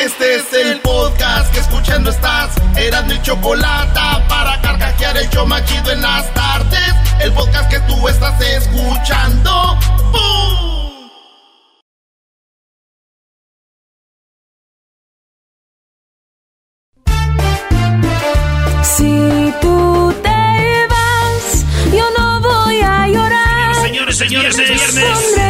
Este es el podcast que escuchando estás. Eran mi chocolate para carcajear el yo machido en las tardes. El podcast que tú estás escuchando. ¡Bum! Si tú te vas, yo no voy a llorar. Señores, señores, es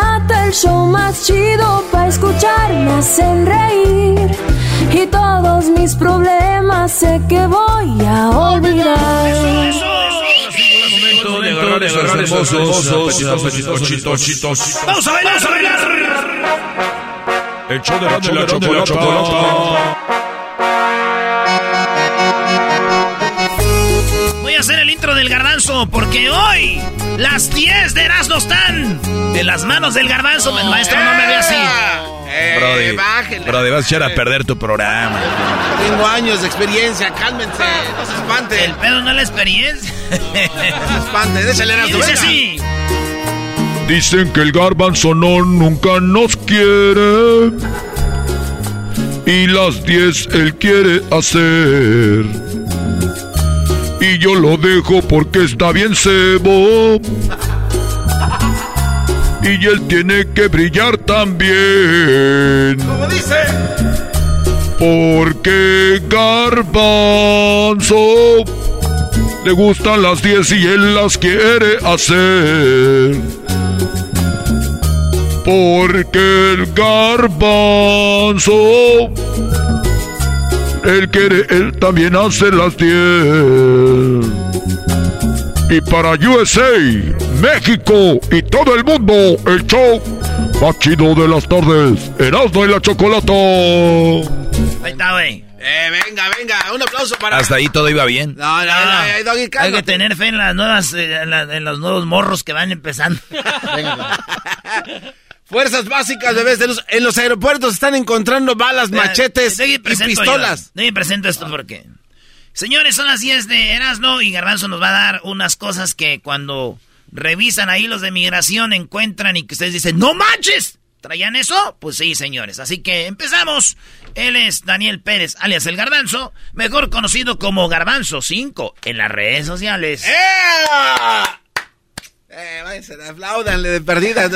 el show más chido para escuchar. Me hacen reír. Y todos mis problemas sé que voy a olvidar. De hermosos, apetitosos, chitos. Vamos a bailar, vamos a bailar. El show de la chela chocolata. Voy a hacer el intro del garbanzo porque hoy las 10 de Erasmo están en las manos del garbanzo. El maestro no me ve así. Eh, Brody, bájele. Brody, vas a echar a perder tu programa. Tengo años de experiencia, cálmense, no se espante. El pedo no es la experiencia. No se espante, déjale Erasmo, dice así. Dicen que el garbanzo no nunca nos quiere. Y las 10 él quiere hacer. Y yo lo dejo porque está bien cebo. Y él tiene que brillar también. Como dice. Porque Garbanzo le gustan las 10 y él las quiere hacer. Porque el Garbanzo él quiere, él también hace las 10. Y para USA, México y todo el mundo, el show más chido de las tardes, Erasmo y la Chocolata. Ahí está, güey. Eh, venga, venga, un aplauso para. Hasta ahí todo iba bien. No, no, no, ay, Doggy, Hay que tener fe en las nuevas, eh, en, la- en los nuevos morros que van empezando. Fuerzas básicas, bebés de luz. En los aeropuertos están encontrando balas, machetes y pistolas. yo. Presento esto porque. Señores, son las 10 de Erasmo y Garbanzo nos va a dar unas cosas que cuando revisan ahí los de migración encuentran y que ustedes dicen, ¡No manches! ¿Traían eso? Pues sí, señores. Así que empezamos. Él es Daniel Pérez, alias El Garbanzo, mejor conocido como Garbanzo 5 en las redes sociales. ¡Eh! Eh, váyanse, aplaudanle de perdida.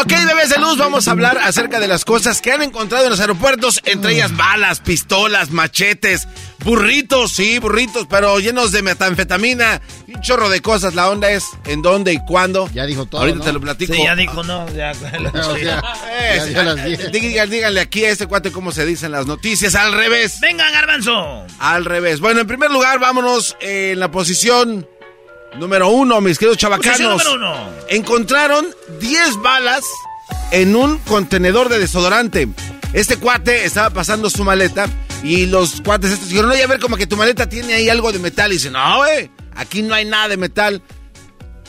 Ok, bebés de luz, vamos a hablar acerca de las cosas que han encontrado en los aeropuertos, entre ellas balas, pistolas, machetes, burritos, sí, burritos, pero llenos de metanfetamina y un chorro de cosas. La onda es en dónde y cuándo. Ya dijo todo, Ahorita ¿no? te lo platico. Sí, ya dijo no. Ya, O sea, Eh, ya las 10. díganle, díganle aquí a este cuate cómo se dicen las noticias, al revés. Venga, Garbanzo. Al revés. Bueno, en primer lugar, vámonos eh, en la posición número uno, mis queridos Posición chavacanos. número uno. Encontraron 10 balas en un contenedor de desodorante. Este cuate estaba pasando su maleta y los cuates estos dijeron, oye, a ver, como que tu maleta tiene ahí algo de metal. Y dice, no, güey, aquí no hay nada de metal.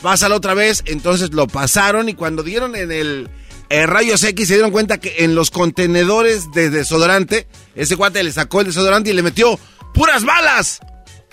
Pásalo otra vez. Entonces lo pasaron y cuando dieron en el, eh, rayos X se dieron cuenta que en los contenedores de desodorante, ese cuate le sacó el desodorante y le metió puras balas.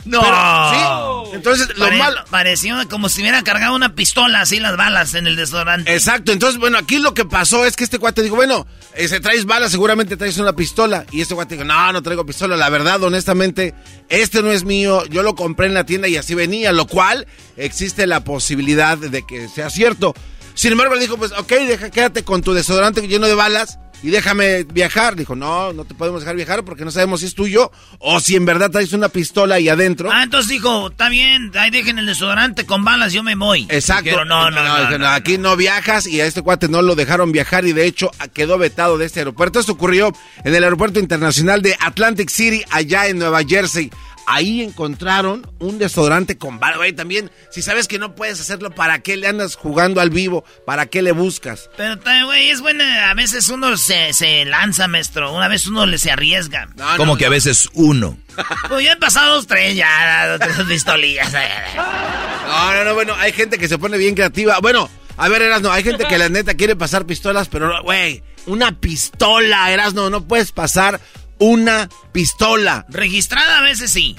No. Pero, sí. Entonces, lo Pare- malo. Pareció como si hubiera cargado una pistola así las balas en el desodorante. Exacto, entonces, bueno, aquí lo que pasó es que este cuate dijo, bueno, eh, si traes balas, seguramente traes una pistola. Y este cuate dijo, no, no traigo pistola. La verdad, honestamente, este no es mío. Yo lo compré en la tienda y así venía, lo cual existe la posibilidad de que sea cierto. Sin embargo, le dijo, pues, ok, deja, quédate con tu desodorante lleno de balas y déjame viajar. Dijo, no, no te podemos dejar viajar porque no sabemos si es tuyo o si en verdad traes una pistola ahí adentro. Ah, entonces dijo, está bien, ahí dejen el desodorante con balas, yo me voy. Exacto. Dijeron, no, no, no, dijeron, no, Aquí no viajas y a este cuate no lo dejaron viajar y de hecho quedó vetado de este aeropuerto. Esto ocurrió en el aeropuerto internacional de Atlantic City, allá en Nueva Jersey. Ahí encontraron un desodorante con bala. Güey, también, si sabes que no puedes hacerlo, ¿para qué le andas jugando al vivo? ¿Para qué le buscas? Pero, güey, es buena. A veces uno se, se lanza, maestro. Una vez uno le se arriesga. No, Como no, que a veces uno. Pues ya han pasado dos, tres, ya, dos, tres pistolillas. No, no, no, bueno, hay gente que se pone bien creativa. Bueno, a ver, Erasno, hay gente que la neta quiere pasar pistolas, pero, güey, una pistola, Erasno, no puedes pasar una pistola. Registrada a veces sí.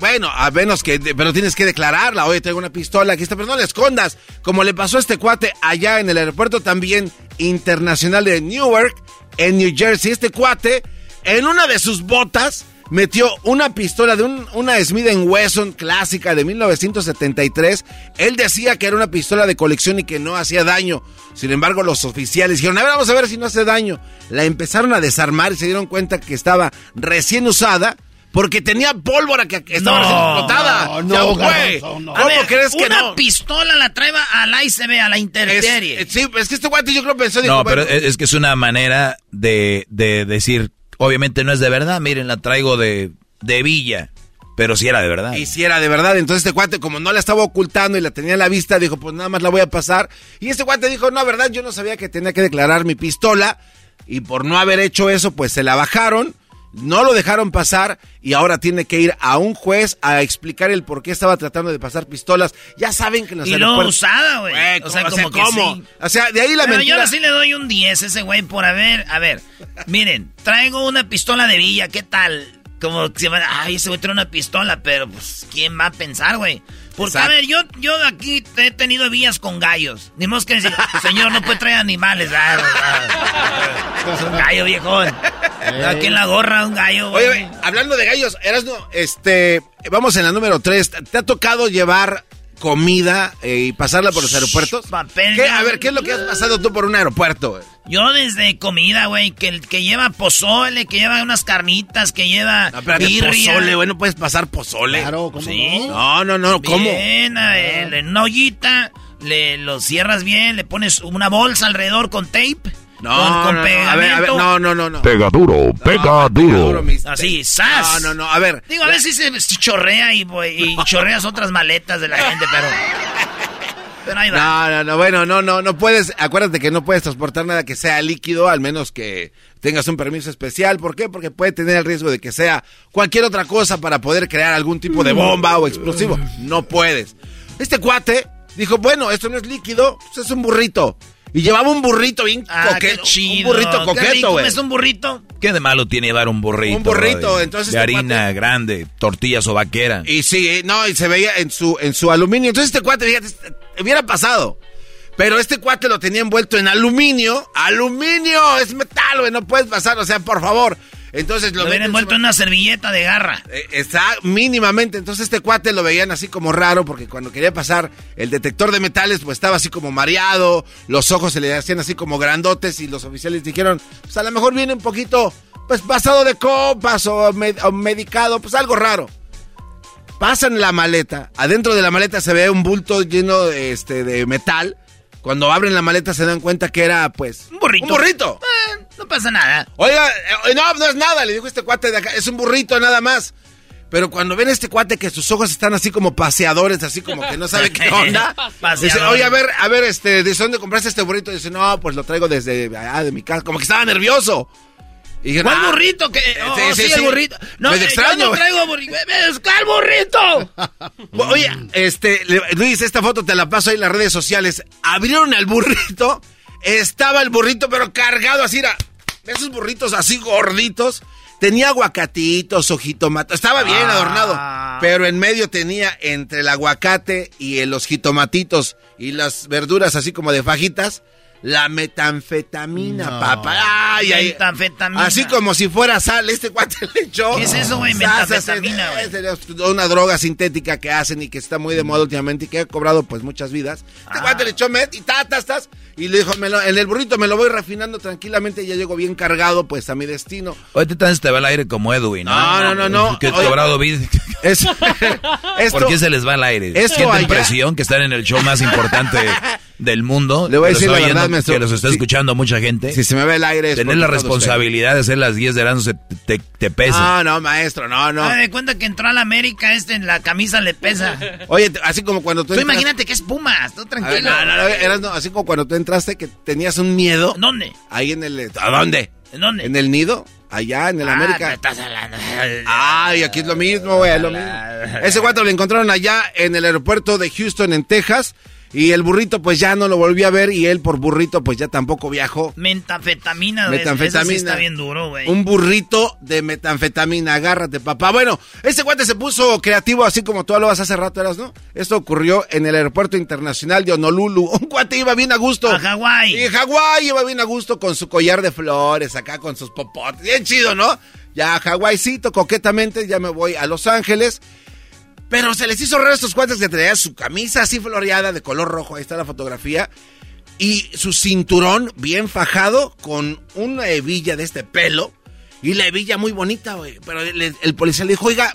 Bueno, a menos que, pero tienes que declararla. Oye, traigo una pistola, aquí está, pero no la escondas. Como le pasó a este cuate allá en el aeropuerto también internacional de Newark, en New Jersey. Este cuate, en una de sus botas, metió una pistola de un- una Smith Wesson clásica de 1973. Él decía que era una pistola de colección y que no hacía daño. Sin embargo, los oficiales dijeron, a ver, vamos a ver si no hace daño. La empezaron a desarmar y se dieron cuenta que estaba recién usada. Porque tenía pólvora que estaba No, recién explotada. no, no, güey. No. A ¿Cómo ver, crees que una no? pistola la trae al ICB, a la Es, interserie. eh, sí, es que este guante yo creo pensó, dijo, No, pero bueno, es que es una manera de, de decir, obviamente no es de verdad, miren, la traigo de, de Villa, pero sí era de verdad. Y si era de verdad, entonces este cuate, como no la estaba ocultando y la tenía a la vista, dijo, pues nada más la voy a pasar. Y este cuate dijo, no, verdad, yo no sabía que tenía que declarar mi pistola. Y por no haber hecho eso, pues se la bajaron, no lo dejaron pasar y ahora tiene que ir a un juez a explicar el por qué estaba tratando de pasar pistolas. Ya saben que los Y aeropuertos... usada, güey. O sea, como que ¿cómo? sí. O sea, de ahí la Pero yo mentira... ahora sí le doy un 10 a ese güey por haber. A ver, miren, traigo una pistola de villa, ¿qué tal? Como que se van, ay, ese güey trae una pistola, pero pues, ¿quién va a pensar, güey? Porque, Exacto. a ver, yo, yo aquí he tenido villas con gallos. Ni más que decir, señor, no puede traer animales. Ah, ah, un gallo, viejón. Aquí en la gorra, un gallo, güey. Oye, hablando de gallos, Erasno, este, vamos en la número 3. ¿Te ha tocado llevar comida eh, y pasarla por los aeropuertos? papel, ¿Qué? A ver, ¿qué es lo que has pasado tú por un aeropuerto? güey? Yo desde comida, güey, que, que lleva pozole, que lleva unas carnitas, que lleva No, espérate, pozole, güey, no puedes pasar pozole. Claro, ¿cómo Sí. no? No, no, no, ¿cómo? Bien, a ver, en una ollita, le lo cierras bien, le pones una bolsa alrededor con tape. No, con, con no, no, a ver, a ver, pegamento. no, no, no, no. Pega duro, pega duro. Así, ¡zas! No, no, no, a ver. Digo, a veces se chorrea y chorreas otras maletas de la gente, pero... Pero ahí va. No, no, no, bueno, no, no, no puedes, acuérdate que no puedes transportar nada que sea líquido, al menos que tengas un permiso especial. ¿Por qué? Porque puede tener el riesgo de que sea cualquier otra cosa para poder crear algún tipo de bomba o explosivo. No puedes. Este cuate dijo, bueno, esto no es líquido, pues es un burrito. Y llevaba un burrito bien Ah, coqueto. chido. Un burrito Qué coqueto, güey. ¿Es un burrito? ¿Qué de malo tiene llevar un burrito? Un burrito, de- entonces De este harina cuate- grande, tortillas o vaquera. Y sí, eh, no, y se veía en su, en su aluminio. Entonces este cuate, fíjate, este- hubiera pasado. Pero este cuate lo tenía envuelto en aluminio. ¡Aluminio! Es metal, güey, no puedes pasar, o sea, por favor. Entonces lo Lo mete hubiera en su- envuelto en una servilleta de garra. Eh, Está mínimamente. Entonces este cuate lo veían así como raro porque cuando quería pasar el detector de metales pues estaba así como mareado, los ojos se le hacían así como grandotes y los oficiales dijeron, pues a lo mejor viene un poquito pues pasado de copas o, med- o medicado, pues algo raro. Pasan la maleta, adentro de la maleta se ve un bulto lleno de, este, de metal. Cuando abren la maleta se dan cuenta que era pues Un burrito. Un burrito. Eh, no pasa nada. Oiga, eh, no, no es nada, le dijo este cuate de acá, es un burrito nada más. Pero cuando ven a este cuate que sus ojos están así como paseadores, así como que no sabe qué onda, dice, oye, a ver, a ver, este, ¿de dónde compraste este burrito? dice, no, pues lo traigo desde allá de mi casa, como que estaba nervioso. Y dije, ¿Cuál "Ah". burrito? Que, oh, sí, sí, sí, el burrito. No, Pues eh, extraño. yo no traigo burrito. ¿Cuál burrito? Oye, este, Luis, esta foto te la paso ahí en las redes sociales. Abrieron el burrito, estaba el burrito, pero cargado así, era, esos burritos así gorditos, Tenía aguacatitos, ojitomatos, estaba bien Ah. adornado, pero en medio tenía entre el aguacate y los jitomatitos y las verduras así como de fajitas, la metanfetamina, No. papá. Ay, ay. Metanfetamina. Así como si fuera sal, este cuate le echó. ¿Qué es eso, güey? Metanfetamina, es- güey. una droga sintética que hacen y que está muy de moda últimamente y que ha cobrado pues muchas vidas. Este cuate le echó met y ta, ta, tas, y le dijo, me lo- en el burrito me lo voy refinando tranquilamente y ya llego bien cargado pues a mi destino. Hoy te te va al aire como Edwin, ¿no? No, no, no, no. Que Oye. cobrado vida. Es- esto- ¿Por qué se les va al aire? Esto ¿Sienten allá- presión que están en el show más importante del mundo? Le voy a decir la verdad, oyendo. Que los está Sí. escuchando mucha gente. Si se me ve el aire es Tener la usted. responsabilidad de hacer las 10 de verano se te, te, te pesa. No, no, maestro, no, no. Haga de cuenta que entró a la América, este en la camisa le pesa. Oye, así como cuando tú Tú entras- imagínate que es Pumas, tú A ver, tranquilo. no, no, no, eras, no, así como cuando tú entraste que tenías un miedo. ¿Dónde? Ahí en el... ¿A dónde? ¿En dónde? En el nido, allá en el Ah, América. te estás hablando. Ay, aquí es lo mismo, güey, es lo mismo. Ese guato lo encontraron allá en el aeropuerto de Houston, en Texas. Y el burrito, pues ya no lo volví a ver. Y él, por burrito, pues ya tampoco viajó. Metanfetamina. Metanfetamina. Sí está bien duro, güey. Un burrito de metanfetamina. Agárrate, papá. Bueno, ese guate se puso creativo, así como tú lo vas hace rato, eras, ¿no? Esto ocurrió en el aeropuerto internacional de Honolulu. Un guate iba bien a gusto. A Hawái. Y Hawái iba bien a gusto con su collar de flores, acá con sus popotes. Bien chido, ¿no? Ya a coquetamente, ya me voy a Los Ángeles. Pero se les hizo raro estos cuates que traían su camisa así floreada de color rojo. Ahí está la fotografía. Y su cinturón bien fajado con una hebilla de este pelo. Y la hebilla muy bonita, güey. Pero el, policía le dijo, oiga,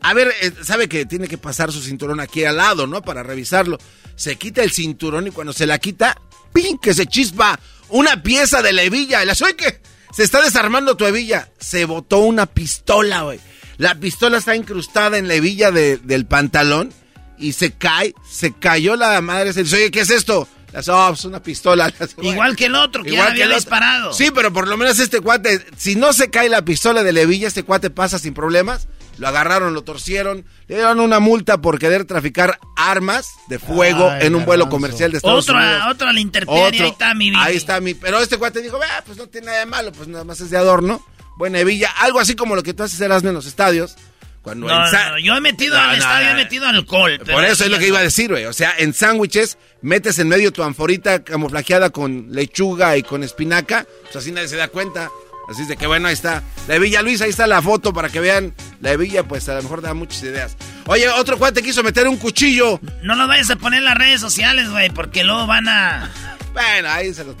a ver, eh, sabe que tiene que pasar su cinturón aquí al lado, ¿no? Para revisarlo. Se quita el cinturón y cuando se la quita, ¡pin! Que se chispa una pieza de la hebilla. La soy que se está desarmando tu hebilla. Se botó una pistola, güey. La pistola está incrustada en la hebilla de- del pantalón y se cae, se cayó la madre. Se dice, oye, ¿qué es esto? La dice, oh, es una pistola. Igual que el otro, que ya había disparado. Sí, pero por lo menos este cuate, si no se cae la pistola de Levilla, este cuate pasa sin problemas. Lo agarraron, lo torcieron, le dieron una multa por querer traficar armas de fuego Ay, en un vuelo comercial de Estados Otro, Unidos. otro al interpedir, ahí está mi vida. Ahí está mi. Pero este cuate dijo, "Ah, pues no tiene nada de malo, pues nada más es de adorno. Buena hebilla, algo así como lo que tú haces Erasmo, en los estadios. Cuando No, no, no, yo he metido al estadio, he metido alcohol. Por eso es lo que iba a decir, güey. O sea, en sándwiches metes en medio tu anforita camuflajeada con lechuga y con espinaca. Pues así nadie se da cuenta. Así es de que bueno, ahí está. La de Villa Luis, ahí está la foto para que vean. La de Villa, pues a lo mejor da muchas ideas. Oye, otro cuate quiso meter un cuchillo. No lo vayas a poner en las redes sociales, güey, porque luego van a... Bueno, ahí se los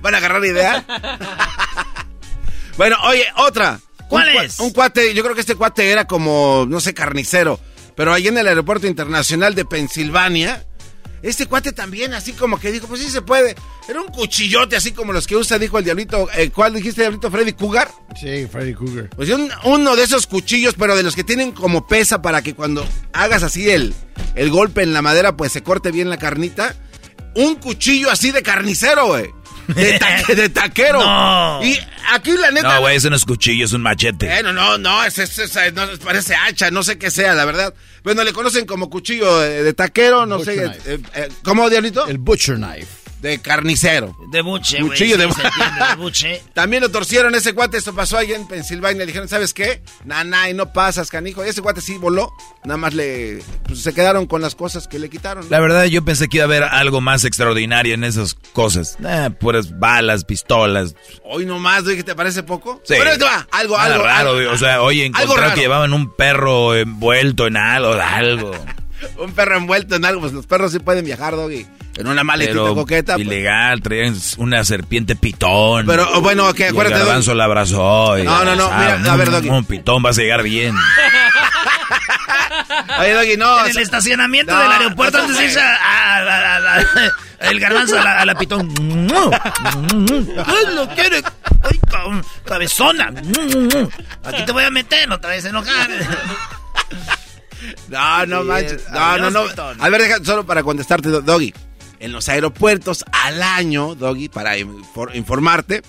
van a agarrar idea. bueno, oye, otra. ¿Cuál Un es? Un cuate, yo creo que este cuate era como, no sé, carnicero. Pero ahí en el aeropuerto internacional de Pensilvania, este cuate también, así como que dijo, pues sí se puede. Era un cuchillote, así como los que usa, dijo el diablito. eh, ¿Cuál dijiste, diablito? ¿Freddy Cougar? Sí, Freddy Cougar. Pues un- uno de esos cuchillos, pero de los que tienen como pesa para que cuando hagas así el, el golpe en la madera, pues se corte bien la carnita. Un cuchillo así de carnicero, güey. De, ta- de taquero. No. Y aquí la neta. No, güey, ese no es cuchillo, es un machete. Bueno, no, no, es, es- es- no, parece hacha, no sé qué sea, la verdad. Bueno, le conocen como cuchillo de, de taquero, no sé. Eh, eh, ¿Cómo, Diablito? El Butcher Knife. De carnicero. De buche, güey. Cuchillo sí, de- se entiende, de buche. También lo torcieron ese guate, esto pasó allá en Pensilvania. Le dijeron, ¿sabes qué? Nah, y no pasas, canijo. Y ese guate sí voló. Nada más le. Pues se quedaron con las cosas que le quitaron. La verdad, yo pensé que iba a haber algo más extraordinario en esas cosas. Eh, puras balas, pistolas. Hoy nomás, güey, ¿que te parece poco? Sí. Pero ahí te va, algo, Nada algo. raro, algo- o sea, algo encontraron raro. que llevaban un perro envuelto en algo, algo. Un perro envuelto en algo. Pues los perros sí pueden viajar, Doggy. En una maletita Pero coqueta. pues. ilegal, traían una serpiente pitón. Pero, oh, bueno, que Y el acuérdate, garbanzo Doggy. la abrazó. y- No, no, no, mira, a ver, Doggy. Un pitón, vas a llegar bien. Oye, Doggy, no. En el estacionamiento No, del aeropuerto no, antes de irse a, a- a- a- a- el garbanzo a la, a la pitón. Ay, lo quiere. Ay, cabezona. Aquí te voy a meter, no te vayas a enojar. No, no manches. No, no, no. A ver, deja, solo para contestarte, Do- Doggy. En los aeropuertos al año, Doggy, para infor- informarte,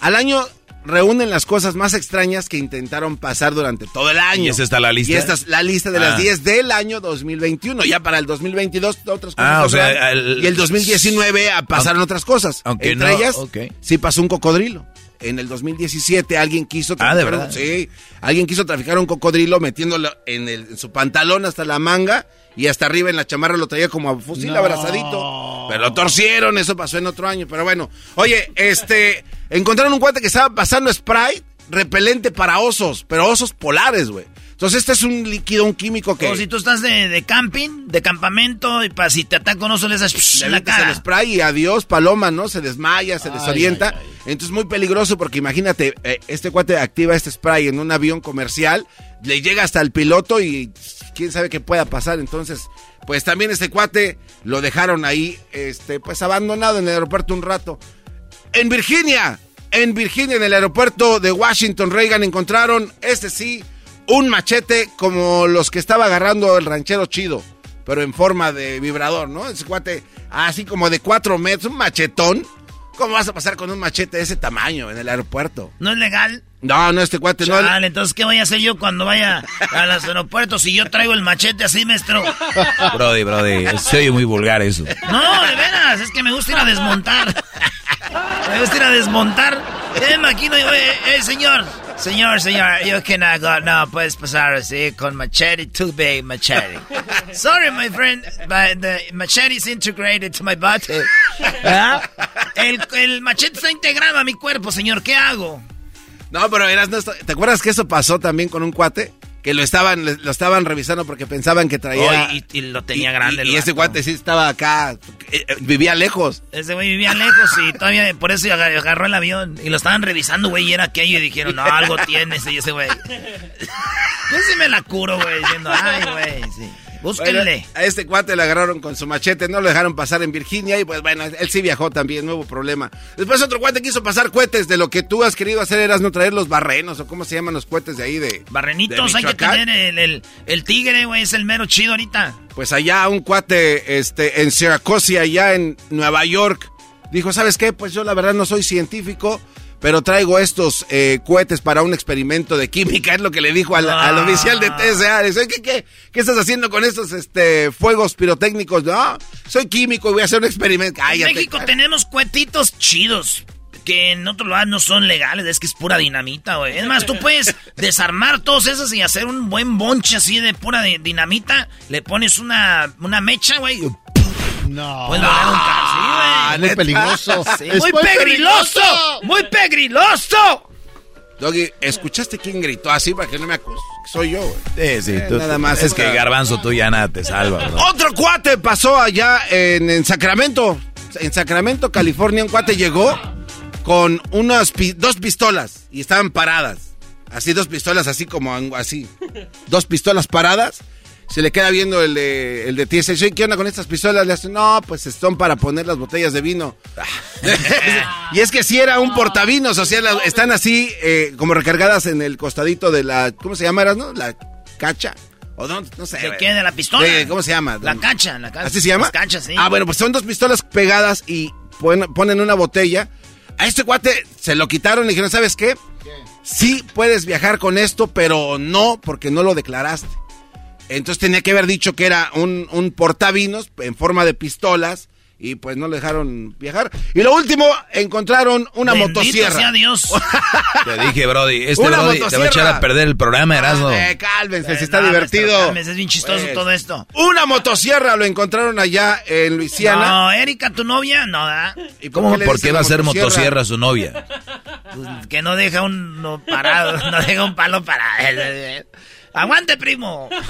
al año reúnen las cosas más extrañas que intentaron pasar durante todo el año. ¿Y esa está la lista? Y esta es la lista de Ah. las 10 del año 2021. Ya para el 2022 otras cosas. Ah, o sea, al- y el 2019 ah, pasaron otras cosas. aunque Entre no, ellas, sí pasó un cocodrilo. en el 2017 alguien quiso Ah, ¿de traficar verdad? sí, alguien quiso traficar un cocodrilo metiéndolo en, el- en su pantalón hasta la manga y hasta arriba en la chamarra lo traía como a fusil No. abrazadito. Pero lo torcieron, eso pasó en otro año. Pero bueno, oye, este, encontraron un cuate que estaba pasando spray repelente para osos, pero osos polares, güey. Entonces este es un líquido, un químico que... O si tú estás de, de camping, de campamento, y para si te ataca un oso le en la cara. el spray y adiós, paloma, ¿no? Se desmaya, se desorienta. Entonces muy peligroso porque imagínate, eh, este cuate activa este spray en un avión comercial, le llega hasta el piloto y quién sabe qué pueda pasar. Entonces, pues también este cuate lo dejaron ahí, este, pues abandonado en el aeropuerto un rato. En Virginia, en Virginia, en el aeropuerto de Washington Reagan, encontraron, este sí, un machete como los que estaba agarrando el ranchero chido, pero en forma de vibrador, ¿no? Ese cuate, así como de cuatro metros, un machetón. ¿Cómo vas a pasar con un machete de ese tamaño en el aeropuerto? ¿No es legal? No, no, este cuate no. Chale, entonces, ¿qué voy a hacer yo cuando vaya a los aeropuertos si yo traigo el machete así, maestro? Brody, brody, se oye muy vulgar eso. No, de veras, es que me gusta ir a desmontar. Me gusta ir a desmontar. Eh, maquino, eh, eh, señor. Señor, señor, yo que no, no puedes pasar así con machete, too big machete. Sorry, my friend, but the machete is integrated to my body. ¿Ah? El, el machete está integrado a mi cuerpo, señor, ¿qué hago? No, pero eras, no, ¿te acuerdas que eso pasó también con un cuate? Que lo estaban, lo estaban revisando porque pensaban que traía... Oh, y, y lo tenía grande. Y, y ese cuate sí estaba acá, eh, eh, vivía lejos. Ese güey vivía lejos y todavía por eso agar- agarró el avión y lo estaban revisando, güey, y era aquello y dijeron, no, algo tiene ese, ese güey. Yo sí me la curo, güey, diciendo, ay, güey, sí. Búsquenle. Bueno, a este cuate le agarraron con su machete, no lo dejaron pasar en Virginia y pues bueno, él sí viajó también, hubo problema. Después otro cuate quiso pasar cohetes de lo que tú has querido hacer, eras no traer los barrenos o cómo se llaman los cohetes de ahí de... Barrenitos, de hay que tener el, el, el tigre, güey, es el mero chido ahorita. Pues allá un cuate este, en Syracuse, allá en Nueva York, dijo, ¿sabes qué? Pues yo la verdad no soy científico, pero traigo estos eh, cohetes para un experimento de química, es lo que le dijo al, al Ah. oficial de TSA. Dice, ¿qué, qué, qué estás haciendo con estos este, fuegos pirotécnicos? No, soy químico y voy a hacer un experimento. En Cállate. México tenemos cuetitos chidos. Que en otro lugar no son legales, es que es pura dinamita, güey. Es más, tú puedes desarmar todos esos y hacer un buen bonche así de pura di- dinamita. Le pones una, una mecha, güey. No. Puedes lograr un ca- sí, güey. muy peligroso. Sí, Es muy muy pegriloso. Muy pegriloso. Doggy, ¿escuchaste quién gritó así para que no me acuse? Soy yo, güey. Sí, sí, Eh, tú- nada más. Es que garbanzo tú ya nada te salva, bro. Otro cuate pasó allá en, en Sacramento. En Sacramento, California, un cuate llegó con unas pi- dos pistolas y estaban paradas. Así, dos pistolas, así como así. Dos pistolas paradas. Se le queda viendo el de, el de TSA. Oye, ¿Qué onda con estas pistolas? Le hace, no, pues son para poner las botellas de vino. y es que si era un portavinos, o sea, la- están así eh, como recargadas en el costadito de la, ¿cómo se llama? no? La cacha. O no, no sé. ¿De qué? ¿De la pistola? De- ¿Cómo se llama? La cacha, la cacha. ¿Así se llama? Las cachas, sí. Ah, bueno, pues son dos pistolas pegadas y pon- ponen una botella. A este cuate se lo quitaron y dijeron, ¿sabes qué? Sí puedes viajar con esto, pero no porque no lo declaraste. Entonces tenía que haber dicho que era un, un portavinos en forma de pistolas y pues no lo dejaron viajar. Y lo último, encontraron una Bendito motosierra. sea Dios. Te dije, Brody, este Una Brody te va a echar motosierra. a perder el programa, Erasmo. Eh, cálmense, si está No, divertido. cálmese, es bien chistoso Pues, todo esto. Una motosierra lo encontraron allá en Luisiana. No, Erika, tu novia, no, ¿verdad? ¿Y ¿Cómo? le ¿Por qué va a ser motosierra? motosierra su novia? Pues, que no deja un no, parado, no deja un palo parado. Aguante, primo.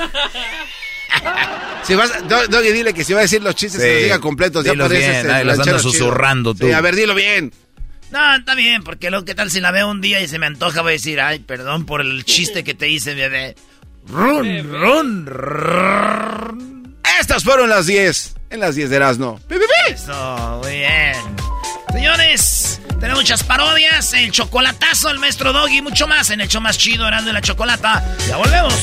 Si vas, Do- Doggy, dile que si va a decir los chistes, Sí. que los diga completos. Ya bien, ahí los chido. susurrando tú. Sí, a ver, dilo bien. No, está bien, porque lo que tal si la veo un día y se me antoja, voy a decir, ay, perdón por el chiste que te hice, bebé. Run, run, run. Estas fueron las 10. En las 10 de Erasmo. Eso, muy bien. Señores, tenemos muchas parodias, el chocolatazo, el maestro Doggy y mucho más en el show más chido, Erasmo y la Chocolata. Ya volvemos.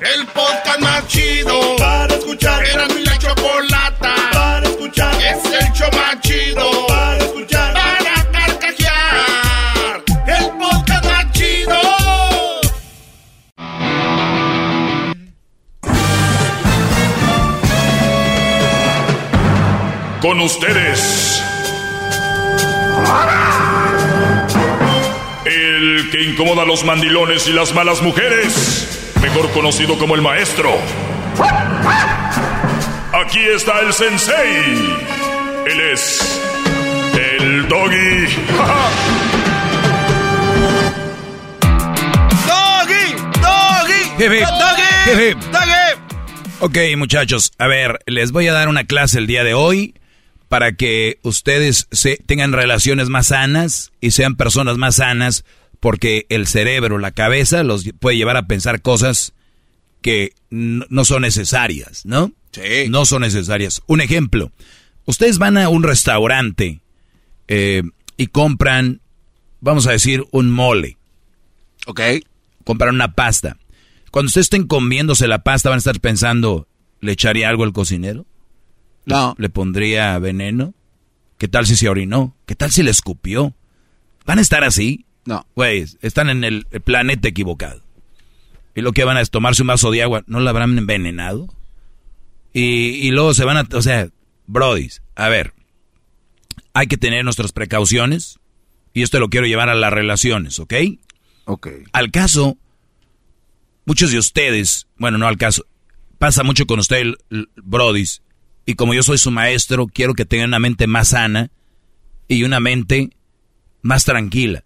El podcast más chido para escuchar. Era mi la chocolata para escuchar. Es el show más chido Con ustedes. El que incomoda a los mandilones y las malas mujeres, mejor conocido como el maestro. Aquí está el sensei. Él es el doggy. ¡Doggy! ¡Doggy! ¡Doggy! ¡Doggy! Ok, muchachos, a ver, les voy a dar una clase el día de hoy para que ustedes se, tengan relaciones más sanas y sean personas más sanas, porque el cerebro, la cabeza, los puede llevar a pensar cosas que no son necesarias, ¿no? Sí. No son necesarias. Un ejemplo, ustedes van a un restaurante eh, y compran, vamos a decir, un mole. Ok. comprar una pasta. Cuando ustedes estén comiéndose la pasta, van a estar pensando, ¿le echaría algo al cocinero? No. ¿Le pondría veneno? ¿Qué tal si se orinó? ¿Qué tal si le escupió? ¿Van a estar así? No. Güey, están en el, planeta equivocado. Y lo que van a es tomarse un vaso de agua, ¿no la habrán envenenado? Y, y luego se van a, o sea, brodis, a ver, hay que tener nuestras precauciones y esto lo quiero llevar a las relaciones, ¿ok? Ok. Al caso, muchos de ustedes, bueno, no al caso, pasa mucho con usted, Brodis, y como yo soy su maestro, quiero que tengan una mente más sana y una mente más tranquila,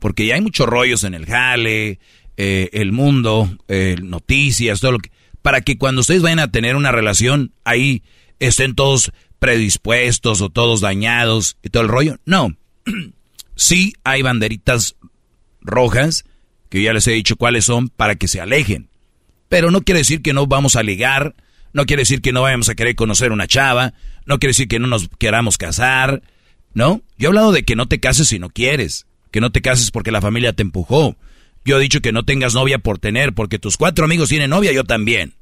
porque ya hay muchos rollos en el jale, eh, el mundo, eh, noticias, todo lo que... Para que cuando ustedes vayan a tener una relación, ahí estén todos predispuestos o todos dañados y todo el rollo. No. sí hay banderitas rojas, que ya les he dicho cuáles son, para que se alejen. Pero no quiere decir que no vamos a ligar, no quiere decir que no vayamos a querer conocer una chava, no quiere decir que no nos queramos casar, ¿no? Yo he hablado de que no te cases si no quieres, que no te cases porque la familia te empujó. Yo he dicho que no tengas novia por tener, porque tus cuatro amigos tienen novia, yo también.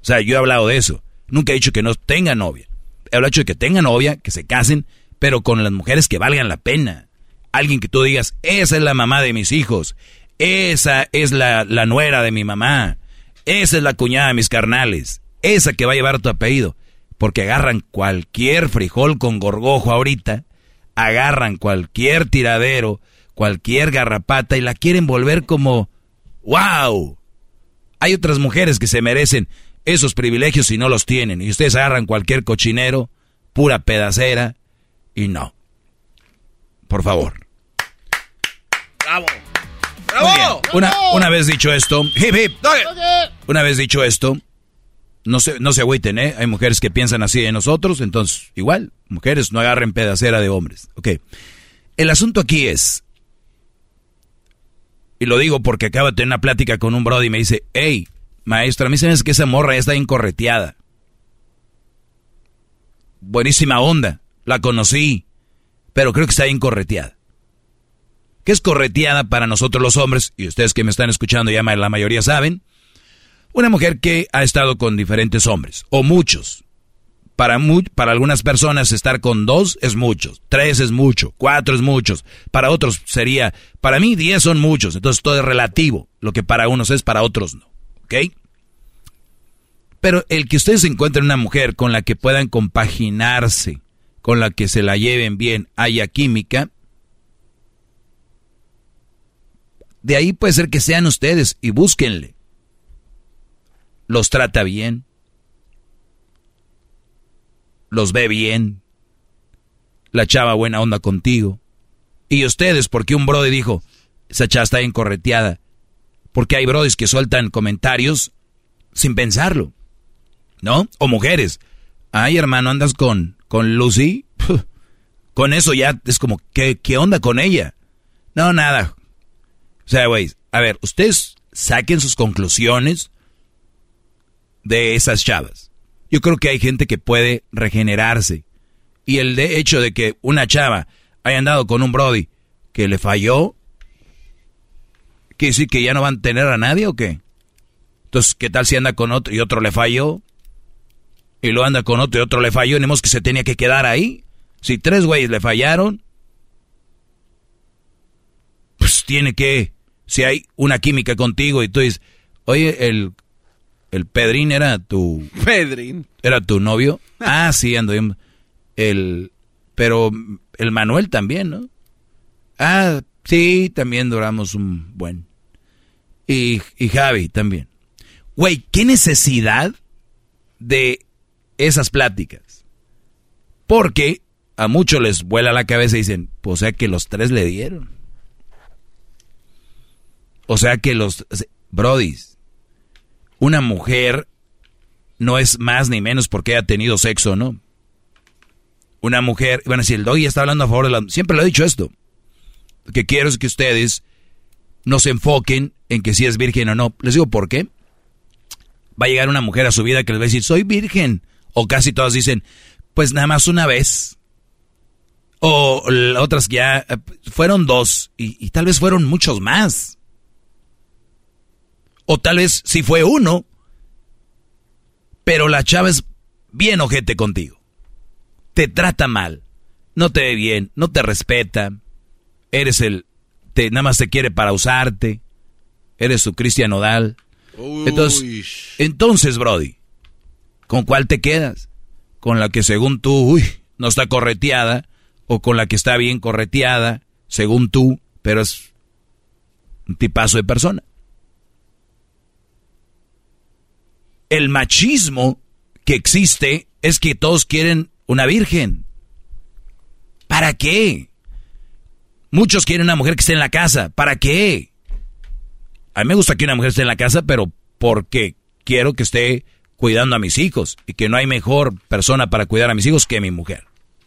O sea, yo he hablado de eso. Nunca he dicho que no tengan novia. He hablado de que tengan novia, que se casen, pero con las mujeres que valgan la pena. Alguien que tú digas, esa es la mamá de mis hijos, esa es la, la nuera de mi mamá, esa es la cuñada de mis carnales, esa que va a llevar tu apellido. Porque agarran cualquier frijol con gorgojo ahorita, agarran cualquier tiradero, cualquier garrapata y la quieren volver como, wow. Hay otras mujeres que se merecen esos privilegios y no los tienen. Y ustedes agarran cualquier cochinero, pura pedacera, y no. Por favor. Bravo. Bien. Una, una vez dicho esto, hip hip. Una vez dicho esto, no se, no se agüiten, ¿eh? Hay mujeres que piensan así de nosotros, entonces, igual, mujeres no agarren pedacera de hombres. Ok. El asunto aquí es, y lo digo porque acabo de tener una plática con un brody y me dice, hey, maestra, a mí se me hace que esa morra ya está incorreteada. Buenísima onda, la conocí, pero creo que está incorreteada. ¿Qué es correteada para nosotros los hombres? Y ustedes que me están escuchando ya la mayoría saben. Una mujer que ha estado con diferentes hombres, o muchos. Para, mu para algunas personas estar con dos es mucho, tres es mucho, cuatro es muchos. Para otros sería, para mí diez son muchos, entonces todo es relativo. Lo que para unos es, para otros no. ¿Ok? Pero el que ustedes encuentren una mujer con la que puedan compaginarse, con la que se la lleven bien, haya química, de ahí puede ser que sean ustedes y búsquenle. Los trata bien, los ve bien, la chava buena onda contigo. Y ustedes, porque un brody dijo, esa chava está bien correteada. Porque hay brodis que sueltan comentarios sin pensarlo. ¿No? O mujeres. Ay, hermano, andas con, con Lucy. Con eso ya es como, ¿qué, ¿qué onda con ella? No, nada. O sea, güey, a ver, ustedes saquen sus conclusiones de esas chavas. Yo creo que hay gente que puede regenerarse. Y el hecho de que una chava haya andado con un Brody que le falló, ¿quiere decir que ya no van a tener a nadie o qué? Entonces, ¿qué tal si anda con otro y otro le falló? Y lo anda con otro y otro le falló, ni que se tenía que quedar ahí. Si tres güeyes le fallaron, pues tiene que, si hay una química contigo y tú dices, oye, el, el Pedrín era tu... Pedrín. ¿Era tu novio? Ah, sí, ando bien. El, pero el Manuel también, ¿no? Ah, sí, también duramos un buen. Y, y Javi también. Güey, ¿qué necesidad de esas pláticas? Porque a muchos les vuela la cabeza y dicen, pues, o sea que los tres le dieron. O sea que los... Brodis, una mujer no es más ni menos porque haya tenido sexo, ¿no? Una mujer, bueno, si el doggy está hablando a favor de la... Siempre lo he dicho esto. Lo que quiero es que ustedes no se enfoquen en que si es virgen o no. Les digo por qué. Va a llegar una mujer a su vida que les va a decir, soy virgen. O casi todas dicen, pues nada más una vez. O otras ya eh, fueron dos y tal vez fueron muchos más. O tal vez si fue uno, pero la chava es bien ojete contigo. Te trata mal, no te ve bien, no te respeta. Eres el, te, nada más te quiere para usarte. Eres su Cristian Nodal. Entonces, entonces, Brody, ¿con cuál te quedas? ¿Con la que según tú, uy, no está correteada? ¿O con la que está bien correteada, según tú, pero es un tipazo de persona? El machismo que existe es que todos quieren una virgen. ¿Para qué? Muchos quieren una mujer que esté en la casa. ¿Para qué? A mí me gusta que una mujer esté en la casa, pero porque quiero que esté cuidando a mis hijos y que no hay mejor persona para cuidar a mis hijos que mi mujer,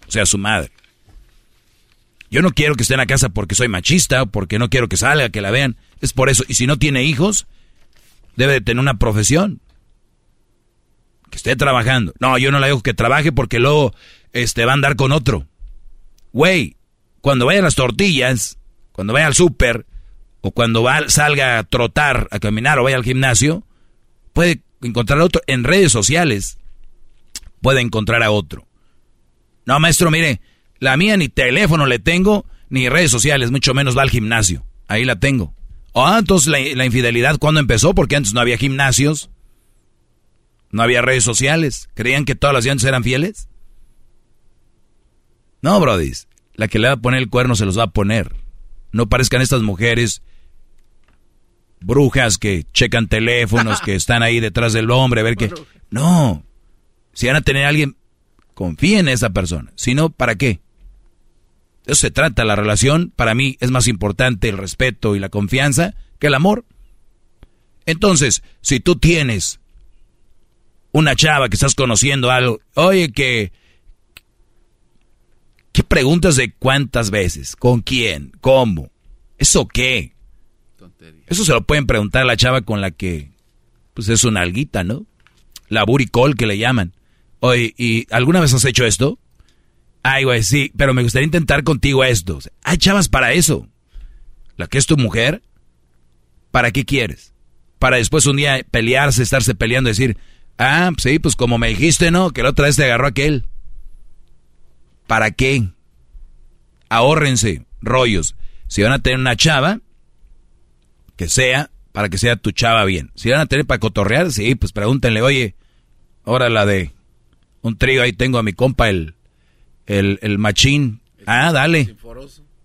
o sea, su madre. Yo no quiero que esté en la casa porque soy machista, porque no quiero que salga, que la vean. Es por eso. Y si no tiene hijos, debe de tener una profesión esté trabajando. No, yo no le digo que trabaje porque luego este, va a andar con otro. Güey, cuando vaya a las tortillas, cuando vaya al súper, o cuando salga a trotar, a caminar o vaya al gimnasio, puede encontrar a otro. En redes sociales puede encontrar a otro. No, maestro, mire, la mía ni teléfono le tengo, ni redes sociales, mucho menos va al gimnasio. Ahí la tengo. Ah, entonces la, la infidelidad, ¿cuándo empezó? Porque antes no había gimnasios. No había redes sociales. ¿Creían que todas las dientes eran fieles? No, Brody. La que le va a poner el cuerno se los va a poner. No parezcan estas mujeres brujas que checan teléfonos, que están ahí detrás del hombre, a ver qué. No. Si van a tener a alguien, confíen en esa persona. Si no, ¿para qué? eso se trata. La relación, para mí, es más importante el respeto y la confianza que el amor. Entonces, si tú tienes una chava que estás conociendo algo, oye, que... ¿Qué preguntas de cuántas veces? ¿Con quién? ¿Cómo? ¿Eso qué? Eso se lo pueden preguntar a la chava con la que, pues es una alguita, ¿no? La buricol que le llaman. Oye, ¿y alguna vez has hecho esto? Ay, güey, sí, pero me gustaría intentar contigo esto. Hay chavas para eso. La que es tu mujer, ¿para qué quieres? Para después un día pelearse, estarse peleando decir, Ah, sí, pues como me dijiste, ¿no? Que la otra vez te agarró aquel. ¿Para qué? Ahórrense rollos. Si van a tener una chava, que sea, para que sea tu chava bien. Si van a tener para cotorrear, sí, pues pregúntenle, oye, ahora la de un trío, ahí tengo a mi compa, el, el, el machín. ah, dale.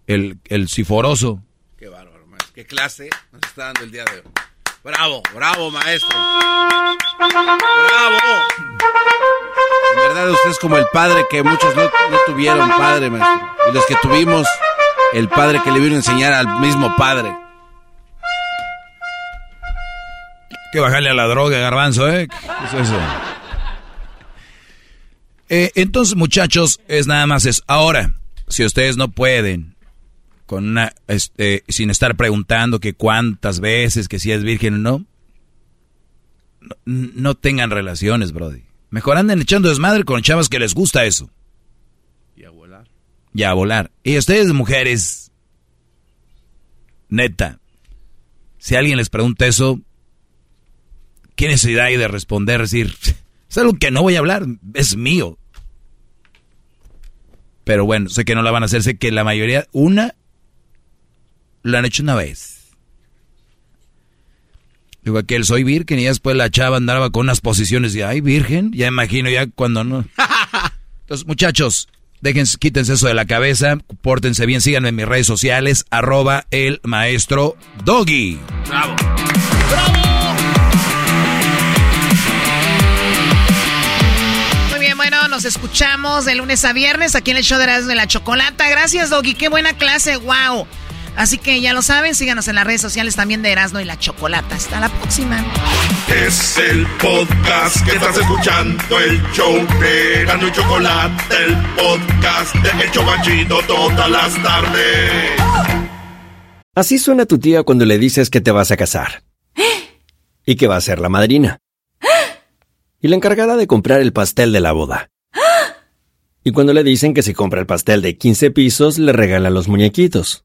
El, el siforoso. Qué bárbaro, maestro. Qué clase nos está dando el día de hoy. Bravo, bravo, maestro. Bravo. En verdad usted es como el padre que muchos no, no tuvieron padre, maestro. Y los que tuvimos, el padre que le vino a enseñar al mismo padre. Que bajarle a la droga, garbanzo, ¿eh? ¿Qué es eso? Eh, entonces, muchachos, es nada más es. Ahora, si ustedes no pueden con una, este, sin estar preguntando que cuántas veces, que si es virgen o no, no, tengan relaciones, Brody. Mejor anden echando desmadre con chavas que les gusta eso. Y a volar. Y a volar. Y ustedes, mujeres, neta, si alguien les pregunta eso, ¿qué necesidad hay de responder? Decir, es algo que no voy a hablar, es mío. Pero bueno, sé que no la van a hacer, sé que la mayoría, una lo han hecho una vez. Digo, aquel soy virgen y después la chava andaba con unas posiciones de, ay, virgen, ya imagino ya cuando no. Entonces, muchachos, Dejen, quítense eso de la cabeza, pórtense bien, síganme en mis redes sociales, arroba el maestro Doggy. Bravo. Muy bien, bueno, nos escuchamos de lunes a viernes aquí en el show de de la Chocolata. Gracias, Doggy, qué buena clase, wow. Así que ya lo saben, síganos en las redes sociales también de Erasmo y la Chocolata. Hasta la próxima. Es el podcast que estás escuchando, el show de Erasmo y Chocolate, el podcast de El Chobachito todas las tardes. Así suena tu tía cuando le dices que te vas a casar. Y que va a ser la madrina. Y la encargada de comprar el pastel de la boda. Y cuando le dicen que si compra el pastel de 15 pisos, le regalan los muñequitos.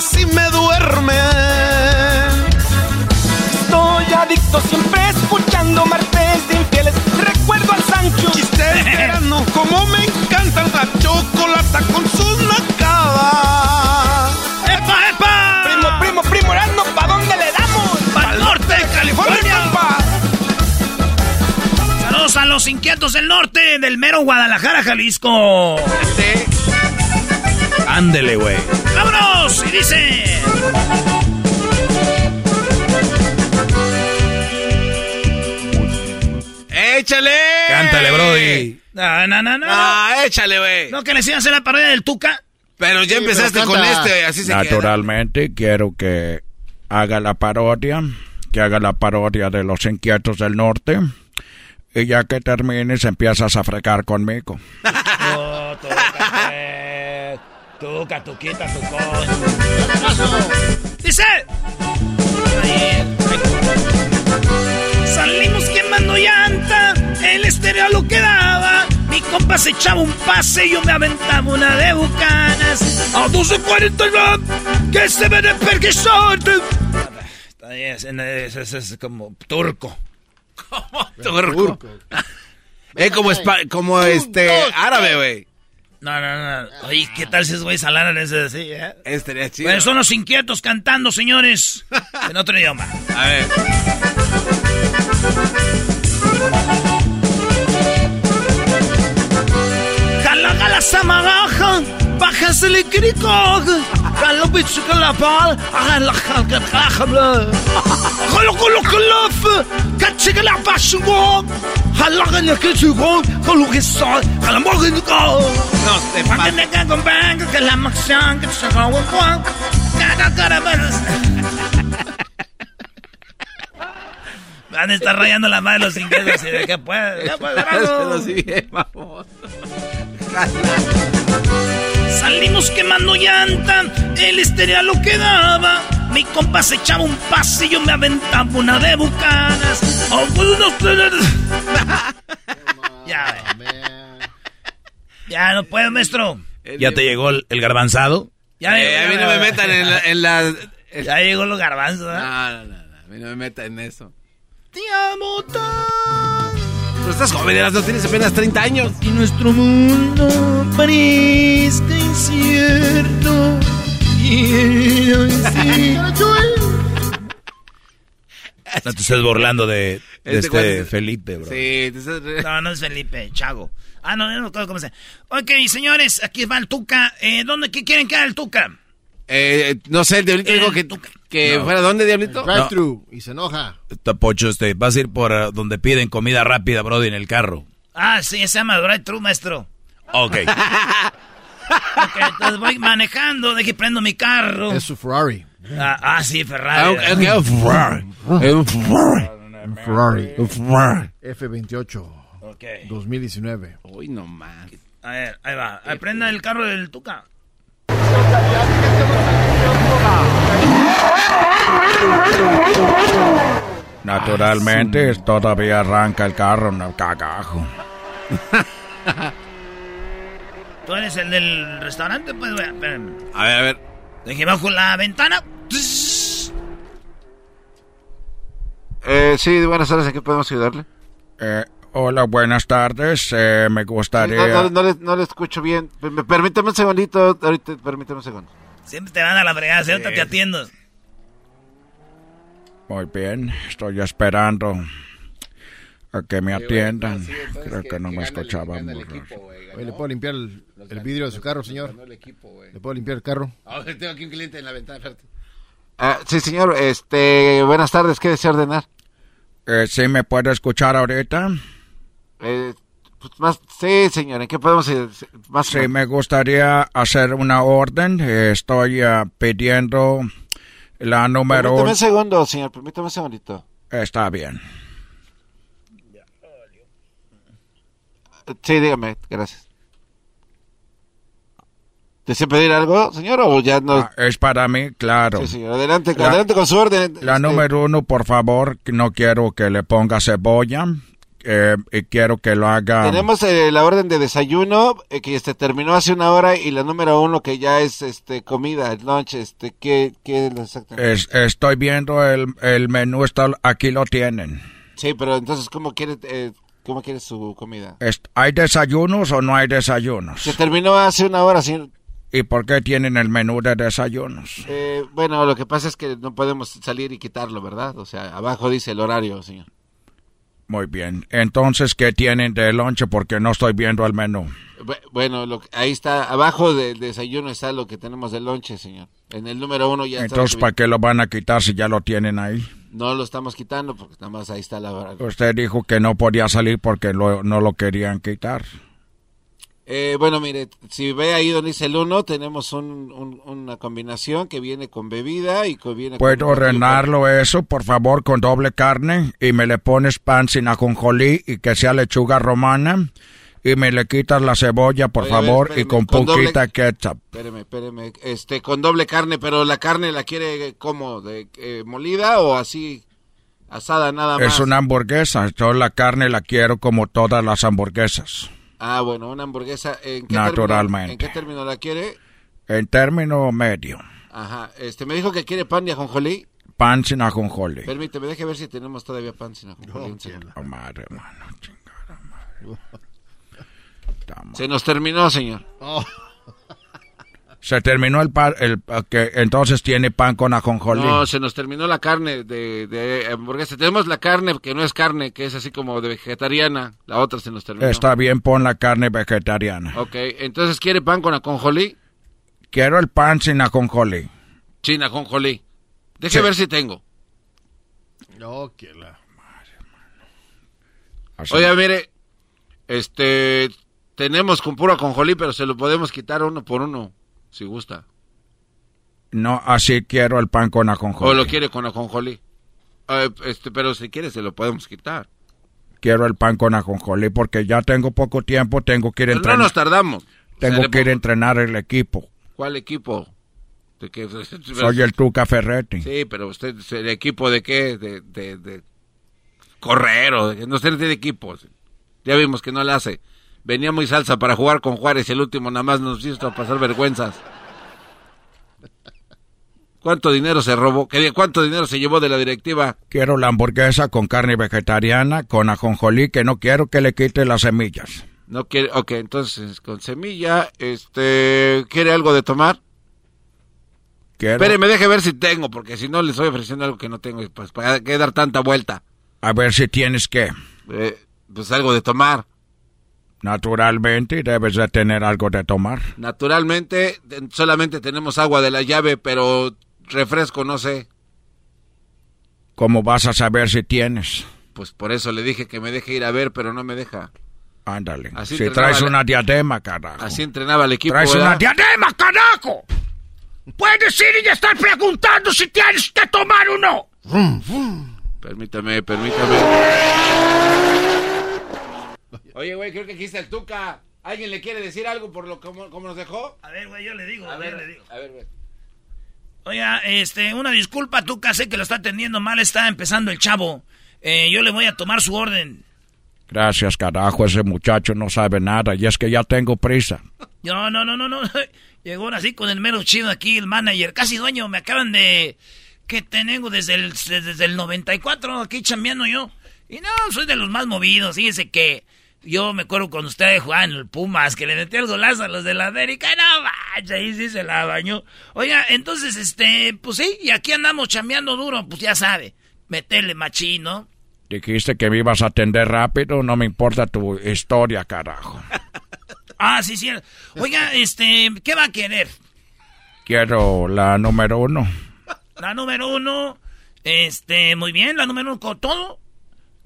Casi me duermen. Estoy adicto siempre escuchando martes de infieles. Recuerdo al Sancho. Chistes de Erasmo, como me encanta la chocolata con sus nacadas. ¡Epa, epa! Primo, primo, primo, Erasmo, ¿pa' dónde le damos? ¡Pa'l norte de California! compa! Saludos a los inquietos del norte, del mero Guadalajara, Jalisco. Ándele, güey. ¡Vámonos! Y dice... ¡Échale! Cántale, Brody. No, no, no, no. Ah, échale, güey. ¿No que les iban a hacer la parodia del Tuca? Pero ya empezaste con este, así se queda. Naturalmente quiero que haga la parodia, que haga la parodia de los inquietos del norte. Y ya que termines empiezas a fregar conmigo. No, Tuca, pues. Tuca, Tuquita, Tucón. Dice... Salimos quemando llanta, el estéreo lo quedaba. Mi compa se echaba un pase y yo me aventaba una de bucanas. A 12.49, que se ve de perquisante. Es, es, es, es como turco. Turco. Es como, como este árabe, güey. No, no, no. Oye, ¿qué tal si es güey salaran ese así, eh? Estaría chido. Pues son los inquietos cantando, señores. En otro idioma. A ver. Jala, jala, samagaja, soy, jala, morgen, go. No, te que pases. banco, la acción, que se Juan, Van a estar rayando la madre los ingleses y de que puede, ya puede, vamos. Salimos quemando llanta, el estéreo lo quedaba. Mi compa se echaba un pase y yo me aventaba una de bucanas. Oh, pues, ya, ya no puedo, maestro. ¿Ya te llegó el, el garbanzado? Ya, Eh, a mí no me metan en la... En la Ya llegó los garbanzos, ¿eh? no, no, no, no, a mí no me metan en eso. Te amo tanto. Pero estás joven, Erasmo, tienes apenas 30 años. Y nuestro mundo parezca incierto. No te estés burlando de, de Este este, Felipe, bro. Sí, estás- No, no es Felipe, Chago. Ah, no, no me acuerdo cómo se Ok, señores, aquí va el Tuca. Eh, ¿Dónde qué quieren que haga el Tuca? Eh, no sé, el Diablito dijo que, que No. fuera dónde, Diablito. Drive-thru. Y se enoja. Está Pocho, este, vas a ir por eh, donde piden comida rápida, Brody, en el carro. Ah, sí, se llama Drive True, maestro. Ok. Ok, entonces voy manejando, de que prendo mi carro. Es su Ferrari. Ah, ah, sí, Ferrari. Ah, ok, Ferrari. Es un Ferrari. Un Ferrari. Un Ferrari. F28. Ok. 2019. Uy, no más. A ver, ahí va. Ahí prenda el carro del Tuca. Naturalmente, todavía arranca el carro, no cagajo. ¿Tú eres el del restaurante? Pues, vea, espérame. A ver, a ver. Dejé bajo la ventana. Eh, sí, buenas tardes, ¿en qué podemos ayudarle? Eh, hola, buenas tardes. Eh, me gustaría... No, no, no le, no le escucho bien. Per- me- Permítame un segundito, ahorita, permítame un segundo. Siempre te van a la fregada, ahorita te atiendo. Muy bien, estoy esperando a que me atiendan. Creo que no me escuchaban. ¿le puedo limpiar el, el vidrio de su carro, señor? ¿Le puedo limpiar el carro? tengo aquí un cliente en la ventana, Ah, sí, señor, este, buenas tardes, ¿qué desea ordenar? Eh, ¿Sí me puede escuchar ahorita? Eh, pues más, sí, señor, ¿en qué podemos ir? Más Sí, me gustaría hacer una orden. Eh, estoy ah, pidiendo la número... Permítame un segundo, señor, permítame un segundito. Está bien. Sí, dígame, gracias. ¿Desea pedir algo, señor, o ya no? Ah, es para mí, claro. Sí, señor, adelante, La- adelante con su orden. La Este, número uno, por favor, no quiero que le ponga cebolla. Eh, y quiero que lo haga... Tenemos eh, la orden de desayuno eh, que este, terminó hace una hora y la número uno que ya es este comida, el lunch, este, ¿qué, qué es exactamente? Es- estoy viendo el, el menú, está, aquí lo tienen. Sí, pero entonces, ¿cómo quiere, eh, cómo quiere su comida? ¿Hay desayunos o no hay desayunos? Se terminó hace una hora, señor. ¿Y por qué tienen el menú de desayunos? Eh, bueno, lo que pasa es que no podemos salir y quitarlo, ¿verdad? O sea, abajo dice el horario, señor. Muy bien. Entonces, ¿qué tienen de lonche? Porque no estoy viendo el menú. Bu- Bueno, lo, ahí está, abajo del desayuno está lo que tenemos de lonche, señor. En el número uno ya está. Entonces, ¿para qué lo van a quitar si ya lo tienen ahí? No lo estamos quitando porque nada más ahí está la. Usted dijo que no podía salir porque lo- no lo querían quitar. Eh, bueno, mire, si ve ahí donde dice el uno, tenemos un- un- una combinación que viene con bebida y que viene ¿Puedo con... ordenarlo eso, por favor, con doble carne? Y me le pones pan sin ajonjolí y que sea lechuga romana. Y me le quitas la cebolla, por Oye, a ver, favor, y espéreme, con con doble- poquita ketchup. Espéreme, espéreme. Este, con doble carne, pero la carne la quiere como, de eh, molida o así asada nada más. Es una hamburguesa. Yo la carne la quiero como todas las hamburguesas. Ah, bueno, una hamburguesa. ¿En qué Naturalmente. Término, ¿En qué término la quiere? En término medio. Ajá. Este, me dijo que quiere pan de ajonjolí. Pan sin ajonjolí. Permíteme, deje ver si tenemos todavía pan sin ajonjolí. Oh, madre, mano, chingada madre. Se nos terminó, señor. Se terminó el pan, el, que entonces tiene pan con ajonjolí. No, se nos terminó la carne de, de hamburguesa. Tenemos la carne que no es carne, que es así como de vegetariana. La otra se nos terminó. Está bien, pon la carne vegetariana. Ok, entonces quiere pan con ajonjolí. Quiero el pan sin ajonjolí. Sin ajonjolí. Deje Sí. ver si tengo. No, que la... Así. Oiga, mire, este, tenemos con puro ajonjolí, pero se lo podemos quitar uno por uno, si gusta. No, así quiero el pan con ajonjolí. O lo quiere con ajonjolí. Eh, este, pero si quiere se lo podemos quitar. Quiero el pan con ajonjolí porque ya tengo poco tiempo, tengo que ir a Pero no entrenar. nos tardamos. tengo que ir a entrenar el equipo. ¿Cuál equipo? ¿De qué? Soy el Tuca Ferretti. Sí, pero usted, ¿el equipo de qué? De, de, de correr o de, no sé de equipo. Ya vimos que no le hace. Venía muy salsa para jugar con Juárez y el último nada más nos hizo pasar vergüenzas. ¿Cuánto dinero se robó? ¿Qué- ¿Cuánto dinero se llevó de la directiva? Quiero la hamburguesa con carne vegetariana, con ajonjolí, que no quiero que le quite las semillas. No quiere, ok, entonces con semilla, este, ¿quiere algo de tomar? Quiero... Espéreme, deje ver si tengo, porque si no le estoy ofreciendo algo que no tengo, pues para qué dar tanta vuelta. A ver si tienes que. Eh, pues algo de tomar. Naturalmente debes de tener algo de tomar. Naturalmente, solamente tenemos agua de la llave, pero refresco no sé. ¿Cómo vas a saber si tienes? Pues por eso le dije que me deje ir a ver, pero no me deja. Ándale. Así si traes una diadema, carajo. Así entrenaba el equipo. Traes ¿verdad? una diadema, carajo. Puedes ir y estar preguntando si tienes que tomar o no. Permítame, permítame. Oye, güey, creo que aquí está el Tuca. ¿Alguien le quiere decir algo por lo como, como nos dejó? A ver, güey, yo le digo, A ver, le digo. a ver, güey. Oiga, este, una disculpa, tú sé que lo está atendiendo mal, está empezando el chavo. Eh, yo le voy a tomar su orden. Gracias, carajo. Ese muchacho no sabe nada y es que ya tengo prisa. No, no, no, no, no. Llegó así con el mero chido aquí, el manager, casi dueño. Me acaban de... que tengo desde el, desde el 94 aquí chambeando yo. Y no, soy de los más movidos. Fíjese que yo me acuerdo cuando ustedes jugaban en el Pumas, que le metí el golazo a los de la América. No, manches, ahí sí se la bañó. Oiga, entonces, este, pues sí, y aquí andamos chambeando duro, pues ya sabe. Meterle machino. Dijiste que me ibas a atender rápido. No me importa tu historia, carajo. Ah, sí, sí. Oiga, este, ¿qué va a querer? Quiero la número uno. La número uno, este, muy bien, la número uno con todo.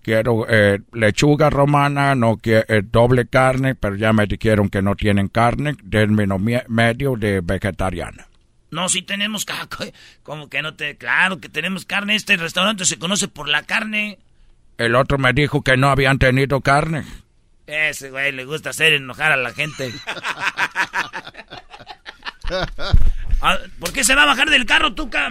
Quiero eh, lechuga romana, no quiero doble carne, pero ya me dijeron que no tienen carne. Término medio de vegetariana. No, sí tenemos, ca- como que no te, claro que tenemos carne. Este restaurante se conoce por la carne. El otro me dijo que no habían tenido carne. Ese güey le gusta hacer enojar a la gente. Ah, ¿Por qué se va a bajar del carro, Tuca?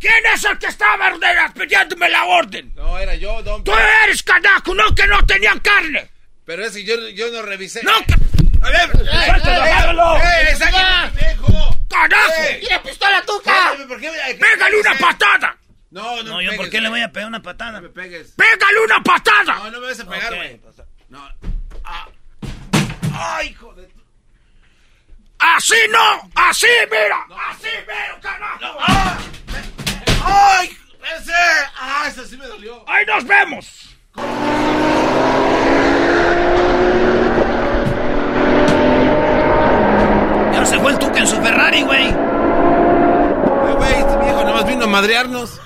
¿Quién es el que estaba pidiéndome la orden? No, era yo, don. Tú eres canaco, no que no tenían carne. Pero ese yo, yo no revisé. No, que... A ver, ¡Suéltalo! ¡Eh, sáquenme, pendejo! ¡Carajo! ¡Eh! ¡Mira, pistola, Tuca! ¿por qué ¡Pégale una patada! No, no, No, yo por qué le voy a pegar una patada. No me pegues. ¡Pégale una patada! No, no me vas a pegar, güey. No. Ah. Ay, hijo de... ¡Así no! ¡Así, mira! ¡Así, mira, carajo! ¡Ay! ¡Ese! ¡Ah, ese sí me dolió! ¡Ahí nos vemos! Ya se fue el Tuca en su Ferrari, güey. Eh, Güey, este viejo nomás vino a madrearnos.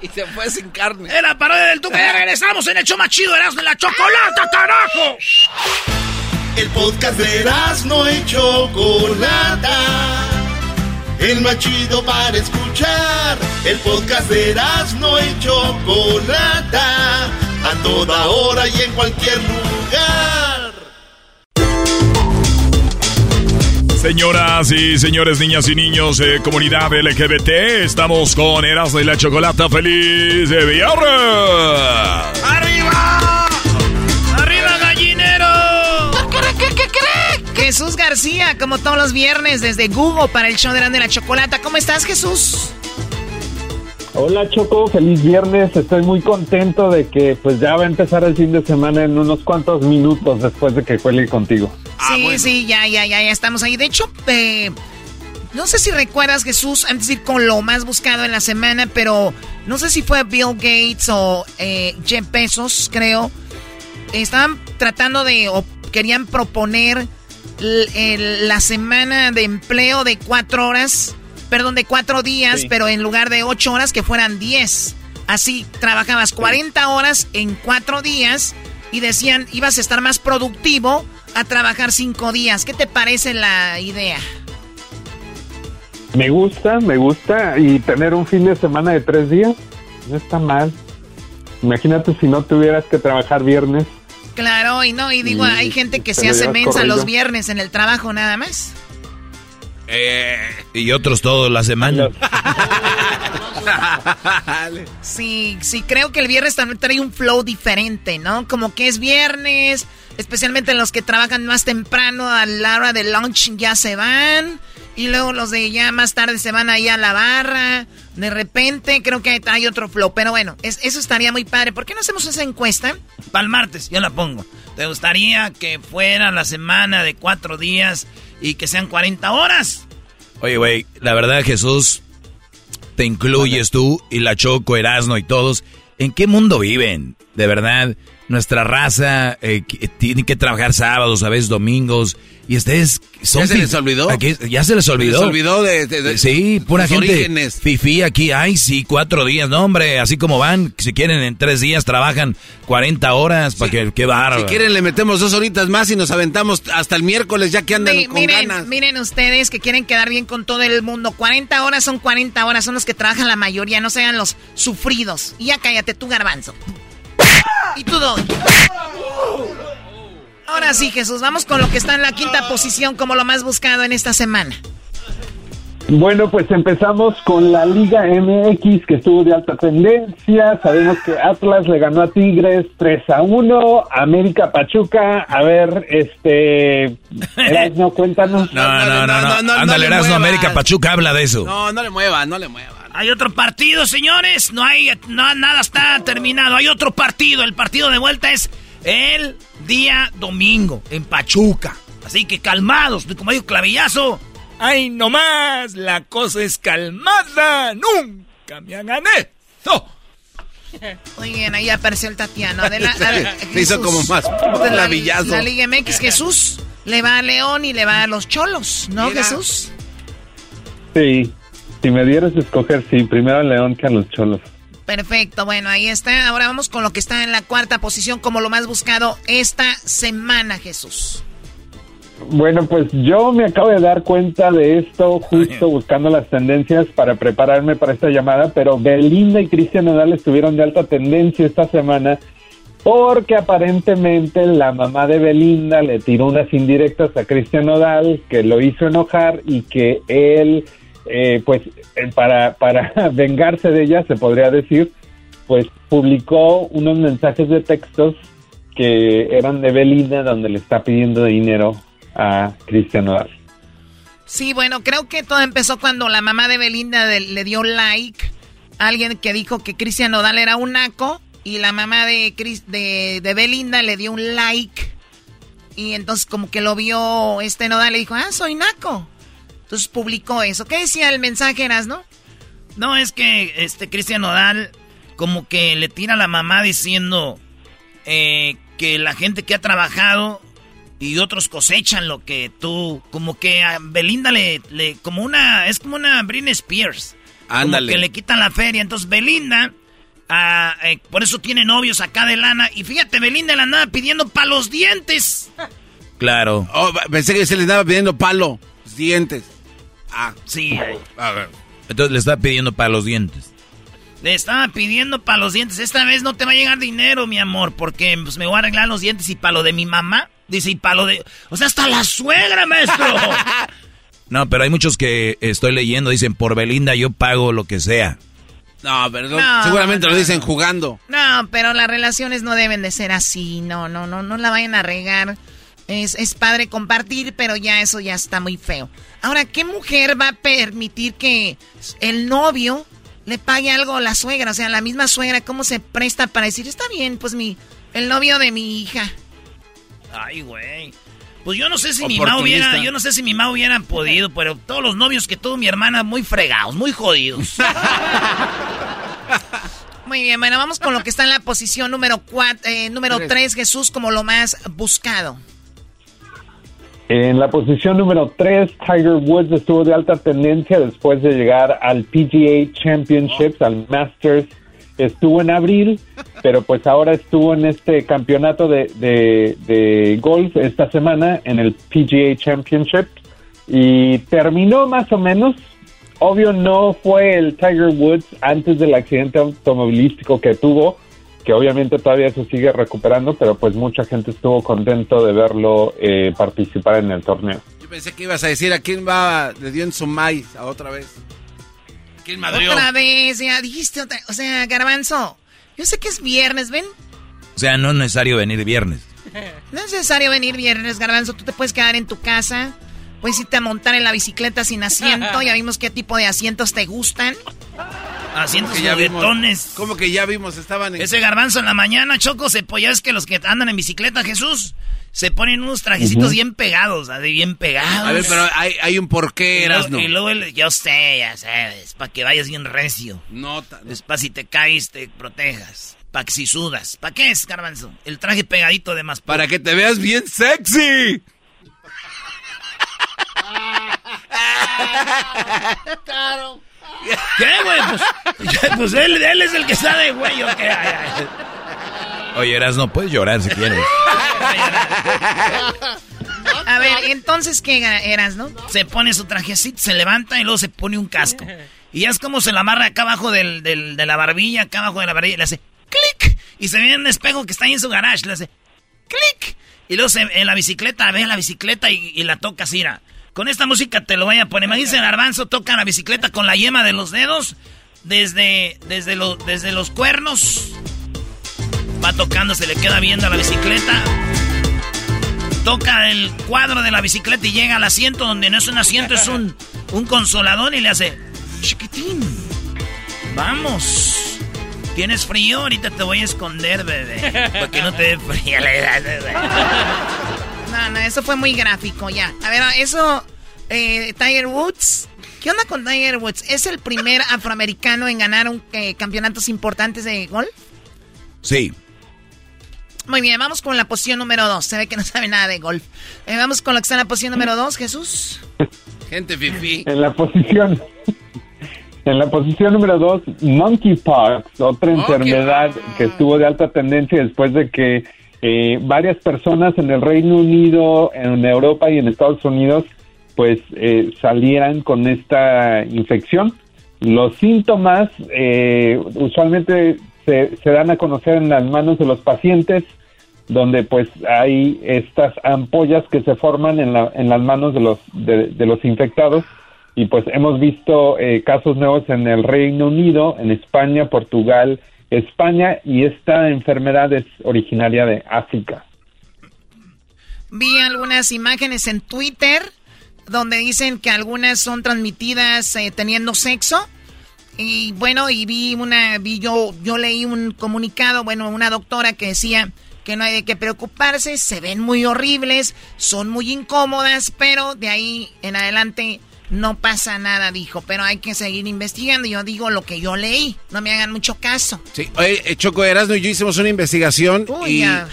y se fue sin carne. Era parodia del Tuca. Ya regresamos en el show más chido, Erasmo en la chocolata, carajo. El podcast de no y Chocolata. El más chido para escuchar. El podcast de no y Chocolata. A toda hora y en cualquier lugar. Señoras y señores, niñas y niños, eh, comunidad LGBT, estamos con Erasmo y la Chocolata Feliz de. ¡Arriba, Jesús García, como todos los viernes, desde Google para el show de Grande la Chocolata. ¿Cómo estás, Jesús? Hola Choco, feliz viernes. Estoy muy contento de que pues ya va a empezar el fin de semana en unos cuantos minutos después de que cuelgue contigo. sí, sí, ya, ya, ya, ya estamos ahí. De hecho, eh, no sé si recuerdas, Jesús, antes de ir con lo más buscado en la semana, pero no sé si fue Bill Gates o eh, Jeff Bezos, creo. Estaban tratando de, o querían proponer la semana de empleo de cuatro horas, perdón, de cuatro días, Sí. pero en lugar de ocho horas que fueran diez. Así trabajabas 40 horas en cuatro días y decían ibas a estar más productivo a trabajar cinco días. ¿Qué te parece la idea? Me gusta, me gusta. Y tener un fin de semana de tres días no está mal. Imagínate si no tuvieras que trabajar viernes. Claro, y no, y digo, hay gente que se hace mensa los viernes en el trabajo nada más. Eh, y otros todos la semana. sí, sí, creo que el viernes también trae un flow diferente, ¿no? Como que es viernes, especialmente los que trabajan más temprano a la hora de lunch ya se van. Y luego los de ya más tarde se van ahí a la barra. De repente creo que hay otro flow. Pero bueno, eso estaría muy padre. ¿Por qué no hacemos esa encuesta? Para el martes, yo la pongo. ¿Te gustaría que fuera la semana de cuatro días y que sean 40 horas? Oye, güey, la verdad, Jesús, te incluyes tú y la Choco, Erasno y todos. ¿En qué mundo viven? De verdad, nuestra raza eh, tiene que trabajar sábados, a veces domingos y ustedes son ¿Ya se les olvidó? ya se les olvidó. Se les olvidó de, Sí, pura gente fifí aquí. Ay, sí, cuatro días. No, hombre, así como van. Si quieren, en tres días trabajan 40 horas para que... Qué bárbaro. Si quieren, le metemos dos horitas más y nos aventamos hasta el miércoles ya que andan con miren, ganas. Miren ustedes que quieren quedar bien con todo el mundo. 40 horas son 40 horas. Son los que trabajan la mayoría. No sean los sufridos. Y ya cállate tú, garbanzo. Y tú, Doggy. Ahora sí, Jesús, vamos con lo que está en la quinta posición como lo más buscado en esta semana. Bueno, pues empezamos con la Liga MX que estuvo de alta tendencia. Sabemos que Atlas le ganó a Tigres 3 a 1. América Pachuca, a ver, este. no cuéntanos. No, no, no, no. Ándale, Erasno, América Pachuca habla de eso. No, no le mueva, no le mueva. Hay otro partido, señores. No hay, no, nada está terminado. Hay otro partido. El partido de vuelta es el día domingo en Pachuca. Así que calmados, como dijo Clavillazo. ¡Ay, no más! La cosa es calmada. ¡Nunca me hagan eso! Muy bien, ahí apareció el Tatiano. De la, hizo como más clavillazo. La, la Liga MX, Jesús le va a León y le va a los Cholos, ¿no, Jesús? Sí, si me dieras a escoger, sí, primero León que a los Cholos. Perfecto, bueno, ahí está. Ahora vamos con lo que está en la cuarta posición como lo más buscado esta semana, Jesús. Bueno, pues yo me acabo de dar cuenta de esto justo buscando las tendencias para prepararme para esta llamada, pero Belinda y Cristian Nodal estuvieron de alta tendencia esta semana porque aparentemente la mamá de Belinda le tiró unas indirectas a Cristian Nodal que lo hizo enojar y que él eh, pues eh, para, para vengarse de ella, se podría decir, pues publicó unos mensajes de textos que eran de Belinda donde le está pidiendo dinero a Cristian Nodal. Sí, bueno, creo que todo empezó cuando la mamá de Belinda le dio like alguien que dijo que Cristian Nodal era un naco y la mamá de, de, de Belinda le dio un like y entonces como que lo vio este Nodal le dijo, ah, soy naco. Entonces publicó eso. ¿Qué decía el mensaje, Eras, no? No, es que este Cristian Nodal como que le tira a la mamá diciendo eh, que la gente que ha trabajado y otros cosechan lo que tú, como que a Belinda le, le como una, es como una Britney Spears. Ándale. Como que le quitan la feria. Entonces Belinda, ah, eh, por eso tiene novios acá de lana. Y fíjate, Belinda le andaba pidiendo palos dientes. Claro. Oh, pensé que se le andaba pidiendo palo, dientes. Ah, sí. A ver. Entonces le estaba pidiendo para los dientes. Le estaba pidiendo para los dientes. Esta vez no te va a llegar dinero, mi amor, porque pues, me voy a arreglar los dientes y para lo de mi mamá. Dice, y para lo de... O sea, hasta la suegra, maestro. no, pero hay muchos que estoy leyendo, dicen, por Belinda yo pago lo que sea. No, pero seguramente lo dicen jugando. No, pero las relaciones no deben de ser así. No, no, no, no la vayan a regar. Es, es padre compartir, pero ya eso ya está muy feo. Ahora, ¿qué mujer va a permitir que el novio le pague algo a la suegra? O sea, la misma suegra, ¿cómo se presta para decir, está bien, pues mi, el novio de mi hija? Ay, güey. Pues yo no sé si mi mamá hubiera, yo no sé si mi mamá hubiera podido, pero todos los novios que tuvo mi hermana muy fregados, muy jodidos. Muy bien, bueno, vamos con lo que está en la posición número cuatro, eh, número 3, Jesús, como lo más buscado. En la posición número 3, Tiger Woods estuvo de alta tendencia después de llegar al PGA Championships, al Masters. Estuvo en abril, pero pues ahora estuvo en este campeonato de, de, golf esta semana en el PGA Championship y terminó más o menos. Obvio no fue el Tiger Woods antes del accidente automovilístico que tuvo, que obviamente todavía se sigue recuperando, pero pues mucha gente estuvo contento de verlo eh, participar en el torneo. Yo pensé que ibas a decir a quién va, le dio en Sumay a otra vez. ¿Quién madrió? Otra vez, ya dijiste otra, o sea, Garbanzo, yo sé que es viernes, ¿ven? O sea, no es necesario venir viernes. No es necesario venir viernes, Garbanzo, tú te puedes quedar en tu casa, puedes irte a montar en la bicicleta sin asiento, ya vimos qué tipo de asientos te gustan. Asientos Que ya juguetones. ¿Cómo que ya vimos? Estaban en... Ese garbanzo en la mañana, Choco, se ya es que los que andan en bicicleta, Jesús, se ponen unos trajecitos bien pegados, así bien pegados. A ver, pero hay, hay un porqué, Y luego- Erasno. Y luego, el- yo sé, ya sabes, para que vayas bien recio. No, Es para si te caes, te protejas. Para que si sudas. ¿Para qué es, garbanzo? El traje pegadito de más. Para que te veas bien sexy. ¿Qué, güey? Pues, pues él, él es el que sabe, güey. ¿o qué? Ay, ay. Oye, Eras, no puedes llorar si quieres. A ver, entonces, ¿qué eras, no? Se pone su trajecito, se levanta y luego se pone un casco. Y ya es como se la amarra acá abajo del, del- de la barbilla, acá abajo de la barbilla, y le hace clic. Y se ve en un espejo que está ahí en su garage, le hace clic. Y luego se, en la bicicleta, ve la bicicleta y, y la toca así. Con esta música te lo voy a poner. Imagínense, garbanzo toca la bicicleta con la yema de los dedos, desde, desde, lo- desde los cuernos. Va tocando, se le queda viendo a la bicicleta. Toca el cuadro de la bicicleta y llega al asiento donde no es un asiento, es un, un consolador y le hace, chiquitín, vamos. ¿Tienes frío? Ahorita te voy a esconder, bebé. Para que no te dé frío. No, no, eso fue muy gráfico ya. A ver, eso, eh, Tiger Woods. ¿Qué onda con Tiger Woods? ¿Es el primer afroamericano en ganar un, eh, campeonatos importantes de golf? Sí. Muy bien, vamos con la posición número dos. Se ve que no sabe nada de golf. Eh, vamos con lo que está en la posición número dos, Jesús. Gente fifi. En la posición en la posición número dos, monkeypox, otra enfermedad que estuvo de alta tendencia después de que eh, varias personas en el Reino Unido, en Europa y en Estados Unidos, pues eh, salieran con esta infección. Los síntomas eh, usualmente se, se dan a conocer en las manos de los pacientes, donde pues hay estas ampollas que se forman en, la- en las manos de los, de, los infectados y pues hemos visto eh, casos nuevos en el Reino Unido, en España, Portugal, España y esta enfermedad es originaria de África. Vi algunas imágenes en Twitter donde dicen que algunas son transmitidas eh, teniendo sexo. Y bueno, y vi una, vi yo, yo leí un comunicado, bueno, una doctora que decía que no hay de qué preocuparse, se ven muy horribles, son muy incómodas, pero de ahí en adelante no pasa nada, dijo, pero hay que seguir investigando. Yo digo lo que yo leí, no me hagan mucho caso. Sí, oye, eh, Choco Erasno y yo hicimos una investigación Uy, y, ya.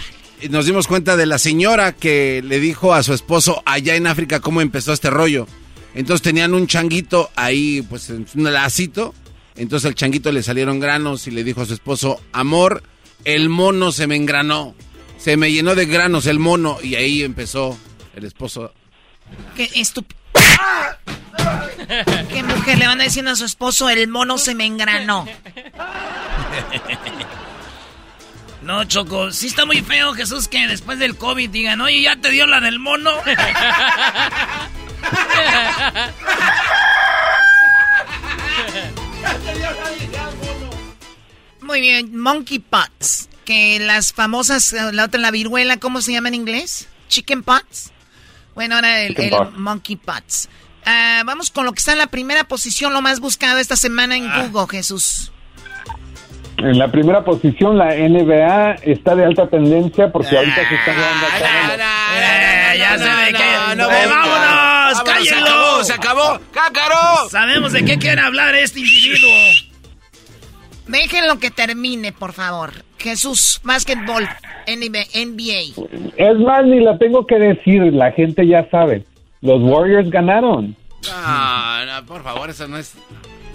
nos dimos cuenta de la señora que le dijo a su esposo allá en África cómo empezó este rollo. Entonces tenían un changuito ahí, pues en un lacito. Entonces al changuito le salieron granos y le dijo a su esposo, amor, el mono se me engranó. Se me llenó de granos el mono. Y ahí empezó el esposo. Qué estúpido. ¿Qué mujer le van a decir a su esposo el mono se me engranó? No, Choco, sí está muy feo, Jesús, que después del COVID digan, oye, ¿ya te dio la del mono? Muy bien, monkeypox. Que las famosas, la otra, la viruela, ¿cómo se llama en inglés? Chicken pox. Bueno, ahora el, el Chickenpox. monkeypox. Ah, vamos con lo que está en la primera posición, lo más buscado esta semana en Google, Jesús. En la primera posición, la NBA está de alta tendencia porque ahorita se está a cabo Eh, ya de qué. no, Eh, no, vámonos, vámonos, cállenlo. se acabó, se acabó. ¡Cácaro! Sabemos de qué quiere hablar este individuo. Déjenlo que termine, por favor. Jesús, básquetbol, NBA. NBA. Es más, ni la tengo que decir, la gente ya sabe. Los Warriors ganaron. No, no, por favor, eso no es...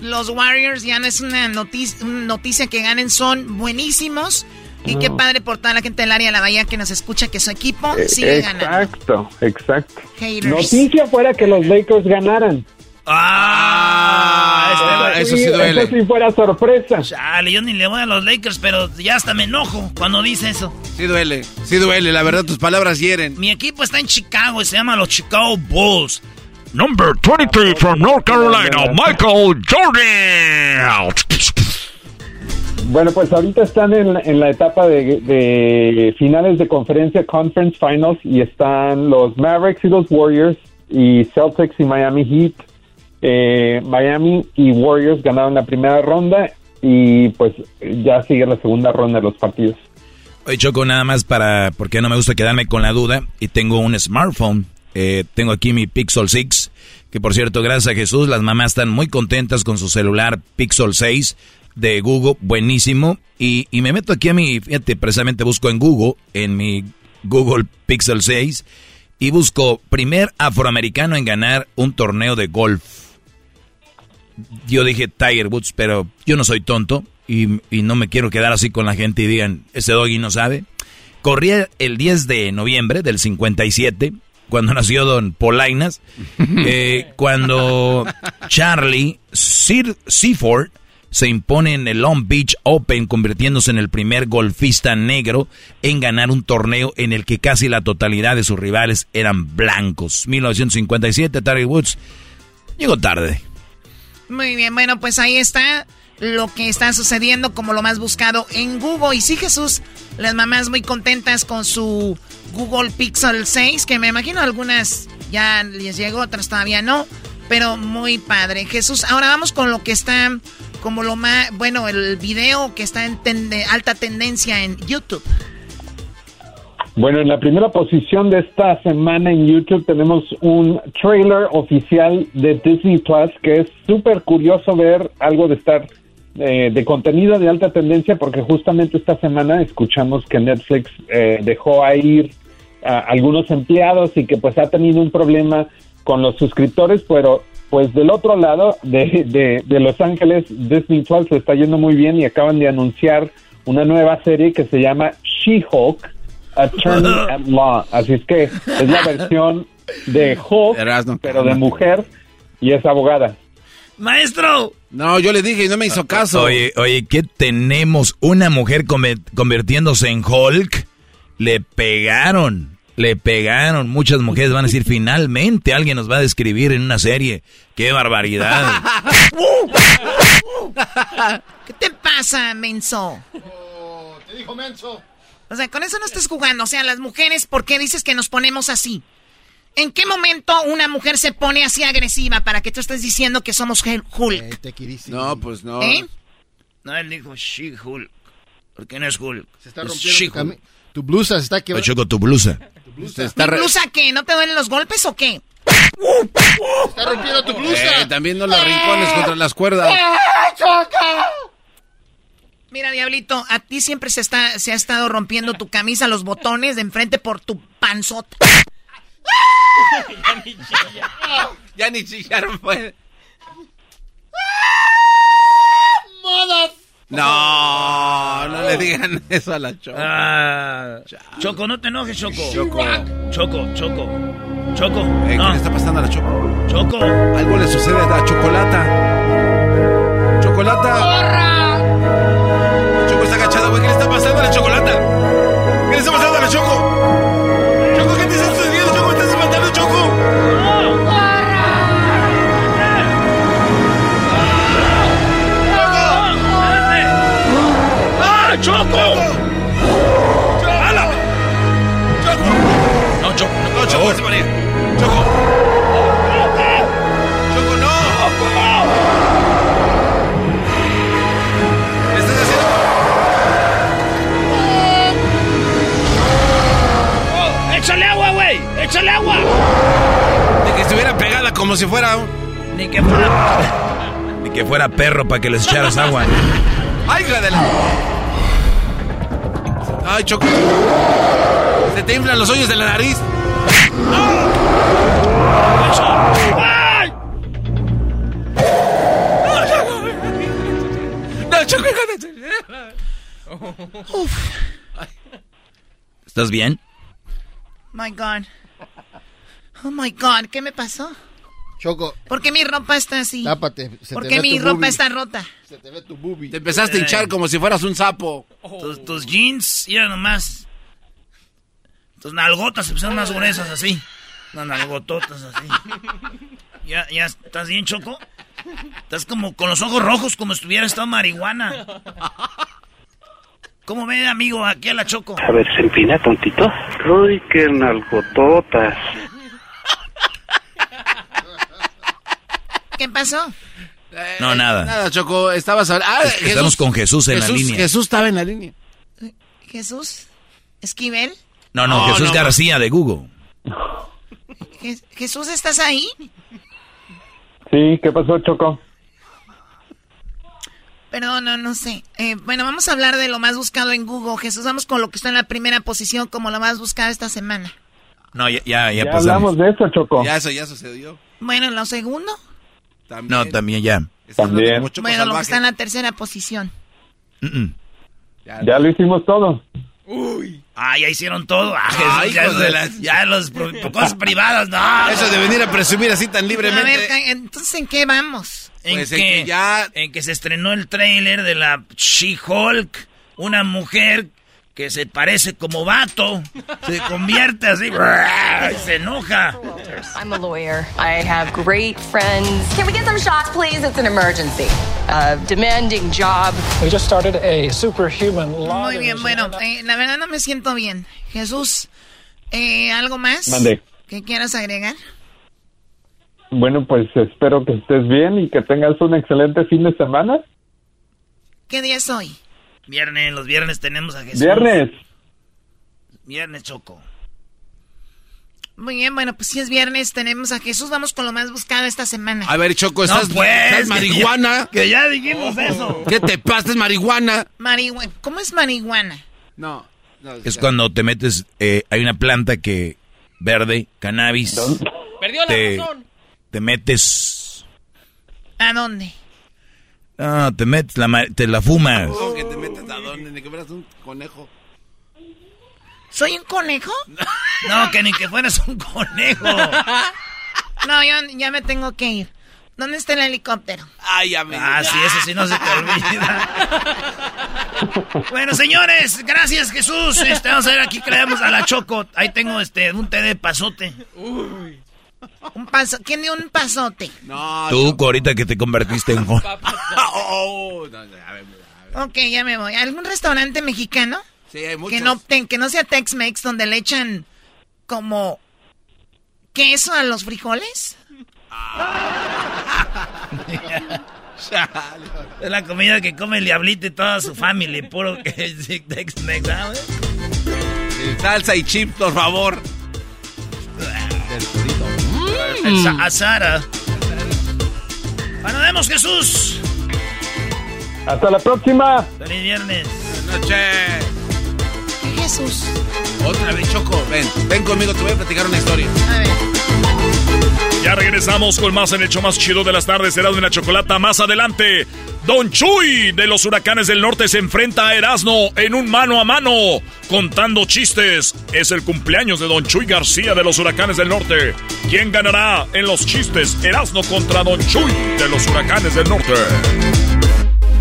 Los Warriors ya no es una noticia, una noticia que ganen, son buenísimos. Y qué padre por toda la gente del área de la bahía que nos escucha que su equipo sigue ganando. Exacto, exacto. Noticia fuera que los Lakers ganaran. Ah, Ah, eso sí duele. Eso sí fuera sorpresa. Chale, yo ni le voy a los Lakers, pero ya hasta me enojo cuando dice eso. Sí duele, sí duele, la verdad tus palabras hieren. Mi equipo está en Chicago y se llama los Chicago Bulls. Number 23 from North Carolina, Michael Jordan. Bueno, pues ahorita están en, en la etapa de, de finales de conferencia, Conference Finals, y están los Mavericks y los Warriors, y Celtics y Miami Heat. Eh, Miami y Warriors ganaron la primera ronda, y pues ya sigue la segunda ronda de los partidos. Oye, Choco, nada más para, porque no me gusta quedarme con la duda, y tengo un smartphone, eh, tengo aquí mi Pixel 6, que por cierto, gracias a Jesús, las mamás están muy contentas con su celular Pixel 6 de Google, buenísimo. Y, y, me meto aquí a mi, fíjate, precisamente busco en Google, en mi Google Pixel 6, y busco primer afroamericano en ganar un torneo de golf. Yo dije Tiger Woods, pero yo no soy tonto y, no me quiero quedar así con la gente y digan, ese doggy no sabe. Corría el 10 de noviembre del 57, cuando nació Don Polainas, eh, cuando Charlie Seaford se impone en el Long Beach Open, convirtiéndose en el primer golfista negro en ganar un torneo en el que casi la totalidad de sus rivales eran blancos. 1957, Tiger Woods llegó tarde. Muy bien, bueno, pues ahí está lo que está sucediendo como lo más buscado en Google. Y sí, Jesús, las mamás muy contentas con su Google Pixel 6, que me imagino algunas ya les llegó, otras todavía no, pero muy padre. Jesús, ahora vamos con lo que está como lo más, bueno, el video que está en alta tendencia en YouTube. Bueno, en la primera posición de esta semana en YouTube tenemos un trailer oficial de Disney Plus que es súper curioso ver algo de estar eh, de contenido de alta tendencia porque justamente esta semana escuchamos que Netflix eh, dejó a ir a algunos empleados y que pues ha tenido un problema con los suscriptores, pero pues del otro lado de, de, de Los Ángeles, Disney Plus se está yendo muy bien y acaban de anunciar una nueva serie que se llama She-Hulk, Attorney at Law. Así es que es la versión de Hulk, pero de mujer, y es abogada. Maestro. No, yo le dije y no me hizo caso. Oye, oye, ¿qué tenemos? Una mujer convirtiéndose en Hulk. Le pegaron, le pegaron. Muchas mujeres van a decir, finalmente alguien nos va a describir en una serie. ¡Qué barbaridad! ¿Qué te pasa, menso? Oh, te dijo menso. O sea, con eso no estés jugando. O sea, las mujeres, ¿por qué dices que nos ponemos así? ¿En qué momento una mujer se pone así agresiva para que tú estés diciendo que somos Hulk? Eh, no, pues no. ¿Eh? No, él dijo She-Hulk. ¿Por qué no es Hulk? Se está rompiendo tu, tu blusa, se está quebrando. Choco, tu blusa. Tu blusa. ¿Mi blusa qué? ¿No te duelen los golpes o qué? Se está rompiendo tu blusa. Eh, también no los rincones contra las cuerdas. Mira, Diablito, a ti siempre se, está, se ha estado rompiendo tu camisa, los botones de enfrente por tu panzota. ya ni chillar. Ya ni chillar puede. No, no le digan eso a la Choco. Ah, Choco, no te enojes, Choco. Choco. Choco, Choco. Choco. Eh, ¿Qué no. le está pasando a la Choco? Choco. Algo le sucede a la Chocolata. Chocolata. Güey. ¿Qué le está pasando a la Chocolata? ¿Qué le está pasando a la Choco? Choco, ¿qué te está sucediendo? Choco, ¿me estás espantando, Choco? ¡Ah, Choco! ¡Hala! ¡Choco! No, Choco, no, Choco, se. Choco, ¡Échale agua! De que estuviera pegada como si fuera un... Ni que fuera... Ni que fuera perro para que les echaras agua. ¡Ay, hija de la... ¡Ay, Choco! Se te inflan los hoyos de la nariz. ¡Ay! No, Choco, hija de... ¿Estás bien? my God. Oh, my God, ¿qué me pasó? Choco. ¿Por qué mi ropa está así? Tápate. se ¿Por te qué ve mi tu ropa boobie. está rota? Se te ve tu boobie. Te empezaste a hinchar como si fueras un sapo. Tus, tus jeans, mira nomás. Tus nalgotas se pusieron más gruesas así. Unas nalgototas así. ¿Ya, ¿Ya estás bien, Choco? Estás como con los ojos rojos como si estuviera estado marihuana. ¿Cómo ve, amigo, aquí a la Choco? A ver, se empina tontito. Uy, qué nalgototas. ¿Qué pasó? No, nada. Nada, Choco, estabas hablando. Ah, Es- estamos con Jesús en la línea. Jesús estaba en la línea. ¿Jesús? ¿Esquivel? No, no, No, Jesús no. García de Google. Je- ¿Jesús, estás ahí? Sí, ¿qué pasó, Choco? Perdón, no, no sé. Eh, bueno, vamos a hablar de lo más buscado en Google. Jesús, vamos con lo que está en la primera posición como lo más buscado esta semana. No, ya, ya, ya Ya pasamos. hablamos de eso, Choco. Ya eso ya sucedió. Bueno, lo segundo. No, también ya. También. Bueno, lo que está en la tercera posición. Ya lo hicimos todo. Uy. Ah, ya hicieron todo. Ah, Jesús, Ay, ya, de las- los cosas privadas, no. Eso de venir a presumir así tan A libremente. ver, ca- entonces, ¿en qué vamos? En, Pues en que, que ya- en que se estrenó el tráiler de la She-Hulk, una mujer que se parece como vato, se convierte así, y se enoja. I'm a lawyer. I have great friends. Can we get some shots, please? It's an emergency. A demanding job. We just started a superhuman law. Muy bien, bueno, eh, la verdad no me siento bien. Jesús, eh, ¿algo más? Mande. ¿Qué quieras agregar? Bueno, pues espero que estés bien y que tengas un excelente fin de semana. ¿Qué día es hoy? Viernes, los viernes tenemos a Jesús. Viernes. Viernes, Choco. Muy bien, bueno, pues si es viernes, tenemos a Jesús. Vamos con lo más buscado esta semana. A ver, Choco, ¿estás, No, pues, estás que marihuana? ya- que ya dijimos eso. ¿Qué te pasa? ¿Es marihuana? Marihuana. ¿Cómo es marihuana? No. no, Es cuando te metes, eh, hay una planta que verde, cannabis. Perdió la te, razón. te metes, ¿A dónde? Ah, te metes, la, ma- te la fumas. ¿Cómo que te metes a dónde? Ni que fueras un conejo. ¿Soy un conejo? No, que ni que fueras un conejo. No, yo ya me tengo que ir. ¿Dónde está el helicóptero? Ay, ya me... Ah, sí, eso sí no se te olvida. bueno, señores, gracias Jesús. Este, vamos a ver aquí creemos a la Choco. Ahí tengo este un té de pasote. Un paso. ¿Quién dio un pasote? No, Tú, ahorita que te convertiste en... Oh, no, a ver, a ver. Ok, ya me voy. ¿Algún restaurante mexicano? Sí, hay muchos. Que no, ten- que no sea Tex-Mex donde le echan como queso a los frijoles. Es la comida que come el diablito y toda su familia. Puro que Tex-Mex, ¿sabes? Salsa y chips, por favor. El sa- Azara. Bueno, vemos Jesús. Hasta la próxima. Feliz viernes. Buenas noches. ¿Qué Jesús? Otra vez, Choco. Ven, ven conmigo, te voy a platicar una historia. A ver. Ya regresamos con más en el show más chido de las tardes, Erasmo y la Chocolata. Más adelante, Don Chuy de los Huracanes del Norte se enfrenta a Erasmo en un mano a mano, contando chistes. Es el cumpleaños de Don Chuy García de los Huracanes del Norte. ¿Quién ganará en los chistes? Erasmo contra Don Chuy de los Huracanes del Norte.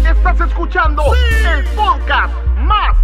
Estás escuchando el podcast más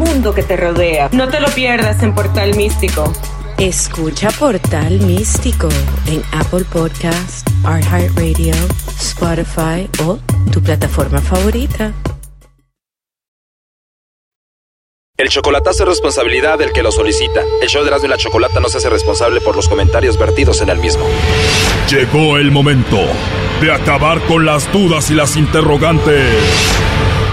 mundo que te rodea. No te lo pierdas en Portal Místico. Escucha Portal Místico en Apple Podcast, iHeartRadio, Spotify o tu plataforma favorita. El chocolatazo es responsabilidad del que lo solicita. El show de Erasmo y la Chocolata no se hace responsable por los comentarios vertidos en el mismo. Llegó el momento de acabar con las dudas y las interrogantes.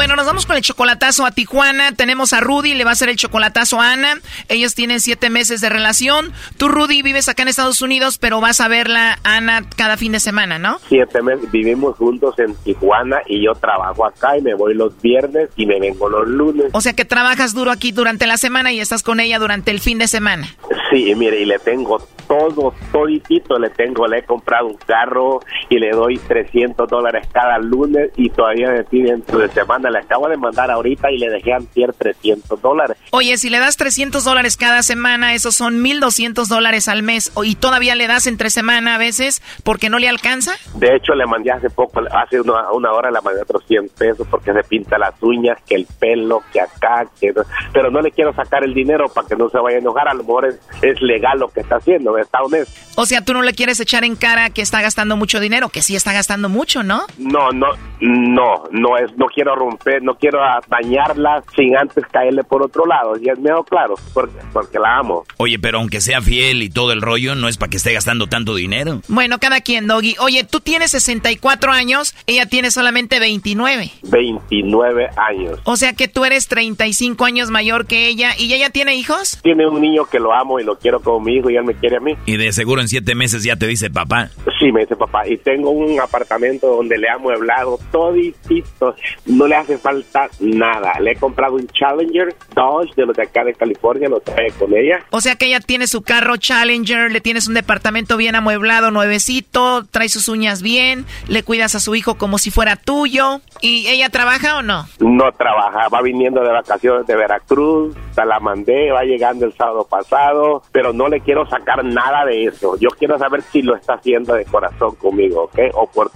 Bueno, nos vamos con el chocolatazo a Tijuana. Tenemos a Rudy, le va a hacer el chocolatazo a Ana. Ellos tienen siete meses de relación. Tú, Rudy, vives acá en Estados Unidos, pero vas a verla, Ana, cada fin de semana, ¿no? Siete meses, vivimos juntos en Tijuana y yo trabajo acá y me voy los viernes y me vengo los lunes. O sea que trabajas duro aquí durante la semana y estás con ella durante el fin de semana. Sí, mire, y le tengo todo, toditito, le tengo, le he comprado un carro y le doy 300 dólares cada lunes y todavía me pide dentro de semana, le acabo de mandar ahorita y le dejé antier 300 dólares. Oye, si le das 300 dólares cada semana, esos son 1200 dólares al mes y todavía le das entre semana a veces porque no le alcanza. De hecho, le mandé hace poco, hace una, una hora le mandé otros 100 pesos porque se pinta las uñas, que el pelo, que acá, que... Pero no le quiero sacar el dinero para que no se vaya a enojar, a lo mejor es es legal lo que está haciendo, está honesto. O sea, tú no le quieres echar en cara que está gastando mucho dinero, que sí está gastando mucho, ¿no? No, no, no, no es, no quiero romper, no quiero dañarla sin antes caerle por otro lado. Y es mejor claro, porque, porque la amo. Oye, pero aunque sea fiel y todo el rollo, no es para que esté gastando tanto dinero. Bueno, cada quien, Doggy. Oye, tú tienes 64 años, ella tiene solamente 29. 29 años. O sea que tú eres 35 años mayor que ella. ¿Y ella tiene hijos? Tiene un niño que lo amo y lo quiero como mi hijo y él me quiere a mí. Y de seguro en siete meses ya te dice papá. Sí, me dice papá. Y tengo un apartamento donde le ha amueblado toditito. No le hace falta nada. Le he comprado un Challenger Dodge de los de acá de California, lo trae con ella. O sea que ella tiene su carro Challenger, le tienes un departamento bien amueblado, nuevecito, trae sus uñas bien, le cuidas a su hijo como si fuera tuyo. ¿Y ella trabaja o no? No trabaja, va viniendo de vacaciones de Veracruz, se la mandé, va llegando el sábado pasado, pero no le quiero sacar nada de eso. Yo quiero saber si lo está haciendo de corazón conmigo, ¿ok? O por...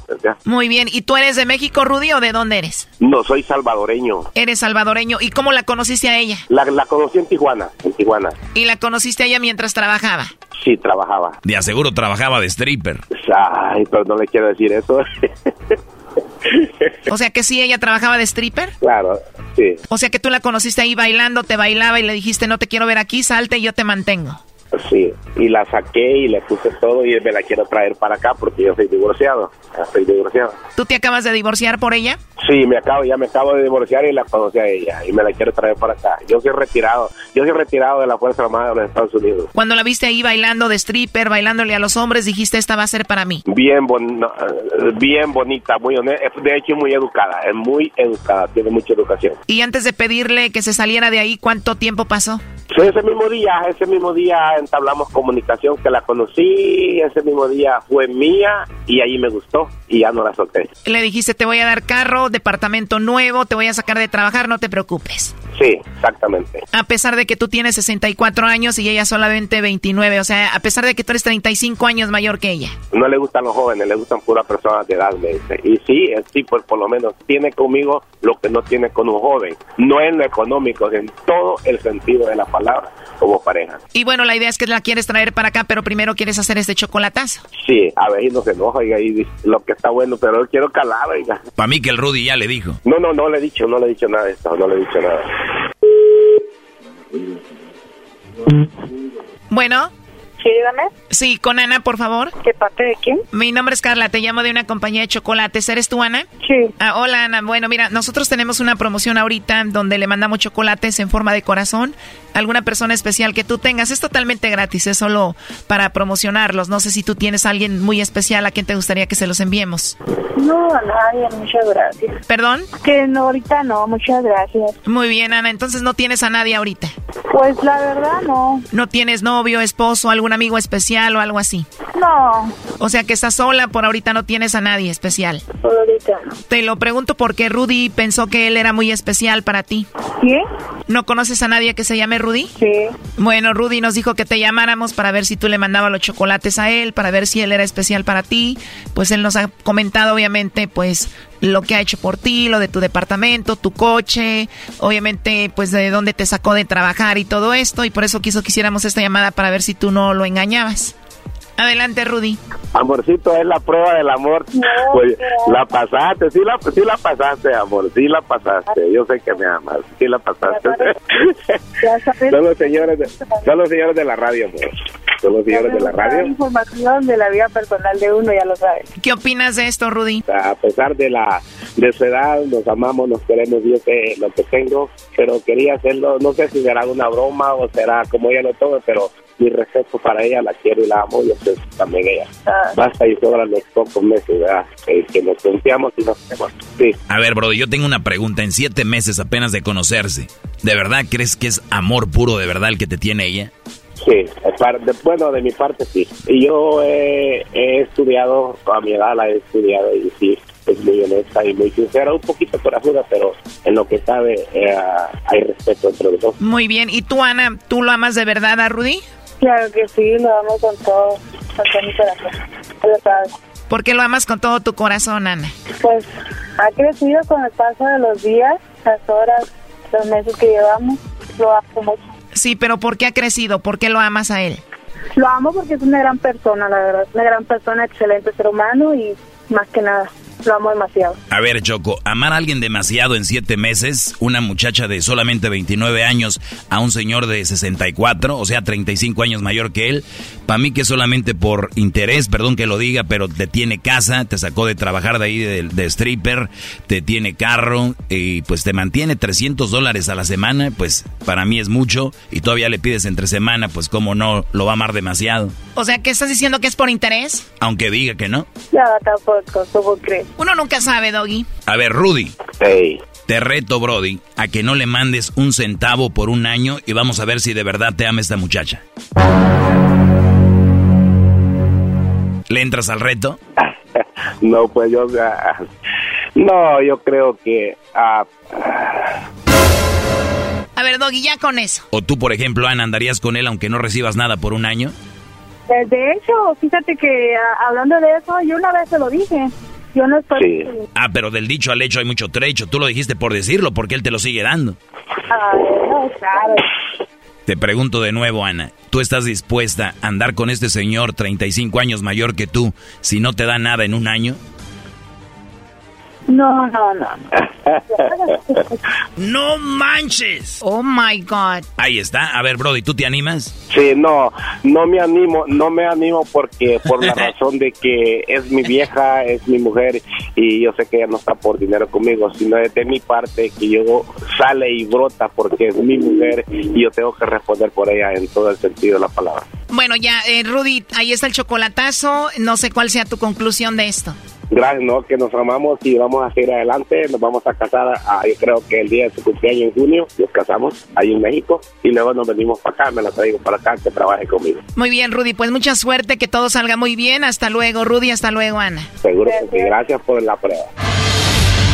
Muy bien, ¿y tú eres de México, Rudy, o de dónde eres? No, soy salvadoreño. Eres salvadoreño, ¿y cómo la conociste a ella? La, la conocí en Tijuana, en Tijuana. ¿Y la conociste a ella mientras trabajaba? Sí, trabajaba. De aseguro trabajaba de stripper. Ay, pero no le quiero decir eso. O sea que sí, ella trabajaba de stripper. Claro, sí. O sea que tú la conociste ahí bailando, te bailaba y le dijiste, no te quiero ver aquí, salte y yo te mantengo. Sí, y la saqué y le puse todo y me la quiero traer para acá porque yo soy divorciado. Estoy divorciado. ¿Tú te acabas de divorciar por ella? Sí, me acabo, ya me acabo de divorciar y la conocí a ella y me la quiero traer para acá. Yo soy retirado, yo soy retirado de la Fuerza Armada de los Estados Unidos. Cuando la viste ahí bailando de stripper, bailándole a los hombres, dijiste, esta va a ser para mí. Bien, bon bien bonita, muy honesta, de hecho muy educada, es muy educada, tiene mucha educación. Y antes de pedirle que se saliera de ahí, ¿cuánto tiempo pasó? Ese mismo día, ese mismo día entablamos comunicación que la conocí, ese mismo día fue mía y ahí me gustó y ya no la solté. Le dijiste, te voy a dar carro, departamento nuevo, te voy a sacar de trabajar, no te preocupes. Sí, exactamente. A pesar de que tú tienes 64 años y ella solamente 29, o sea, a pesar de que tú eres 35 años mayor que ella. No le gustan los jóvenes, le gustan puras personas de edad, me dice. Y sí, sí, pues por lo menos tiene conmigo lo que no tiene con un joven. No en lo económico, en todo el sentido de la palabra, como pareja. Y bueno, la idea es que la quieres traer para acá, pero primero quieres hacer este chocolatazo. Sí, a ver, y no se enoja, oiga, y lo que está bueno, pero yo quiero calar, oiga. Para mí que el Rudy ya le dijo. No, no, no le he dicho, no le he dicho nada de esto, no le he dicho nada. Bueno. Sí, dígame. Sí, con Ana, por favor. ¿Qué parte de quién? Mi nombre es Carla, te llamo de una compañía de chocolates. ¿Eres tú, Ana? Sí. Ah, hola, Ana. Bueno, mira, nosotros tenemos una promoción ahorita donde le mandamos chocolates en forma de corazón a alguna persona especial que tú tengas. Es totalmente gratis, es solo para promocionarlos. No sé si tú tienes a alguien muy especial a quien te gustaría que se los enviemos. No, a nadie, muchas gracias. ¿Perdón? Que no, ahorita no, muchas gracias. Muy bien, Ana. Entonces no tienes a nadie ahorita. Pues la verdad no. ¿No tienes novio, esposo, algún amigo especial o algo así? No. O sea que estás sola, por ahorita no tienes a nadie especial. Por ahorita no. Te lo pregunto porque Rudy pensó que él era muy especial para ti. ¿Quién? ¿No conoces a nadie que se llame Rudy? Sí. Bueno, Rudy nos dijo que te llamáramos para ver si tú le mandabas los chocolates a él, para ver si él era especial para ti. Pues él nos ha comentado, obviamente, pues lo que ha hecho por ti, lo de tu departamento, tu coche, obviamente, pues de dónde te sacó de trabajar y todo esto. Y por eso quiso que hiciéramos esta llamada para ver si tú no lo engañabas. Adelante, Rudy. Amorcito, es la prueba del amor. pues la pasaste, sí la, sí la pasaste, amor, sí la pasaste. Yo sé que me amas, sí la pasaste. son los señores, de, son los señores de la radio, amor. Son los señores de la radio. información de la vida personal de uno, ya lo sabes. ¿Qué opinas de esto, Rudy? A pesar de la de su edad, nos amamos, nos queremos, yo sé lo que tengo, pero quería hacerlo, no sé si será una broma o será como ella lo tome, pero mi respeto para ella, la quiero y la amo, yo sé también ella. Basta y sobran los pocos meses, ¿verdad? Eh, que nos confiamos y nos queremos. Sí. A ver, bro, yo tengo una pregunta. En siete meses apenas de conocerse, ¿de verdad crees que es amor puro de verdad el que te tiene ella? Sí, bueno, de mi parte sí. Y yo he, he estudiado, a mi edad la he estudiado y sí, es muy honesta y muy sincera, un poquito corajuda, pero en lo que sabe eh, hay respeto entre los dos. Muy bien, ¿y tú, Ana, tú lo amas de verdad a Rudy? Claro que sí, lo amo con todo, con todo mi corazón, lo sabes. ¿Por qué lo amas con todo tu corazón, Ana? Pues ha crecido con el paso de los días, las horas, los meses que llevamos, lo amo mucho. Sí, pero ¿por qué ha crecido? ¿Por qué lo amas a él? Lo amo porque es una gran persona, la verdad, una gran persona, excelente ser humano y más que nada lo amo demasiado. A ver, Choco, amar a alguien demasiado en siete meses, una muchacha de solamente 29 años a un señor de 64, o sea, 35 años mayor que él, para mí que solamente por interés, perdón que lo diga, pero te tiene casa, te sacó de trabajar de ahí de, de stripper, te tiene carro y pues te mantiene 300 dólares a la semana, pues para mí es mucho y todavía le pides entre semana, pues como no lo va a amar demasiado. O sea, ¿qué estás diciendo que es por interés? Aunque diga que no. Ya, tampoco, ¿cómo crees? Uno nunca sabe, Doggy. A ver, Rudy. Hey. Te reto, Brody, a que no le mandes un centavo por un año y vamos a ver si de verdad te ama esta muchacha. ¿Le entras al reto? no, pues yo... no, yo creo que... ah, A ver, Doggy, ya con eso. ¿O tú, por ejemplo, Ana, andarías con él aunque no recibas nada por un año? Eh, De hecho, fíjate que ah, hablando de eso, yo una vez se lo dije. Yo no estoy... Ah, pero del dicho al hecho hay mucho trecho. Tú lo dijiste por decirlo, porque él te lo sigue dando. Ah, no, claro. Te pregunto de nuevo, Ana. ¿Tú estás dispuesta a andar con este señor 35 años mayor que tú si no te da nada en un año? No, no, no. ¡No manches! Oh my God. Ahí está. A ver, Brody, ¿tú te animas? Sí, no, no me animo, no me animo porque por la razón de que es mi vieja, es mi mujer y yo sé que ella no está por dinero conmigo, sino es de mi parte que yo sale y brota porque es mi mujer y yo tengo que responder por ella en todo el sentido de la palabra. Bueno, ya, eh, Rudy, ahí está el chocolatazo. No sé cuál sea tu conclusión de esto. Gracias, ¿no? Que nos amamos y vamos a seguir adelante. Nos vamos a casar, ah, yo creo que el día de su cumpleaños en junio, nos casamos ahí en México y luego nos venimos para acá, me la traigo para acá, que trabaje conmigo. Muy bien, Rudy, pues mucha suerte, que todo salga muy bien. Hasta luego, Rudy, hasta luego, Ana. Seguro que sí, gracias por la prueba.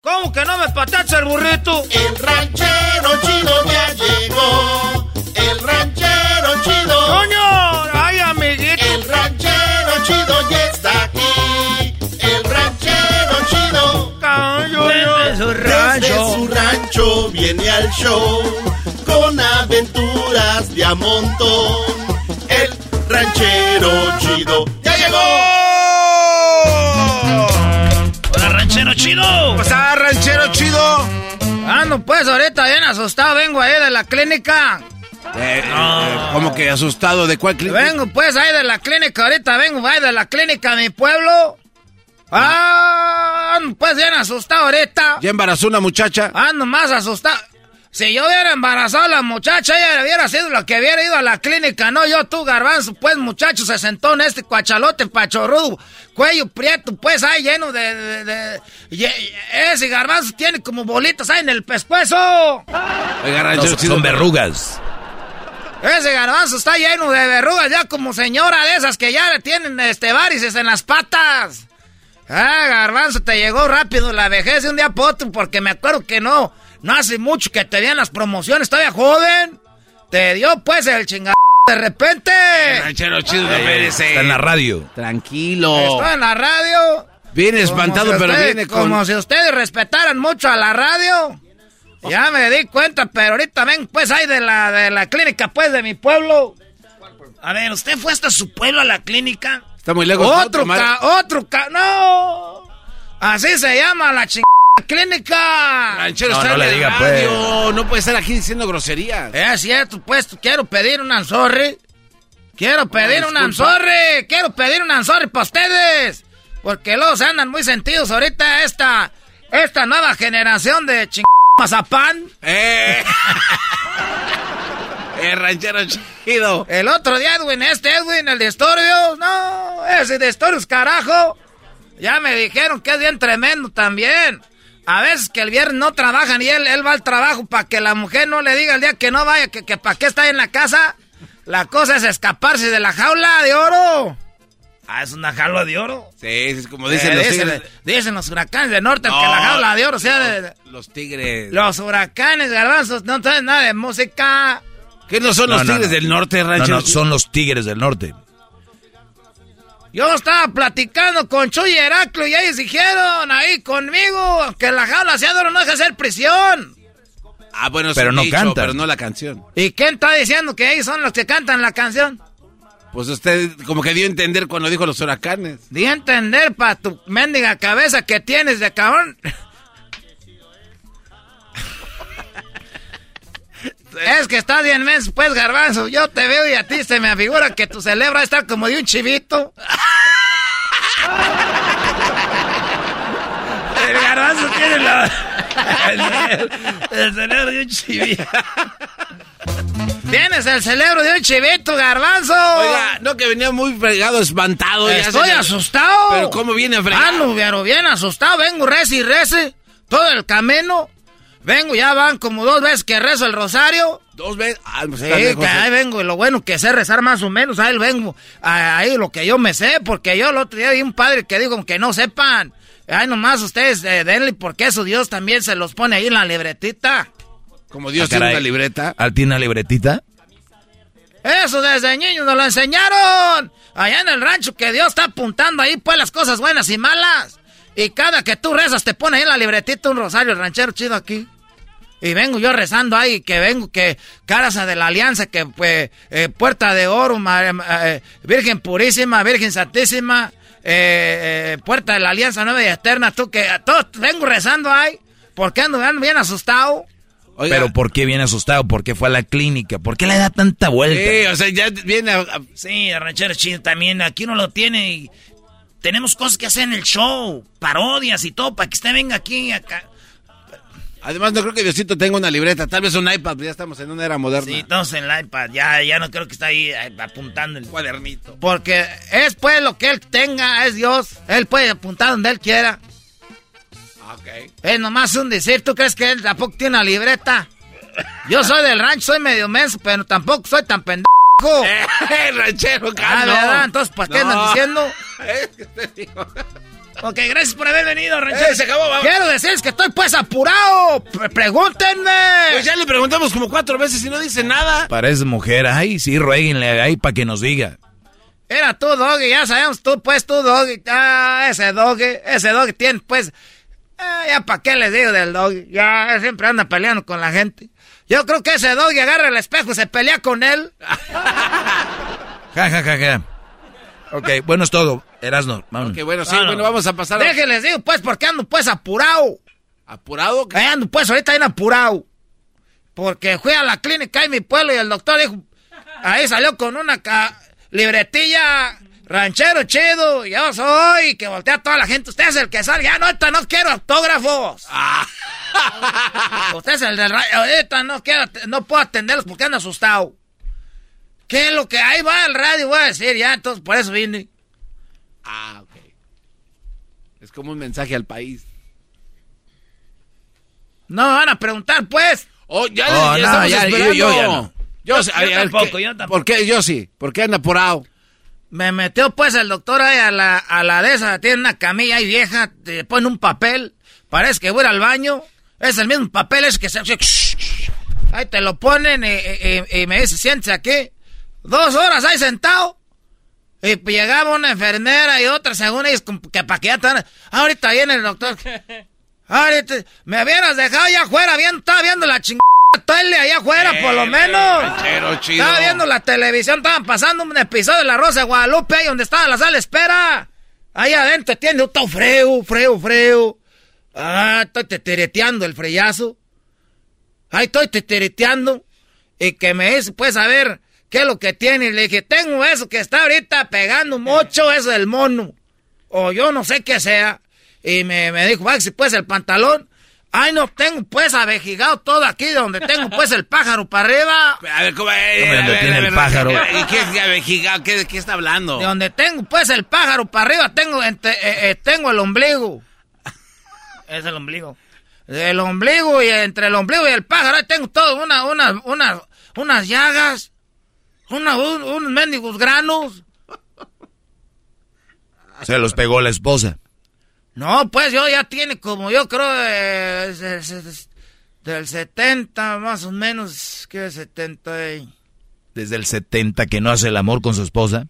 ¿Cómo que no me patacha el burrito? El ranchero chido ya llegó. El ranchero chido. ¡Coño! ¡Ay, amiguito! El ranchero chido ya está aquí. El ranchero chido. Desde su rancho. Desde su rancho viene al show. Con aventuras de a montón. El ranchero chido chido! ¿Cómo está, ranchero chido? Ah, no, pues ahorita bien asustado, vengo ahí de la clínica. Eh, eh, ¿Cómo que asustado? ¿De cuál clínica? Vengo pues ahí de la clínica, ahorita vengo ahí de la clínica de mi pueblo. Ah, ando, pues bien asustado ahorita. ¿Ya embarazó una muchacha? Ando más asustado. Si yo hubiera embarazado a la muchacha, ella hubiera sido la que hubiera ido a la clínica, no yo, tú, garbanzo. Pues, muchacho, se sentó en este cuachalote pachorrudo, cuello prieto, pues, ahí lleno de... de- de- ye- ese garbanzo tiene como bolitas ahí en el pescuezo. Oiga, No, son, verrugas. Ese garbanzo está lleno de verrugas, ya como señora de esas que ya le tienen este varices en las patas. Ah, garbanzo, te llegó rápido la vejez de un día para otro, porque me acuerdo que no, no hace mucho que te dieron las promociones, todavía joven. Te dio pues el chingado de repente. Ranchero chido, no merece. está en la radio. Tranquilo. Estoy en la radio. Viene espantado, Como si pero ustedes- viene con... Como si ustedes respetaran mucho a la radio. Ya me di cuenta, pero ahorita ven, pues, ahí de la, de la clínica, pues, de mi pueblo. A ver, ¿usted fue hasta su pueblo a la clínica? Está muy lejos. Otro ca, otro ca, no. Así se llama la chingada clínica. Ranchero No, está no en diga, radio. No puede estar aquí diciendo groserías. Es cierto, pues, quiero pedir un anzorri. Quiero pedir un disculpa. anzorri. Quiero pedir un anzorri para ustedes. Porque luego se andan muy sentidos ahorita esta, esta nueva generación de ching... mazapán. Eh. eh, ranchero chido. El otro día, Edwin, este Edwin, el de Estorios. No, ese de Estorios, carajo. Ya me dijeron que es bien tremendo también. A veces que el viernes no trabajan y él, él va al trabajo para que la mujer no le diga el día que no vaya, que, que para qué está en la casa. La cosa es escaparse de la jaula de oro. Ah, es una jaula de oro. Sí, es como dicen Eh, los dicen, tigres. dicen los huracanes del norte que No, la jaula de oro sea de... Los tigres. Los huracanes, garbanzos, no saben nada de música. ¿Qué no son No, los no, tigres del norte, No, ranchero? no, son los tigres del norte. Yo estaba platicando con Chuy y Heraclio y ellos dijeron ahí conmigo que la jaula oro no deja ser prisión. Ah, bueno, Pero no dicho, cantan. Pero no la canción. ¿Y quién está diciendo que ellos son los que cantan la canción? Pues usted como que dio a entender cuando dijo los huracanes. Di a entender pa' tu mendiga cabeza que tienes de cabrón. Es que estás bien menso, pues, garbanzo. Yo te veo y a ti se me afigura que tu celebra está como de un chivito. El garbanzo tiene la... El, el cerebro de un chivito. Tienes el cerebro de un chivito, garbanzo. Oiga, no que venía muy fregado, espantado. Estoy asustado. Pero cómo viene fregado. Ah, no, pero bien asustado. Vengo rece y todo el camino. Vengo, ya van como dos veces que rezo el rosario. Dos veces. Ah, pues Sí, está lejos, que eh. ahí vengo, y lo bueno que sé rezar más o menos, ahí vengo, ahí lo que yo me sé, porque yo el otro día vi un padre que dijo que no sepan, ay nomás ustedes eh, denle, porque eso Dios también se los pone ahí en la libretita. Como Dios Ah, tiene caray. una libreta. ¿Ah, ¿Tiene una libretita? Eso desde niños nos lo enseñaron, allá en el rancho, que Dios está apuntando ahí pues las cosas buenas y malas, y cada que tú rezas te pone ahí en la libretita un rosario ranchero chido aquí. Y vengo yo rezando ahí, que vengo, que Casa de la Alianza, que pues, eh, Puerta de Oro, ma- eh, Virgen Purísima, Virgen Santísima, eh, eh, Puerta de la Alianza Nueva y Eterna, tú que todos vengo rezando ahí, porque ando, ando bien asustado. Pero ¿por qué viene asustado? ¿Por qué fue a la clínica? ¿Por qué le da tanta vuelta? Sí, o sea, ya viene a... a- Sí, ranchero chido también. Aquí uno lo tiene y tenemos cosas que hacer en el show. Parodias y todo para que usted venga aquí acá. Además, no creo que Diosito tenga una libreta. Tal vez un iPad, ya estamos en una era moderna. Sí, todos en el iPad. Ya, ya no creo que está ahí eh, apuntando el cuadernito. Porque es pues lo que él tenga, es Dios. Él puede apuntar donde él quiera. Ok. Es nomás un decir, ¿tú crees que él tampoco tiene una libreta? Yo soy del rancho, soy medio menso, pero tampoco soy tan pendejo. Eh, ranchero, Ah, calma. ¿verdad? Entonces, ¿para qué No. andan diciendo? Es que te digo. Ok, gracias por haber venido, ranchero. Eh, se acabó, vamos. Quiero decirles que estoy pues apurado. Pre- pregúntenme. Pues ya le preguntamos como cuatro veces y no dice nada. Parece mujer. Ay, sí, rueguenle ahí para que nos diga. Era tú, Doggy, ya sabemos tú, pues tú, Doggy. Ah, ese Doggy, ese Doggy tiene, pues. ah, ya para qué les digo del Doggy. Ya siempre anda peleando con la gente. Yo creo que ese Doggy agarra el espejo y se pelea con él. Ja, ja, ja, ja. Ok, bueno, es todo. Erasno, vámonos. Ok, bueno, sí, bueno, vamos a pasar. a- Déjenles digo, pues, porque ando pues apurado. ¿Apurado? Ahí ando pues ahorita bien apurado. Porque fui a la clínica en mi pueblo y el doctor dijo, ahí salió con una ca- libretilla ranchero chido, yo soy, que voltea a toda la gente, usted es el que sale, ya no, ahorita no quiero autógrafos. usted es el del radio, ahorita no quiero, no puedo atenderlos porque ando asustado. ¿Qué es lo que ahí va el radio? Voy a decir ya, entonces por eso vine. Ah, ok. Es como un mensaje al país. No me van a preguntar, pues. Oh, ya, Oh, ya no, ya, yo- yo ya no. Yo, sí, a ver, tampoco, ¿qué- yo tampoco. ¿Por qué? Yo sí. ¿Por qué anda apurado? Me metió pues el doctor ahí a la, a la de esa, tiene una camilla ahí vieja, te pone un papel, parece que voy al baño, es el mismo papel, es que se... Ahí te lo ponen y, y- y me dice, siéntese aquí. Dos horas ahí sentado. Y pues llegaba una enfermera y otra, según ellos, que para que ya están... Ahorita viene el doctor. Ahorita, me hubieras dejado allá afuera, viendo, estaba viendo la chingada tele allá afuera, por lo menos. ranchero chido. Estaba viendo la televisión, estaban pasando un episodio de La Rosa de Guadalupe, ahí donde estaba la sala espera. Ahí adentro tiene un freo, freo, freo. Ah, estoy tetereteando el freyazo. Ahí estoy tetereteando. Y que me dice, pues, a ver, ¿qué es lo que tiene? Y le dije, tengo eso que está ahorita pegando mucho, eso del mono. O yo no sé qué sea. Y me, me dijo, va, si pues el pantalón. Ay, no tengo pues avejigado todo aquí donde tengo pues el pájaro para arriba. A ver, ¿cómo? eh, ¿Dónde ver, tiene a el ver, pájaro? ¿Y qué es avejigado? ¿Qué, ¿De qué está hablando? De donde tengo pues el pájaro para arriba, tengo, entre- eh, eh, tengo el ombligo. Es el ombligo. El ombligo y entre el ombligo y el pájaro, ahí tengo todo, una, una, una, unas llagas, una, un- unos mendigos granos. Se los pegó la esposa. No, pues yo ya tiene como yo creo eh, se- se- del 70 más o menos, ¿qué 70? y- Desde el 70 que no hace el amor con su esposa.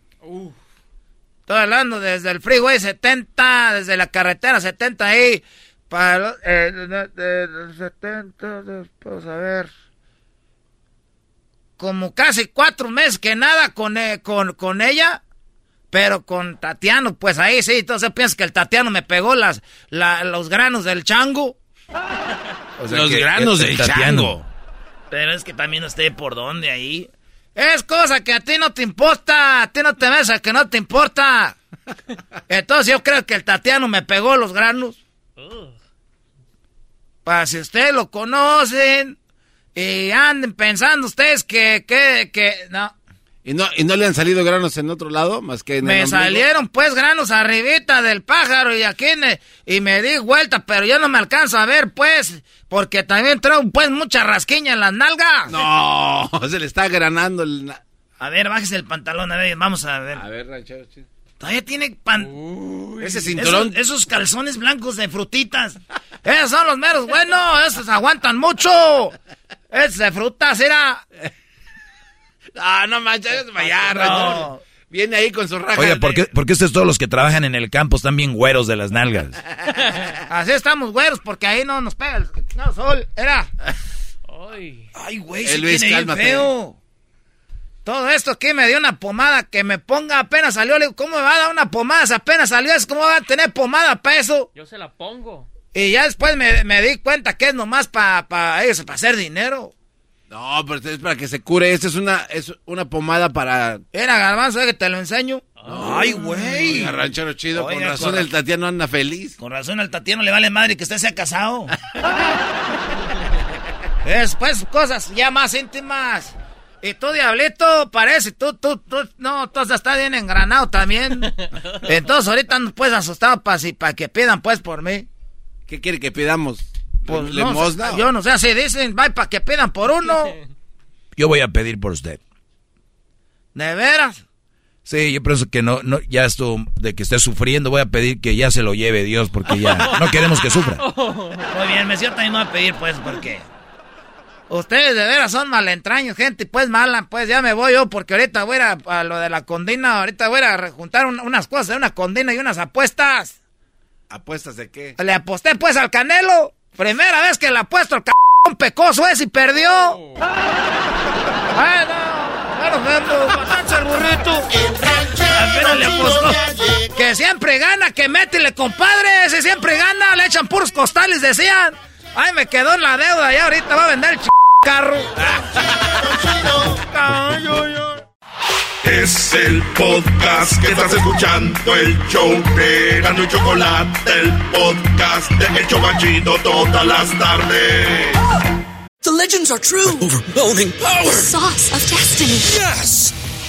Estoy hablando desde el freeway 70, desde la carretera 70 ahí, para eh, de- de- del 70, después a ver, como casi cuatro meses que nada con, eh, con, con ella, pero con Tatiano, pues ahí sí, entonces piensas que el Tatiano me pegó las, la- los granos del chango. O sea Los que granos el- del Tatiano. chango. Pero es que también usted por dónde ahí. Es cosa que a ti no te importa, a ti no te ves a que no te importa. Entonces yo creo que el Tatiano me pegó los granos. Para si ustedes lo conocen y anden pensando ustedes que, que, que, no. ¿Y no, ¿Y no le han salido granos en otro lado más que en Me el salieron pues granos arribita del pájaro y aquí ne- y me di vuelta, pero yo no me alcanzo a ver pues, porque también traigo pues mucha rasquiña en las nalgas. No, se le está granando el... A ver, bájese el pantalón, a ver, vamos a ver. A ver, ranchero. Todavía tiene pan... Ese cinturón. Esos, esos calzones blancos de frutitas. Esos son los meros buenos, esos aguantan mucho. Esos de frutas, era... Ah, no manches, vaya, No. Viene ahí con su raja. De- ¿por qué, por qué ustedes todos los que trabajan en el campo están bien güeros de las nalgas? Así estamos güeros, porque ahí no nos pega el no, sol. Era... Ay, güey, Eh, se Luis, cálmate. feo. Todo esto aquí me dio una pomada que me ponga apenas salió. Le digo, ¿cómo me va a dar una pomada si apenas salió? Es ¿Cómo va a tener pomada para eso? Yo se la pongo. Y ya después me, me di cuenta que es nomás para pa, ellos, para hacer dinero. No, pero es para que se cure. Esta es una, es una pomada para... Era garbanzo, que te lo enseño. Ay, güey. Ranchero chido, con razón con- el Tatiano anda feliz. Con razón al Tatiano le vale madre que usted sea casado. Después cosas ya más íntimas. Y tú, Diablito, parece, tú, tú, tú, no, tú estás bien engranado también. Entonces ahorita no puedes asustado para si, para que pidan pues por mí. ¿Qué quiere que pidamos? Pues no, ¿Limosna? yo no sé, así dicen, va para que pidan por uno. Yo voy a pedir por usted. ¿De veras? Sí, yo pienso que no, no, ya esto de que esté sufriendo, voy a pedir que ya se lo lleve Dios porque ya no queremos que sufra. Muy bien, me siento también no voy a pedir pues porque... Ustedes de veras son malentraños, gente, pues mala, pues ya me voy yo porque ahorita voy a, lo de la condina, ahorita voy a juntar un- unas cosas de una condina y unas apuestas. ¿Apuestas de qué? Le aposté pues al Canelo, primera vez que le apuesto al c pecoso ese y perdió. Bueno, bueno, vemos, bastante el burrito. Apenas le apostó. Que siempre gana, que métele, compadre, ese siempre gana, le echan puros costales, decían. Ay, me quedó en la deuda, ya ahorita va a vender el ch carro. Es el podcast que estás escuchando, el show de Gano y Chocolate, el podcast de El Chobachito todas las tardes. The legends are true. Overwhelming power! The sauce of destiny. Yes!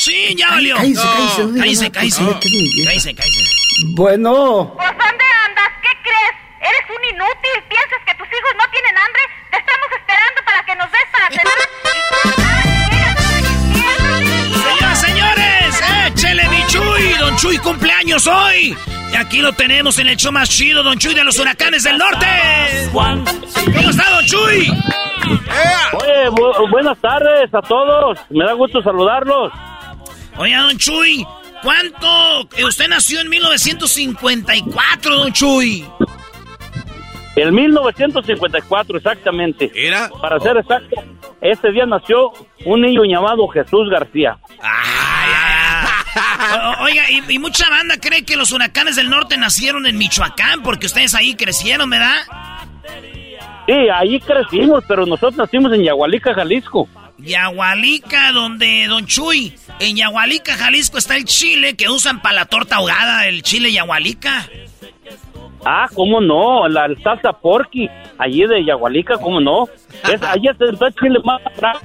Sí, ya valió. Cállese, cállese, oiga, cállese, no, cállese. por. Cállese, cállese. Bueno, ¿Pues dónde andas? ¿Qué crees? ¿Eres un inútil? ¿Piensas que tus hijos no tienen hambre? Te estamos esperando para que nos des para cenar. Señoras, señores, échele mi Chuy. Don Chuy cumpleaños hoy. Y aquí lo tenemos en el show más chido, Don Chuy de los huracanes del norte. ¿Cómo está, Don Chuy? Oye, bu- buenas tardes a todos. Me da gusto saludarlos. Oiga, Don Chuy, ¿cuánto? eh, Usted nació en 1954, Don Chuy. En 1954, exactamente. ¿Era? Para ser exacto, ese día nació un niño llamado Jesús García. Oiga, y, y mucha banda cree que los huracanes del norte nacieron en Michoacán porque ustedes ahí crecieron, ¿verdad? Sí, ahí crecimos, pero nosotros nacimos en Yagualica, Jalisco. Yahualica, donde Don Chuy, en Yahualica, Jalisco está el chile que usan para la torta ahogada, el chile Yahualica. Ah, ¿cómo no? La salsa porky, allí de Yagualica, ¿cómo no? Es, allí está el chile más bravo.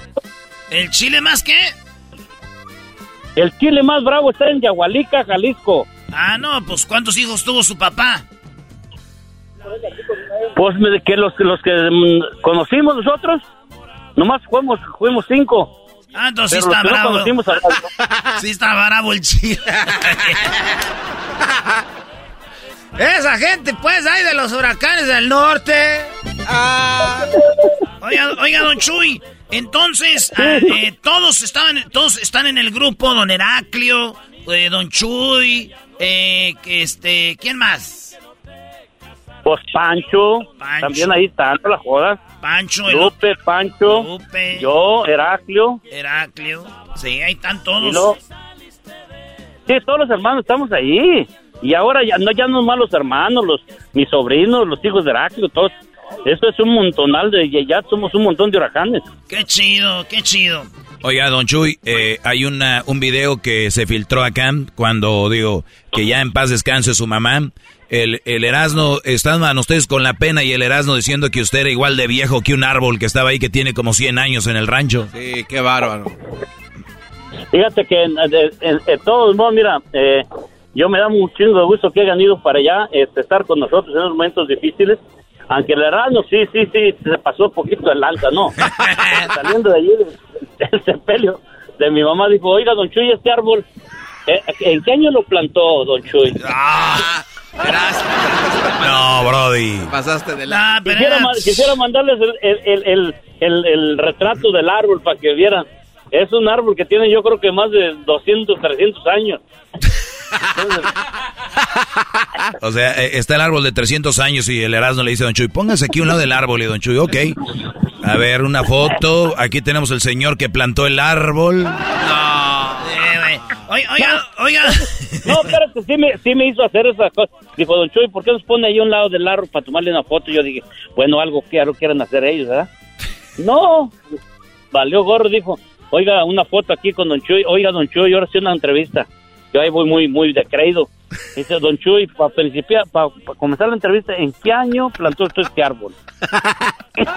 ¿El chile más qué? El chile más bravo está en Yagualica, Jalisco. Ah, no, pues ¿cuántos hijos tuvo su papá? Pues que los, los que mm, conocimos nosotros, nomás fuimos, fuimos cinco. Ah, entonces sí está bravo. a- sí está bravo el chile. Esa gente, pues, ahí de los huracanes del norte. Ah. Oiga, oiga, don Chuy, entonces, ah, eh, todos estaban, todos están en el grupo, don Heraclio, eh, don Chuy, eh, este, ¿quién más? Pues Pancho, Pancho. también ahí están no la jodas. Pancho, el Lupe, Pancho, Lupe. yo, Heraclio. Heraclio. Sí, ahí están todos. luego, Sí, todos los hermanos estamos ahí. Y ahora ya no ya no más los hermanos, los mis sobrinos, los hijos de Heráclito, todos. Esto es un montonal de ya- ya somos un montón de huracanes. Qué chido, qué chido. Oiga, don Chuy, eh, hay una, un video que se filtró acá cuando digo que ya en paz descanse su mamá. El, el Erasmo, estaban ustedes con la pena y el Erasmo diciendo que usted era igual de viejo que un árbol que estaba ahí que tiene como 100 años en el rancho. Sí, qué bárbaro. Fíjate que en, en- en- en todos modos, mira, eh, yo me da un chingo de gusto que hayan ido para allá, este, estar con nosotros en los momentos difíciles. Aunque el Erasmo sí, sí, sí, se pasó un poquito el alta, ¿no? Saliendo de allí del, del sepelio de mi mamá, dijo, oiga, don Chuy, este árbol, eh, ¿en qué año lo plantó, don Chuy? No, Brody. Pasaste de la... quisiera, ma- quisiera mandarles el, el, el, el, el- el retrato del árbol para que vieran. Es un árbol que tiene yo creo que más de 200, 300 años. O sea, eh, está el árbol de 300 años y el Erasmo le dice a don Chuy, póngase aquí a un lado del árbol y don Chuy, ok. A ver, una foto. Aquí tenemos el señor que plantó el árbol. Güey. Oiga, oiga, oiga. No, espérate, sí me, sí me hizo hacer esa cosa. Dijo, don Chuy, ¿por qué nos pone ahí a un lado del árbol para tomarle una foto? Yo dije, bueno, algo que algo quieren hacer ellos, ¿verdad? No, valió gorro, dijo, oiga, una foto aquí con don Chuy. Oiga, don Chuy, ahora sí una entrevista. Yo ahí voy muy, muy decreído. Dice, don Chuy, para principiar, para comenzar la entrevista, ¿en qué año plantó usted este árbol?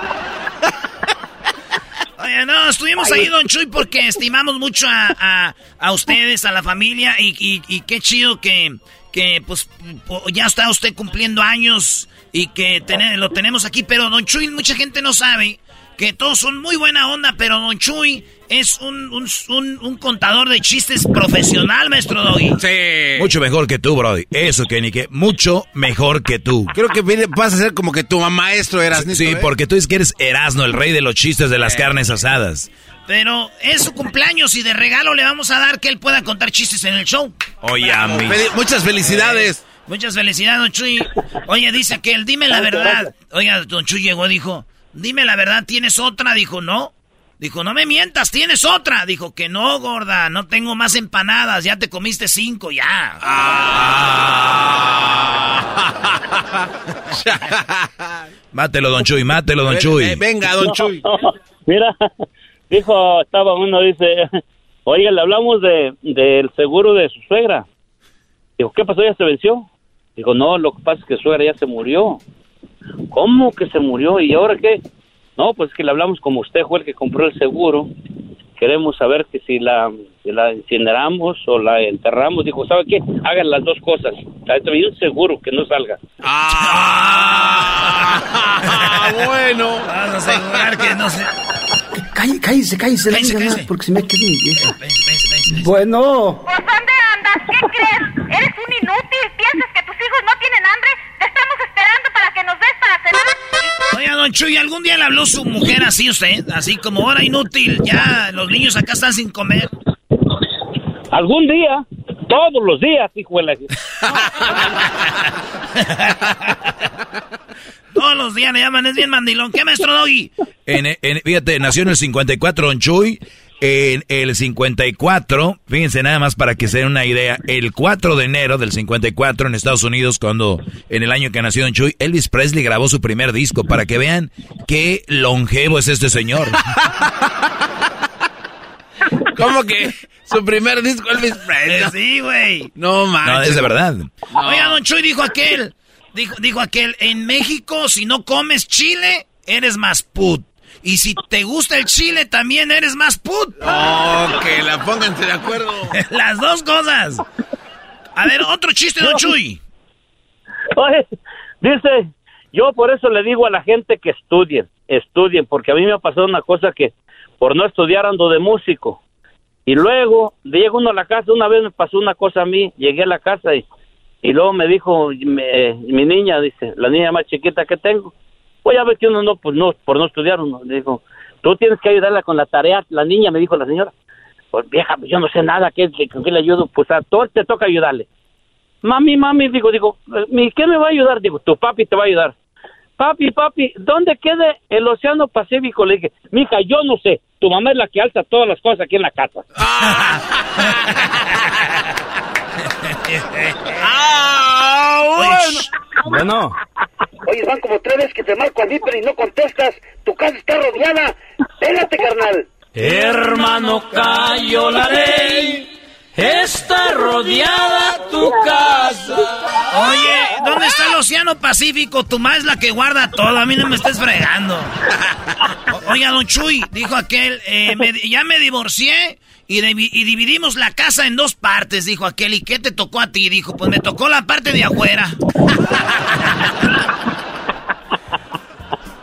Oye, no, estuvimos ahí, don Chuy, porque estimamos mucho a, a, a ustedes, a la familia, y, y, y qué chido que, que, pues, ya está usted cumpliendo años y que tene- lo tenemos aquí, pero don Chuy, mucha gente no sabe que todos son muy buena onda, pero don Chuy es un, un, un, un contador de chistes profesional, maestro Doggy. Sí. Mucho mejor que tú, Brody. Eso, Kenny, que mucho mejor que tú. Creo que vas a ser como que tu maestro eras. Sí, porque tú dices que eres Erasmo, el rey de los chistes de las carnes asadas. Pero es su cumpleaños y de regalo le vamos a dar que él pueda contar chistes en el show. Oye. Muchas felicidades. Muchas felicidades, don Chuy. Oye, dice aquel, dime la verdad. Oiga, don Chuy llegó, dijo, dime la verdad, ¿tienes otra? Dijo, no. Dijo, no me mientas, ¿tienes otra? Dijo, que no, gorda, no tengo más empanadas, ya te comiste cinco, ya. Mátelo, don Chuy, mátelo, don Chuy. Mira, dijo, estaba uno, dice, oiga, le hablamos de, del seguro de su suegra. Dijo, ¿qué pasó? ¿Ya se venció? Dijo, no, lo que pasa es que su suegra ya se murió. ¿Cómo que se murió? ¿Y ahora qué? No, pues que le hablamos como usted fue el que compró el seguro. Queremos saber que si la, si la incineramos o la enterramos. Dijo, ¿sabe qué? Hagan las dos cosas. Hay un seguro que no salga. Ah, bueno. Vamos a asegurar que no se... Cállese, cállese, cállese, Cállese, cállese. porque se me queda mi vieja. Bueno, don Chuy, ¿algún día le habló su mujer así usted? Así como hora inútil, ya los niños acá están sin comer. Algún día, todos los días, hijo de la... Todos los días le llaman, es bien mandilón. ¿Qué, maestro Doggy? En, en- fíjate, nació en el 54 Don Chuy. En el 54, fíjense nada más para que se den una idea, el 4 de enero del 54 en Estados Unidos, cuando en el año que nació Don Chuy, Elvis Presley grabó su primer disco, para que vean qué longevo es este señor. ¿Cómo que su primer disco Elvis Presley? Sí, güey. No manches. No, es de verdad. Oiga, don Chuy dijo aquel, dijo, dijo aquel, en México si no comes chile, eres más put. Y si te gusta el chile, también eres más put. Oh, que la pónganse de acuerdo. Las dos cosas. A ver, otro chiste, don Chuy. Oye, dice, yo por eso le digo a la gente que estudien, estudien, porque a mí me ha pasado una cosa que por no estudiar ando de músico. Y luego llega uno a la casa, una vez me pasó una cosa a mí, llegué a la casa y, y luego me dijo me- mi niña, dice, la niña más chiquita que tengo, pues ya ves que uno no, pues no, por no estudiar uno, dijo, tú tienes que ayudarla con la tarea, la niña me dijo la señora, pues vieja, yo no sé nada, ¿qué, con qué le ayudo? Pues a todo te toca ayudarle. Mami, mami, digo, digo, ¿mi qué me va a ayudar? Digo, tu papi te va a ayudar. Papi, papi, ¿dónde queda el Océano Pacífico? Le dije, mija, yo no sé. Tu mamá es la que alza todas las cosas aquí en la casa. ¡Ah! Bueno. Bueno. Oye, van como tres veces que te marco al viper y no contestas. Tu casa está rodeada. Pégate, carnal. Hermano, cayó la ley. Está rodeada tu casa. Oye, ¿dónde está el Océano Pacífico? Tu mamá es la que guarda todo. A mí no me estés fregando. Oiga, don Chuy, dijo aquel, eh, me- ya me divorcié y, divi- y dividimos la casa en dos partes, dijo aquel. ¿Y qué te tocó a ti? Dijo, pues me tocó la parte de afuera.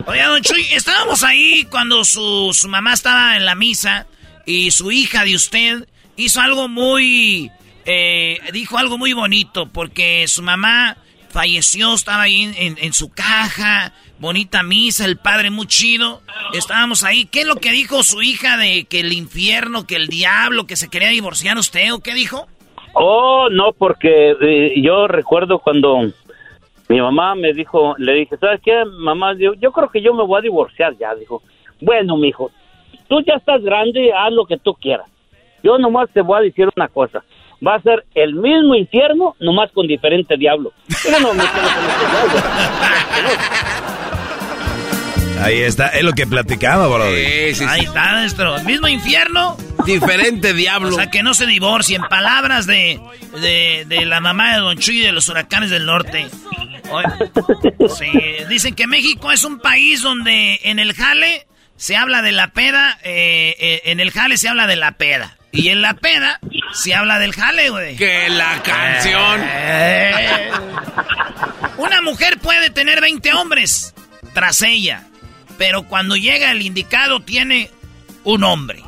Oiga, don Chuy, estábamos ahí cuando su, su mamá estaba en la misa y su hija de usted hizo algo muy... eh, dijo algo muy bonito porque su mamá falleció, estaba ahí en su caja, bonita misa, el padre muy chido. Estábamos ahí. ¿Qué es lo que dijo su hija de que el infierno, que el diablo, que se quería divorciar usted o qué dijo? Oh, no, porque eh, yo recuerdo cuando mi mamá me dijo, le dije, ¿sabes qué, mamá? Yo, yo creo que yo me voy a divorciar ya, dijo. Bueno, mijo, tú ya estás grande, haz lo que tú quieras. Yo nomás te voy a decir una cosa. Va a ser el mismo infierno, nomás con diferente diablo. Yo no me con ese diablo. Ahí está, es lo que platicaba, bro. Ahí está, nuestro mismo infierno. Diferente diablo. O sea, que no se divorcien. Palabras de, de, de la mamá de Don Chuy de los huracanes del norte. Sí, dicen que México es un país donde en el jale se habla de la peda, eh, eh, en el jale se habla de la peda. Y en la peda se habla del jale, güey. Que la canción. Eh. Una mujer puede tener 20 hombres tras ella, pero cuando llega el indicado tiene un hombre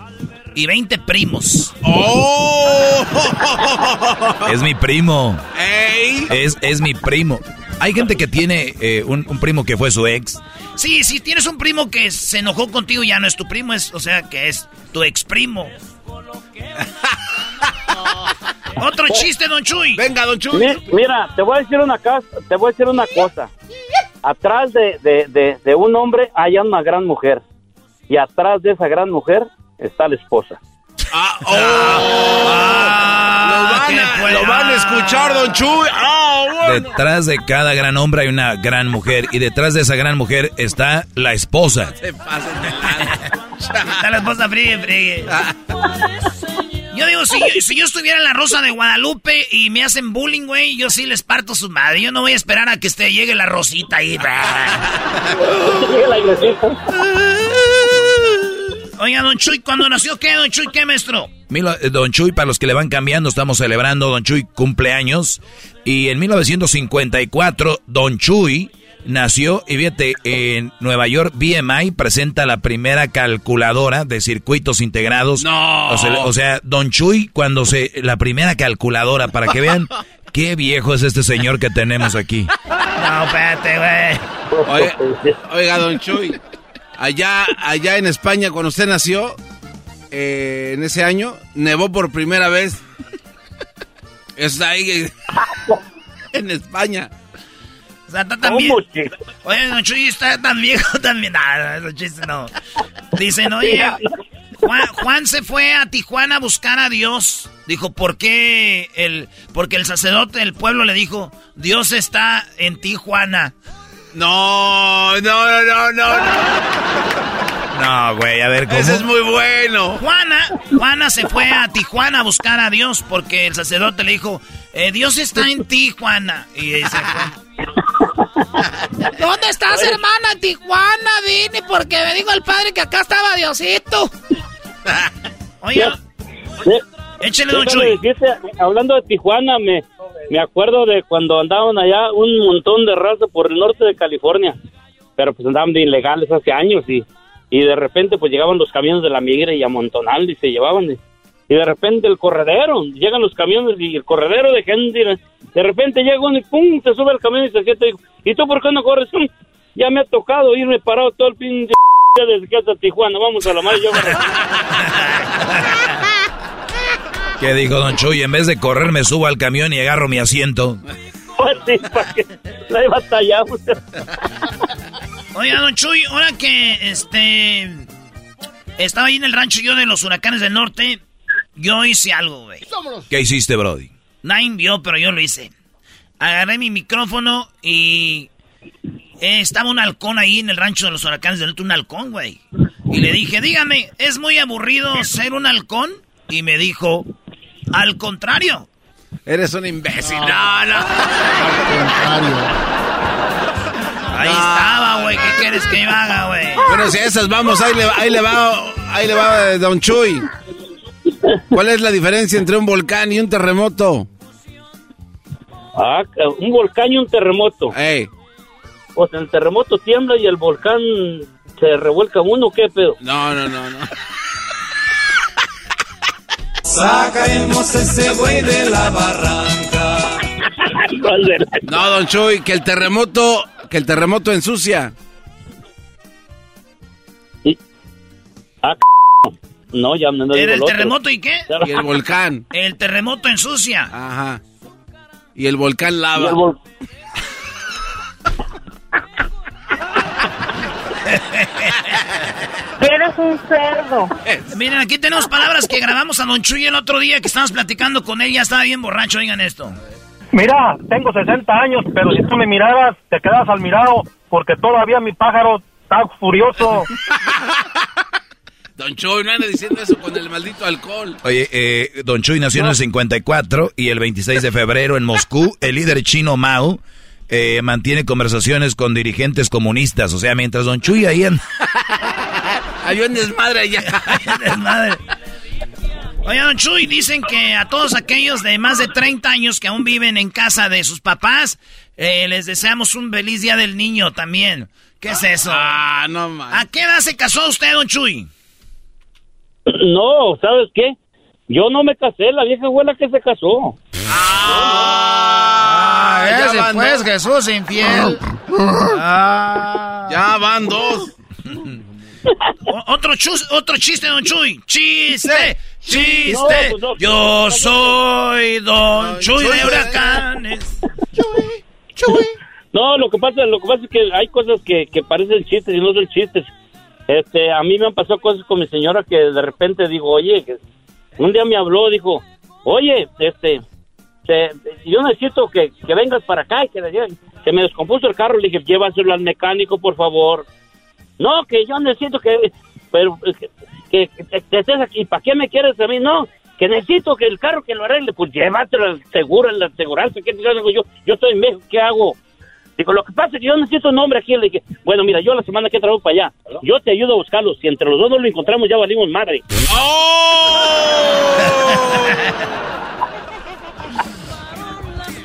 y 20 primos. ¡Oh! Es mi primo. ¡Ey! Es, es mi primo. Hay gente que tiene eh, un, un primo que fue su ex. Sí, si tienes un primo que se enojó contigo, ya no es tu primo, es, o sea, que es tu ex primo. Otro chiste, don Chuy. Venga, don Chuy. Mi- Mira, te voy a decir una cosa, te voy a decir una cosa. Atrás de, de, de, de un hombre hay una gran mujer. Y atrás de esa gran mujer está la esposa. Ah, oh. lo, van a, lo van a escuchar, don Chuy. Ah, bueno. Detrás de cada gran hombre hay una gran mujer. Y detrás de esa gran mujer está la esposa. Se pasan de. Está la esposa friegue, friegue. Yo digo, si yo, si yo estuviera en la Rosa de Guadalupe y me hacen bullying, güey, yo sí les parto su madre. Yo no voy a esperar a que este, llegue la Rosita ahí. Oiga, don Chuy, ¿cuándo nació qué, don Chuy? ¿Qué, maestro? Eh, Don Chuy, para los que le van cambiando, estamos celebrando Don Chuy cumpleaños. Y en 1954, Don Chuy nació, y fíjate, en Nueva York, BMI presenta la primera calculadora de circuitos integrados. No. O sea, o sea, Don Chuy, cuando se. La primera calculadora, para que vean qué viejo es este señor que tenemos aquí. No, espérate, güey. Oiga, oiga, don Chuy. Allá, allá en España, cuando usted nació, eh, en ese año, nevó por primera vez. Está ahí en España. O sea, está tan viejo. Oye, don Chuy está tan viejo también. Nada, esos chistes no. Dicen, oye, Juan, Juan se fue a Tijuana a buscar a Dios. Dijo, ¿por qué? El, porque el sacerdote del pueblo le dijo, Dios está en Tijuana. No, no, no, no, no. No, güey, a ver cómo. Ese es muy bueno. Juana, Juana se fue a Tijuana a buscar a Dios porque el sacerdote le dijo, eh, Dios está en Tijuana. Y dice, ¿Dónde estás, hermana? En Tijuana, vine porque me dijo el padre que acá estaba Diosito. Oye, échale, don Déjame Chuy. hablando de Tijuana, me, me acuerdo de cuando andaban allá un montón de raza por el norte de California, pero pues andaban de ilegales hace años y, y de repente pues llegaban los camiones de la migra y amontonal y se llevaban y, de repente el corredero, llegan los camiones y el corredero de gente, de repente llega uno y pum, se sube al camión y se sienta y ¿y tú por qué no corres? "Mm, Ya me ha tocado irme parado todo el pinche desde que hasta Tijuana, vamos a la madre, yo ¿Qué dijo Don Chuy? En vez de correr, me subo al camión y agarro mi asiento. Pues sí, para que la he batallado. Oiga, don Chuy, ahora que este estaba ahí en el rancho yo de los huracanes del norte, yo hice algo, güey. ¿Qué hiciste, Brody? Nadie vio, pero yo lo hice. Agarré mi micrófono y eh, estaba un halcón ahí en el rancho de los huracanes del norte, un halcón, güey. Y le dije, dígame, ¿es muy aburrido ser un halcón? Y me dijo, al contrario. Eres un imbécil. No, no. Ahí estaba, güey. ¿Qué quieres que yo haga, güey? Bueno, si a esas vamos, ahí le, ahí le va, ahí le va eh, Don Chuy. ¿Cuál es la diferencia entre un volcán y un terremoto? Ah, un volcán y un terremoto. Ey. O sea, el terremoto tiembla y el volcán se revuelca uno, ¿qué pedo? No, no, no, no. Sacaremos ese güey de la barranca. No, Don Chuy, que el terremoto, que el terremoto ensucia. Ah, no, ya no ¿Era el terremoto y qué? Y el volcán. El terremoto ensucia. Ajá. Y el volcán lava. Y el vol- Eres un cerdo. Miren, aquí tenemos palabras que grabamos a Don Chuy el otro día que estábamos platicando con él. Ya estaba bien borracho, oigan esto. Mira, tengo 60 años, pero si tú me miraras, te quedas al mirado, porque todavía mi pájaro está furioso. Don Chuy, no anda diciendo eso con el maldito alcohol. Oye, eh, Don Chuy nació en el 54 y el 26 de febrero en Moscú, el líder chino Mao eh, mantiene conversaciones con dirigentes comunistas. O sea, mientras Don Chuy ahí en... Había un desmadre allá. Desmadre. Oye, Don Chuy, dicen que a todos aquellos de más de 30 años que aún viven en casa de sus papás, eh, les deseamos un feliz día del niño también. ¿Qué es eso? Ah, no más. ¿A qué edad se casó usted, Don Chuy? No, ¿sabes qué? Yo no me casé, la vieja fue la que se casó. Ah, ya ese van pues dos. Jesús infiel. Ah. Ya van dos. Otro, chus- otro chiste, Don Chuy. Chiste, chiste. No, pues no. Yo soy Don Chuy de huracanes. No, lo que pasa, lo que pasa es que hay cosas que, que parecen chistes y no son chistes. Este, a mí me han pasado cosas con mi señora que de repente digo, oye, que un día me habló, dijo, oye, este, se- yo necesito que, que vengas para acá y que le lleven". se me descompuso el carro, le dije, llévaselo al mecánico, por favor. No, que yo necesito que, pero que, que, estés aquí, ¿para qué me quieres a mí? No, que necesito que el carro que lo arregle, pues llévatelo al seguro, en la aseguranza, ¿qué te digo yo? Yo estoy en México, ¿qué hago? Digo, lo que pasa es que yo necesito un nombre aquí. Le dije, bueno, mira, yo la semana que traigo para allá, yo te ayudo a buscarlo. Si entre los dos no lo encontramos, ya valimos madre.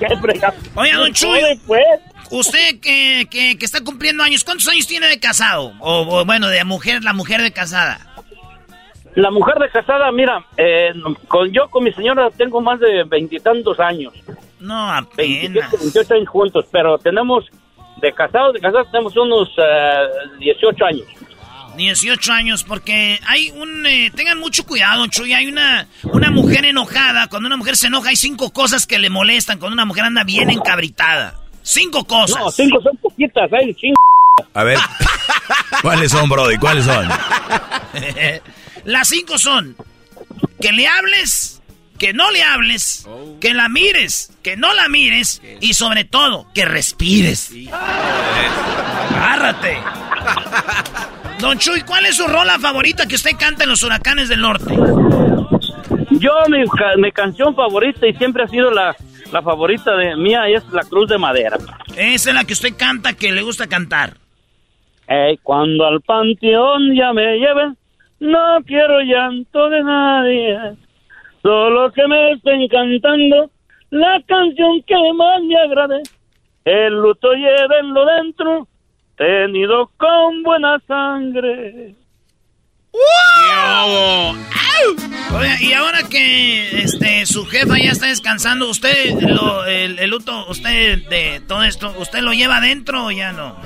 ¿Qué fregado? Oye, Don Chuy. Oye, pues. Usted que, que, que está cumpliendo años, ¿cuántos años tiene de casado? O, o, bueno, de mujer, la mujer de casada. La mujer de casada, mira, eh, con yo con mi señora tengo más de veintitantos años. No, 27, apenas. 28 años juntos, pero tenemos, de casados, de casados tenemos unos eh, 18 años. 18 años, porque hay un... eh, tengan mucho cuidado, Chuy. Hay una, una mujer enojada. Cuando una mujer se enoja, hay cinco cosas que le molestan. Cuando una mujer anda bien encabritada. Cinco cosas. No, cinco son poquitas, hay cinco. A ver, ¿cuáles son, Brody? ¿Cuáles son? Las cinco son que le hables, que no le hables, que la mires, que no la mires y sobre todo que respires. Agárrate. Don Chuy, ¿cuál es su rola favorita que usted canta en los huracanes del norte? Yo, mi, mi canción favorita y siempre ha sido la, la favorita de mía es La Cruz de Madera. Esa es la que usted canta, que le gusta cantar. Ey, cuando al panteón ya me lleven, no quiero llanto de nadie. Solo que me estén cantando la canción que más me agrade. El luto llévenlo dentro, tenido con buena sangre. Oiga, y ahora que este su jefa ya está descansando, usted lo, el, el luto, usted de todo esto, ¿usted lo lleva adentro o ya no?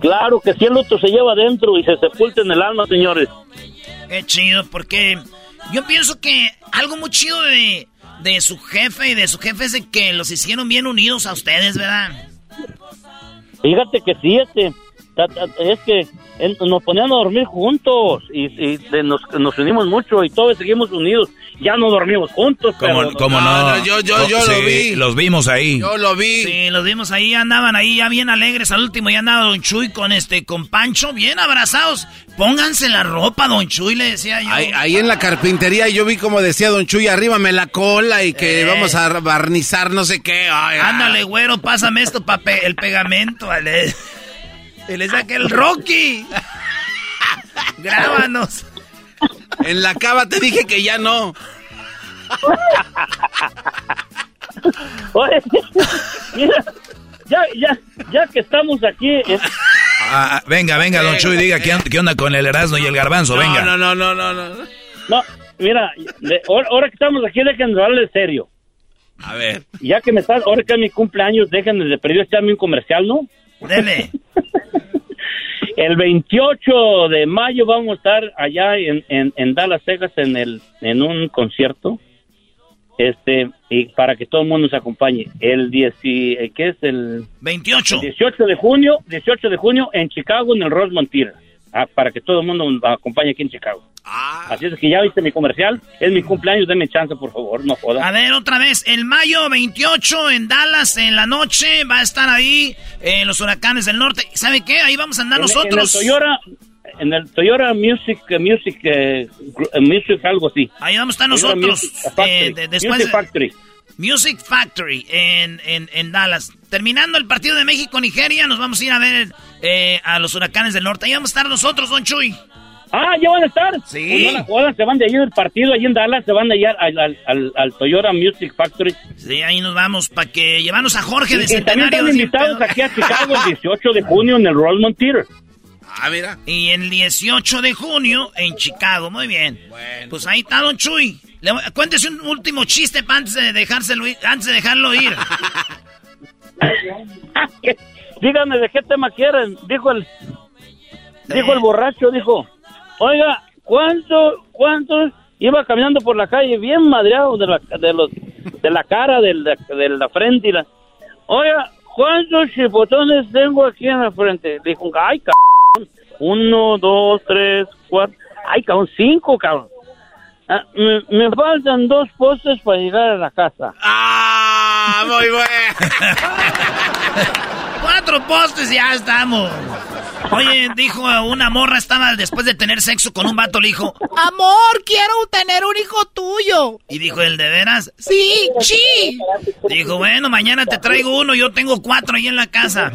Claro que si el luto se lleva dentro y se sepulta en el alma, señores. Qué chido, porque yo pienso que algo muy chido de, de su jefe y de su jefe es de que los hicieron bien unidos a ustedes, ¿verdad? Fíjate que sí, este, es que nos ponían a dormir juntos y, y de- nos, nos unimos mucho y todos seguimos unidos. Ya no dormimos juntos, ¿Cómo, pero... cómo no? yo- yo- yo Sí, lo vi. Los vimos ahí. Yo lo vi. Sí, los vimos ahí, andaban ahí ya bien alegres. Al último ya andaba Don Chuy con este, con Pancho, bien abrazados. Pónganse la ropa, Don Chuy, le decía yo. Ahí, ahí en la carpintería yo vi como decía Don Chuy, arríbame la cola y que Eh. vamos a barnizar no sé qué. Ay. Ándale, güero, pásame esto, pape, el pegamento. Y le saqué el Rocky. Grábanos. En la cava te dije que ya no. Oye, mira, ya, ya, ya que estamos aquí... en- Ah, venga, venga, don Chuy, diga qué, on- qué onda con el Erasmo y el Garbanzo, venga. No, no, no, no, no. No, mira, de- ahora, ahora que estamos aquí, déjenme hablarle serio. A ver. Ya que me están, ahora que es mi cumpleaños, déjenme de perdido echarme un comercial, ¿no? Dele. El 28 de mayo vamos a estar allá en, en, en Dallas, Texas, en, el, en un concierto. Este, y para que todo el mundo nos acompañe. El 10, y- eh, ¿qué es el? 28. El 18 de junio, 18 de junio en Chicago, en el Rosemont Theater. Ah, para que todo el mundo nos acompañe aquí en Chicago. Así es que ya viste mi comercial. Es mi cumpleaños, denme chance, por favor, no jodas. A ver, otra vez, el mayo 28 en Dallas, en la noche, va a estar ahí eh, los huracanes del norte. ¿Sabe qué? Ahí vamos a andar En- nosotros. En el Toyota, en el Toyota Music, eh, Music, eh, eh, Music, algo así. Ahí vamos a estar Toyota nosotros. Music Factory. eh, de- después Music Factory. Music Factory en, en, en Dallas. Terminando el partido de México-Nigeria, nos vamos a ir a ver eh, a los huracanes del norte. Ahí vamos a estar nosotros, Don Chuy. Ah, ¿ya van a estar? Sí. Pues no la jodan, se van de ahí del partido, allí en Dallas, se van de allá al, al, al, al Toyota Music Factory. Sí, ahí nos vamos para que llevarnos a Jorge de Y, y también Centenario. están invitados pedo. aquí a Chicago el 18 de junio en el Rosemont Theater. Ah, mira. Y el 18 de junio en Chicago. Muy bien. Pues ahí está Don Chuy. Le cuéntese un último chiste antes de, dejárselo antes de dejarlo ir. Díganme de qué tema quieren, dijo el dijo el borracho, dijo, oiga, ¿cuánto, cuántos iba caminando por la calle bien madreado de la, de los, de la cara, de la, de la frente y la, oiga, ¿cuántos chipotones tengo aquí en la frente? Dijo, ay, cabrón, uno, dos, tres, cuatro, ay, cabrón, cinco, cabrón. Ah, me, me faltan dos postes para llegar a la casa. Ah, muy bueno. Cuatro postes y ya estamos. Oye, dijo una morra, estaba después de tener sexo con un vato, le dijo, Amor, quiero tener un hijo tuyo. y dijo, ¿el de veras? Sí, sí. Dijo, bueno, mañana te traigo uno, yo tengo cuatro ahí en la casa.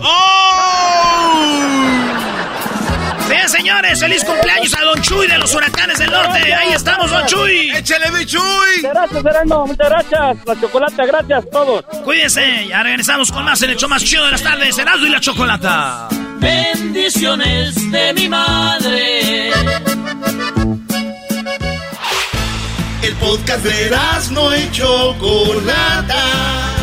Bien, señores, feliz cumpleaños a Don Chuy de los huracanes del norte. Ahí estamos, Don Chuy. ¡Échale, mi Chuy! Muchas gracias, Sereno. Muchas gracias. La chocolate, gracias a todos. Cuídense, ya regresamos con más en el show más chido de las tardes, Erasmo y la Chocolata. Bendiciones de mi madre. El podcast de no y Chocolata.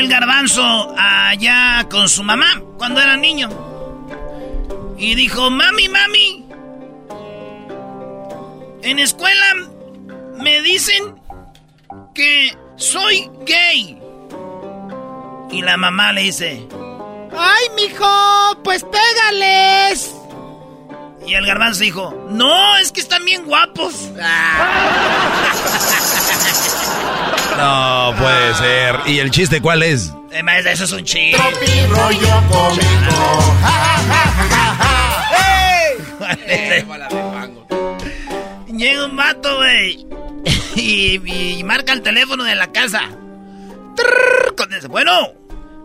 el garbanzo allá con su mamá cuando era niño. Y dijo, mami, mami, en escuela me dicen que soy gay. Y la mamá le dice, Ay, mijo, pues pégales. Y el garbanzo dijo, no, es que están bien guapos. No puede ser. ¿Y el chiste cuál es? Eh, maestra, eso es un chiste. Tropi rollo cómico. ¡Ey! Llega un vato, güey. Y, y marca el teléfono de la casa. Trrr, con ese, Bueno,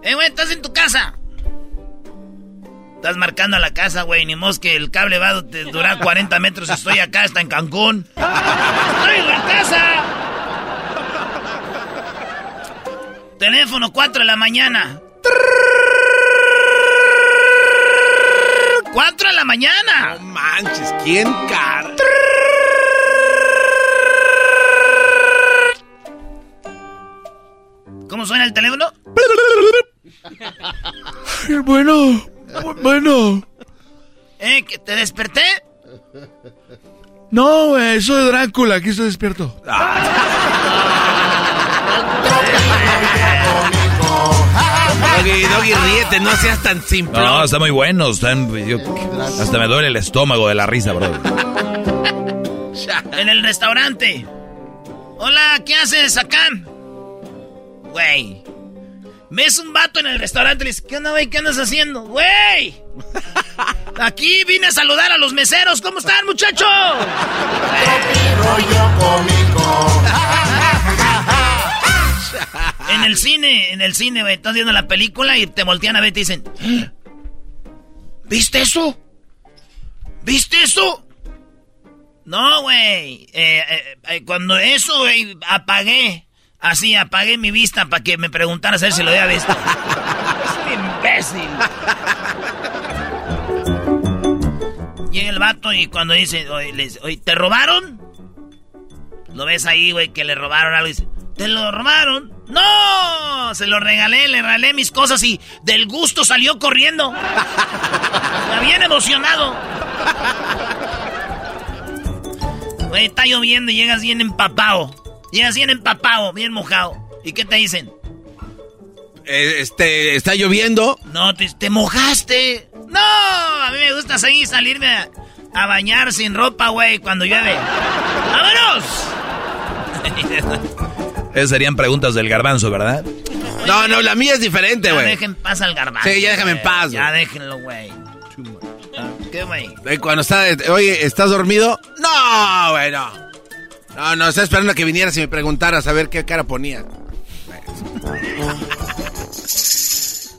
eh, güey, estás en tu casa. Estás marcando a la casa, güey. Ni mos que el cable va a durar 40 metros. Estoy acá, está en Cancún. ¡Estoy en la casa! Teléfono 4 de la mañana. 4 de la mañana. No manches, ¿quién car? ¿Cómo suena el teléfono? Bueno, bueno. ¿Eh? ¿Que te desperté? No, güey, soy Drácula, aquí estoy despierto. Doggy, Doggy, ríete, no seas tan simple. No, está muy bueno. Están, yo- hasta me duele el estómago de la risa, bro. En el restaurante. Hola, ¿qué haces acá? Güey. Ves un vato en el restaurante y le dices, ¿qué onda, güey? ¿Qué andas haciendo? ¡Güey! Aquí vine a saludar a los meseros. ¿Cómo están, muchachos? En el cine, en el cine, güey. Estás viendo la película y te voltean a ver y te dicen, ¿viste eso? ¿Viste eso? No, güey. Eh, eh, eh, cuando eso, güey, apagué. Así, apagué mi vista para que me preguntaras a ver si lo había visto. es un imbécil. Llega el vato y cuando dice, oye, le dice, "Oye, ¿te robaron? Lo ves ahí, güey, que le robaron algo y dice, ¿te lo robaron? ¡No! Se lo regalé, le regalé mis cosas y del gusto salió corriendo. Está bien emocionado. Güey, está lloviendo y llegas bien empapado. Llegas bien empapado, bien mojado. ¿Y qué te dicen? Eh, este, está lloviendo. No, te, te mojaste. No, a mí me gusta seguir salirme a, a bañar sin ropa, güey, cuando llueve. ¡Vámonos! Esas serían preguntas del garbanzo, ¿verdad? No, no, la mía es diferente, Ya güey. dejen paz al garbanzo. Sí, ya déjame en güey. paz, Ya güey. déjenlo, güey. ¿Qué, güey? Eh, Cuando está, oye, ¿estás dormido? No, güey, no. No, no, estaba esperando a que vinieras y me preguntaras a ver qué cara ponía.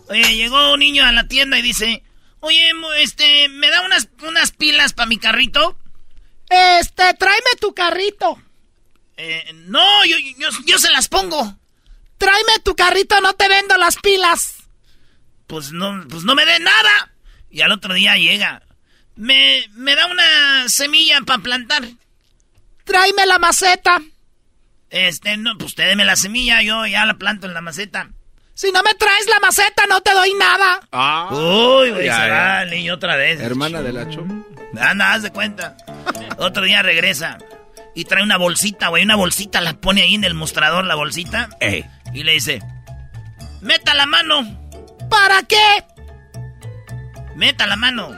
Oye, llegó un niño a la tienda y dice, oye, este, ¿me da unas, unas pilas para mi carrito? Este, tráeme tu carrito. Eh, no, yo, yo, yo se las pongo. Tráeme tu carrito, no te vendo las pilas. Pues no, pues no me dé nada. Y al otro día llega. Me, me da una semilla para plantar. Tráeme la maceta. Este, no, pues usted deme la semilla, yo ya la planto en la maceta. Si no me traes la maceta, no te doy nada. Ah. Uy, güey, Ya, se ya. va el niño otra vez. Hermana de la Cho. Anda, haz de cuenta. Otro día regresa y trae una bolsita, güey, una bolsita, la pone ahí en el mostrador, la bolsita. Y le dice, meta la mano. ¿Para qué? Meta la mano.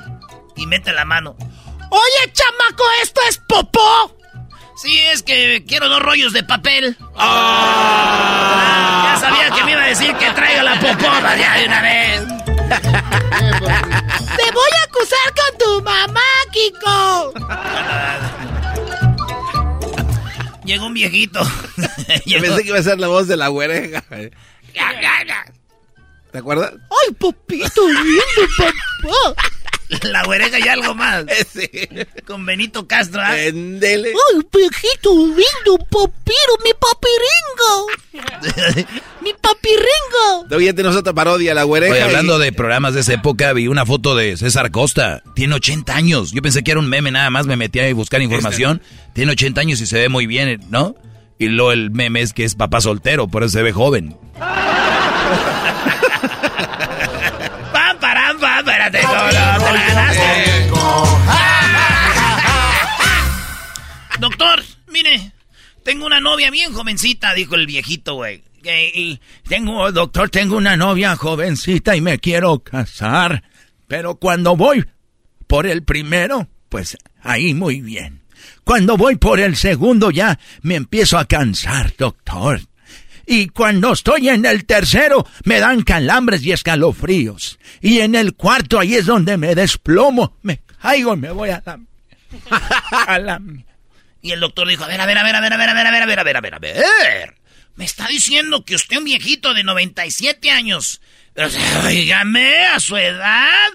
Y mete la mano. Oye, chamaco, esto es popó. Sí, es que quiero dos rollos de papel. Ah, ya sabía que me iba a decir que traiga la popona ya de una vez. Te voy a acusar con tu mamá, Kiko. Llegó un viejito. Yo pensé que iba a ser la voz de la güereja. ¿Te acuerdas? Ay, papito lindo, papá. La güereja y algo más. Con Benito Castro. ¿ah? Endele. Ay, viejito lindo, papiro, mi papiringo. mi papiringo. Ya tenemos otra parodia, la güereja. Oye, hablando y- de programas de esa época, vi una foto de César Costa. Tiene 80 años. Yo pensé que era un meme nada más, me metí a buscar información. Tiene 80 años y se ve muy bien, ¿no? Y luego el meme es que es papá soltero, por eso se ve joven. Mire, tengo una novia bien jovencita, dijo el viejito, güey. Y Tengo, doctor, tengo una novia jovencita y me quiero casar. Pero cuando voy por el primero, pues ahí muy bien. Cuando voy por el segundo ya me empiezo a cansar, doctor. Y cuando estoy en el tercero me dan calambres y escalofríos. Y en el cuarto ahí es donde me desplomo, me caigo y me voy a la... a la... Y el doctor dijo, a ver, a ver, a ver, a ver, a ver, a ver, a ver, a ver, a ver, a ver, a ver. Me está diciendo que usted es un viejito de 97 años. Pero, oígame, a su edad.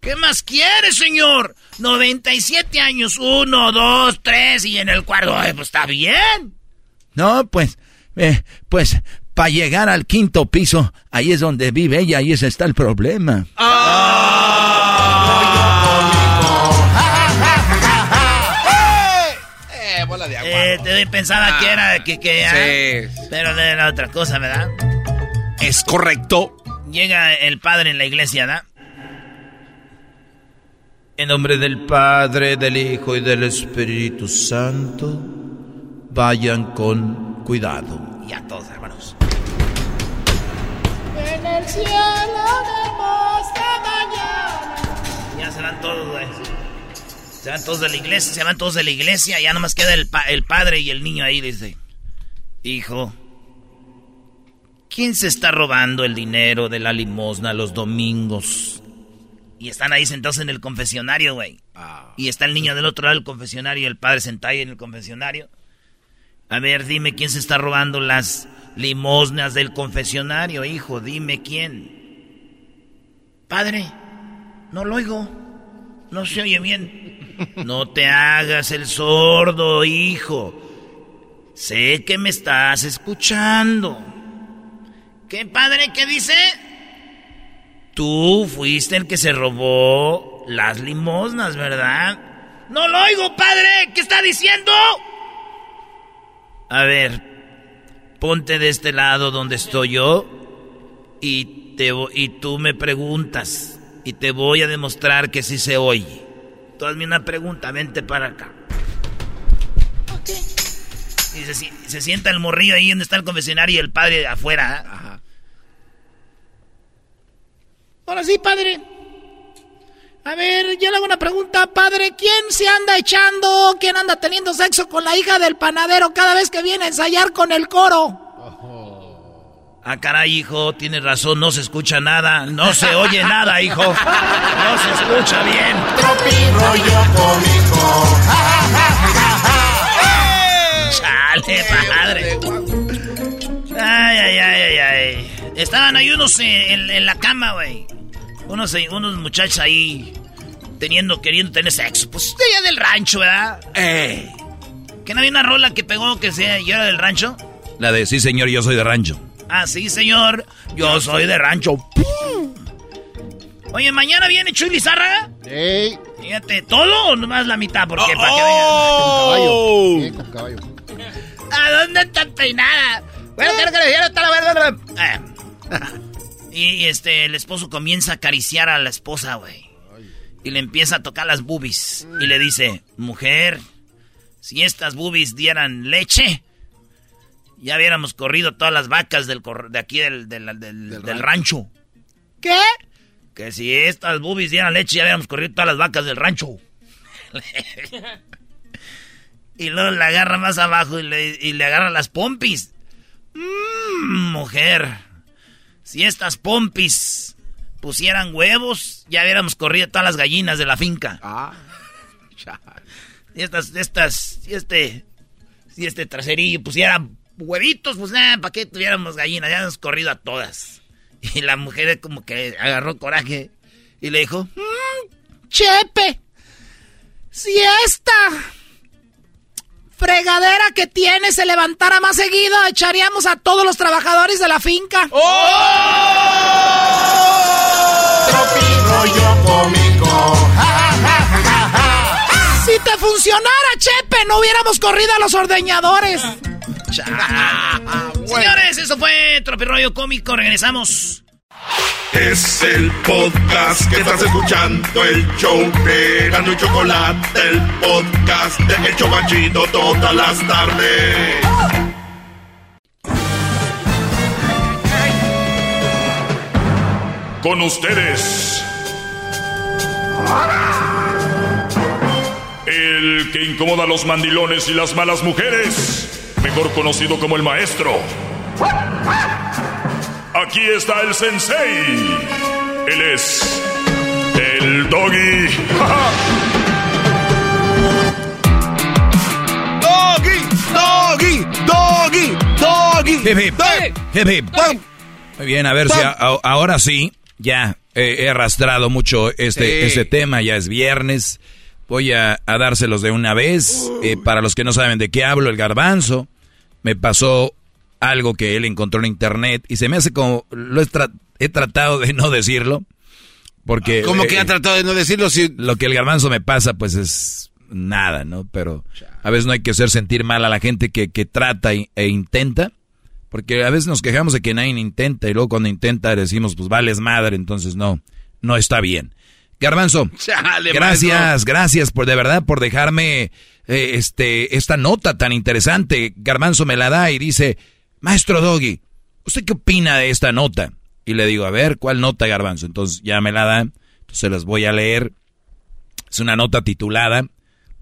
¿Qué más quiere, señor? 97 años, uno, dos, tres, y en el cuarto, ay, pues está bien. No, pues, eh, pues, para llegar al quinto piso, ahí es donde vive ella y ese está el problema. Ah. Eh, te pensaba que era que, que ah, Sí. pero de la otra cosa, ¿verdad? Es correcto. Llega el padre en la iglesia, ¿verdad? En nombre del Padre, del Hijo y del Espíritu Santo, vayan con cuidado. Y a todos, hermanos. En el cielo vemos la mañana. Ya se van todos, güey. Se van todos de la iglesia, se van todos de la iglesia. Ya nomás queda el, pa- el padre y el niño ahí. Dice: Hijo, ¿quién se está robando el dinero de la limosna los domingos? Y están ahí sentados en el confesionario, güey. Y está el niño del otro lado del confesionario y el padre sentado ahí en el confesionario. A ver, dime quién se está robando las limosnas del confesionario, hijo. Dime quién. Padre, no lo oigo. No se oye bien. No te hagas el sordo, hijo. Sé que me estás escuchando. ¿Qué padre? ¿Qué dice? Tú fuiste el que se robó las limosnas, ¿verdad? No lo oigo, padre. ¿Qué está diciendo? A ver, ponte de este lado donde estoy yo y, te, y tú me preguntas y te voy a demostrar que sí se oye. Tú hazme una pregunta, vente para acá. Y se, si- se sienta el morrillo ahí donde está el confesionario y el padre afuera. ¿ah? Ahora sí, padre. A ver, yo le hago una pregunta, padre. ¿Quién se anda echando, quién anda teniendo sexo con la hija del panadero cada vez que viene a ensayar con el coro? Ah, caray, hijo, tienes razón, no se escucha nada, no se oye nada, hijo. No se escucha bien. Chale, padre. Ay, ay, ay, ay, ay. Estaban ahí unos en, en- en la cama, güey. Unos, unos muchachos ahí teniendo, queriendo tener sexo. Pues de allá del rancho, ¿verdad? Eh. ¿Que no había una rola que pegó que sea yo era del rancho? La de sí, señor, yo soy de rancho. Ah, sí, señor. Yo soy de rancho. Oye, mañana viene Chuy Lizárraga. Sí. Fíjate, ¿todo o nomás la mitad? Porque para que Oh. vean. Con caballo. ¿A dónde está peinada? Bueno, quiero que le diera toda la verdad. Ah. Y, y, este, el esposo comienza a acariciar a la esposa, güey. Y le empieza a tocar las boobies. Y le dice, mujer, si estas boobies dieran leche, ya hubiéramos corrido todas las vacas del cor- de aquí del, del- del- del rancho. ¿Qué? Que si estas boobies dieran leche, ya hubiéramos corrido todas las vacas del rancho. y luego le agarra más abajo y le, y le agarra las pompis. Mmm, mujer. Si estas pompis pusieran huevos, ya hubiéramos corrido todas las gallinas de la finca. Ah. Si estas, estas, si este, si este traserillo pusiera huevitos, pues nada, ¿para qué tuviéramos gallinas? Ya hemos corrido a todas. Y la mujer como que agarró coraje y le dijo, Mm, Chepe, si esta fregadera que tiene se levantara más seguido, echaríamos a todos los trabajadores de la finca. rollo cómico. Si te funcionara, Chepe, no hubiéramos corrido a los ordeñadores. señores, eso fue Tropirroyo Cómico, regresamos. Es el podcast que estás escuchando, el show de Gano y Chocolate, el podcast de El Chobachito todas las tardes. Con ustedes. El que incomoda a los mandilones y las malas mujeres. Mejor conocido como el maestro. Aquí está el sensei. Él es. El doggy. Doggy, doggy, doggy, doggy. Hip, hip. Hip, hip. Muy bien, a ver si a- a- ahora sí, ya eh, he arrastrado mucho este, Sí. este tema, ya es viernes. Voy a, a dárselos de una vez. Eh, para los que no saben de qué hablo, el garbanzo me pasó algo que él encontró en internet y se me hace como, lo he, tra- he tratado de no decirlo. Porque... ¿Cómo que eh, ha tratado de no decirlo si... Lo que el garbanzo me pasa, pues es nada, ¿no? Pero a veces no hay que hacer sentir mal a la gente que, que trata e, e intenta, porque a veces nos quejamos de que nadie intenta y luego cuando intenta decimos, pues vales madre, entonces no, no está bien. Garbanzo, Chale, gracias, maestro. gracias por de verdad por dejarme eh, este esta nota tan interesante. Garbanzo me la da y dice, maestro Doggy, ¿usted qué opina de esta nota? Y le digo, a ver, ¿cuál nota, Garbanzo? Entonces ya me la da, entonces las voy a leer. Es una nota titulada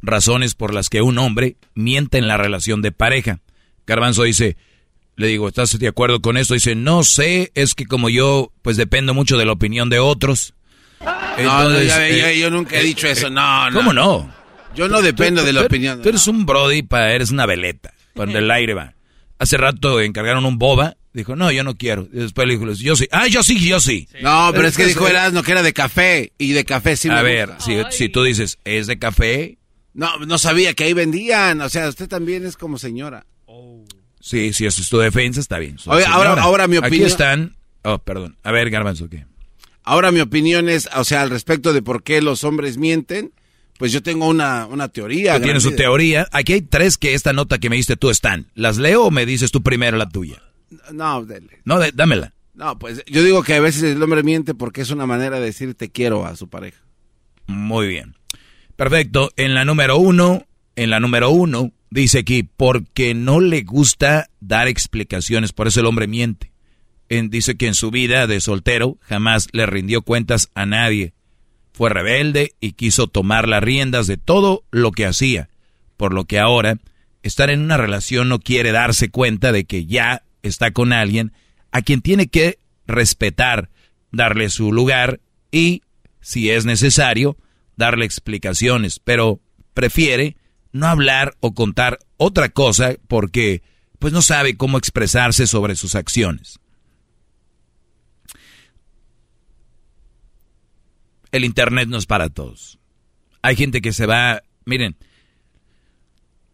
Razones por las que un hombre miente en la relación de pareja. Garbanzo dice, le digo, ¿estás de acuerdo con esto? Dice, no sé, es que como yo, pues dependo mucho de la opinión de otros. No, ve, eh, yo, yo nunca he eh, dicho eso, eh, no, no. ¿Cómo no? Yo no dependo Tú- de la tú- opinión. Tú eres un brody, para eres una veleta, cuando el aire va. Hace rato encargaron un boba, dijo, no, yo no quiero. Y después le dijo, yo sí. Ah, yo sí, yo sí. No, pero es que dijo eso- Erasmo que era de café, y de café sí me A ver, gusta. si, si tú dices, es de café, No, no sabía que ahí vendían, o sea, usted también es como señora. sí, si eso es tu defensa, está bien. Oye, ahora- ahora mi Aquí opinión- están, oh, perdón. A ver, Garbanzo, ¿qué? Ahora mi opinión es, o sea, al respecto de por qué los hombres mienten, pues yo tengo una, una teoría. Tú tienes su teoría. Aquí hay tres que esta nota que me diste tú están. ¿Las leo o me dices tú primero la tuya? No, dele. No, de- dámela. No, pues yo digo que a veces el hombre miente porque es una manera de decir te quiero a su pareja. Muy bien. Perfecto. En la número uno, en la número uno, dice aquí, porque no le gusta dar explicaciones, por eso el hombre miente. Dice que en su vida de soltero jamás le rindió cuentas a nadie. Fue rebelde y quiso tomar las riendas de todo lo que hacía, por lo que ahora estar en una relación no quiere darse cuenta de que ya está con alguien a quien tiene que respetar, darle su lugar y, si es necesario, darle explicaciones, pero prefiere no hablar o contar otra cosa porque pues no sabe cómo expresarse sobre sus acciones. El internet no es para todos. Hay gente que se va, miren,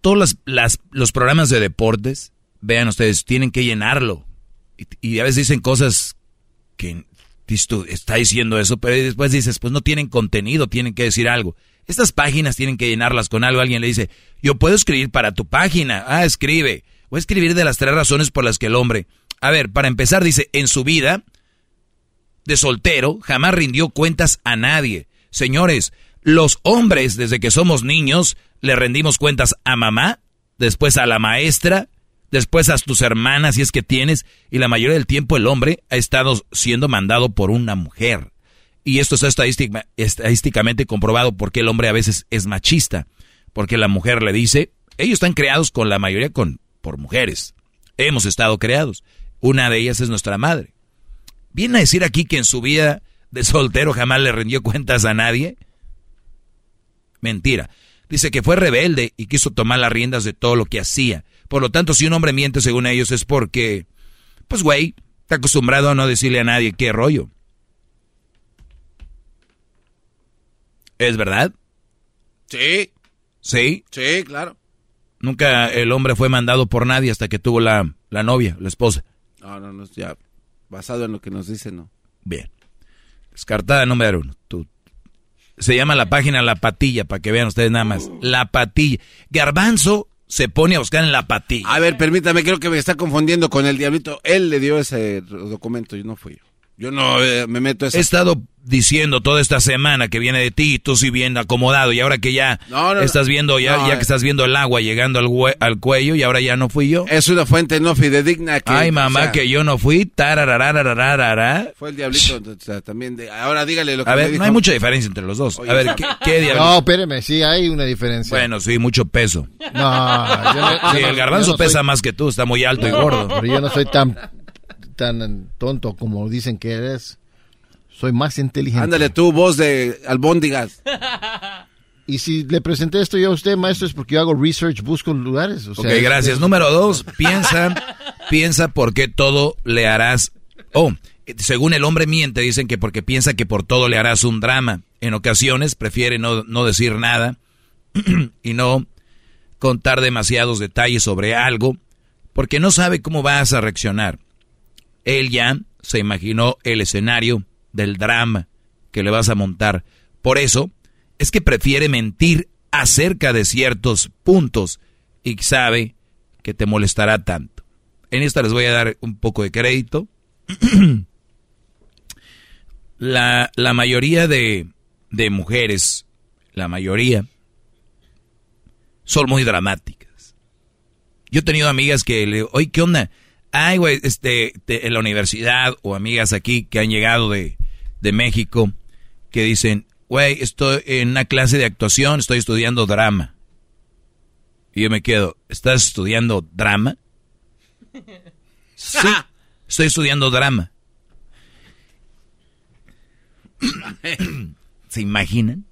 todos las- las- los programas de deportes, vean ustedes, tienen que llenarlo. Y, a veces dicen cosas que tú, está diciendo eso, pero después dices, pues no tienen contenido, tienen que decir algo. Estas páginas tienen que llenarlas con algo. Alguien le dice, yo puedo escribir para tu página. Ah, escribe. Voy a escribir de las tres razones por las que el hombre... A ver, para empezar, dice, en su vida de soltero jamás rindió cuentas a nadie. Señores, los hombres desde que somos niños le rendimos cuentas a mamá, después a la maestra, después a tus hermanas si es que tienes, y la mayoría del tiempo el hombre ha estado siendo mandado por una mujer. Y esto está estadística- estadísticamente comprobado porque el hombre a veces es machista, porque la mujer le dice, ellos están creados con la mayoría con, por mujeres. Hemos estado creados. Una de ellas es nuestra madre. ¿Viene a decir aquí que en su vida de soltero jamás le rindió cuentas a nadie? Mentira. Dice que fue rebelde y quiso tomar las riendas de todo lo que hacía. Por lo tanto, si un hombre miente según ellos es porque, pues güey, está acostumbrado a no decirle a nadie qué rollo. ¿Es verdad? Sí, Sí. sí, claro. Nunca el hombre fue mandado por nadie hasta que tuvo la, la novia, la esposa. No, no, no, ya basado en lo que nos dicen, no. Bien. Descartada número uno. Tú. Se llama la página La Patilla, para que vean ustedes nada más. La Patilla. Garbanzo se pone a buscar en La Patilla. A ver, permítame, creo que me está confundiendo con el diablito. Él le dio ese documento, yo no fui yo. Yo no eh, me meto a esa... He estado diciendo toda esta semana que viene de ti, tú sí bien acomodado, y ahora que ya No, no, no. estás viendo, ya, No, ya eh. que estás viendo el agua llegando al, hue- al cuello, y ahora ya no fui yo. Es una fuente no fidedigna que... Ay, mamá, o sea, que yo no fui. tarararararara. Fue el diablito, o sea, también de... Ahora dígale lo que A me ver, dijo. no hay mucha diferencia entre los dos. Oye. A ver, ¿qué, qué diablo? No, espéreme, sí hay una diferencia. Bueno, sí, mucho peso. No, yo no- yo Sí, el garbanzo soy- pesa más que tú, está muy alto y gordo. Pero yo no soy tan, tan tonto como dicen que eres. Soy más inteligente. Ándale tú, voz de albóndigas. Y si le presenté esto yo a usted, maestro, es porque yo hago research, busco lugares. O sea, Ok, gracias. es- Número dos, piensa, piensa por qué todo le harás. Oh, según el hombre miente, dicen que porque piensa que por todo le harás un drama. En ocasiones prefiere no, no decir nada y no contar demasiados detalles sobre algo porque no sabe cómo vas a reaccionar. Él ya se imaginó el escenario del drama que le vas a montar. Por eso es que prefiere mentir acerca de ciertos puntos y sabe que te molestará tanto. En esta les voy a dar un poco de crédito. la, la, mayoría de, de mujeres, la mayoría, son muy dramáticas. Yo he tenido amigas que le oye, ¿qué onda? Ay, güey, este, en la universidad o amigas aquí que han llegado de, de México que dicen, güey, estoy en una clase de actuación, estoy estudiando drama. Y yo me quedo, ¿estás estudiando drama? Sí, estoy estudiando drama. ¿Se imaginan?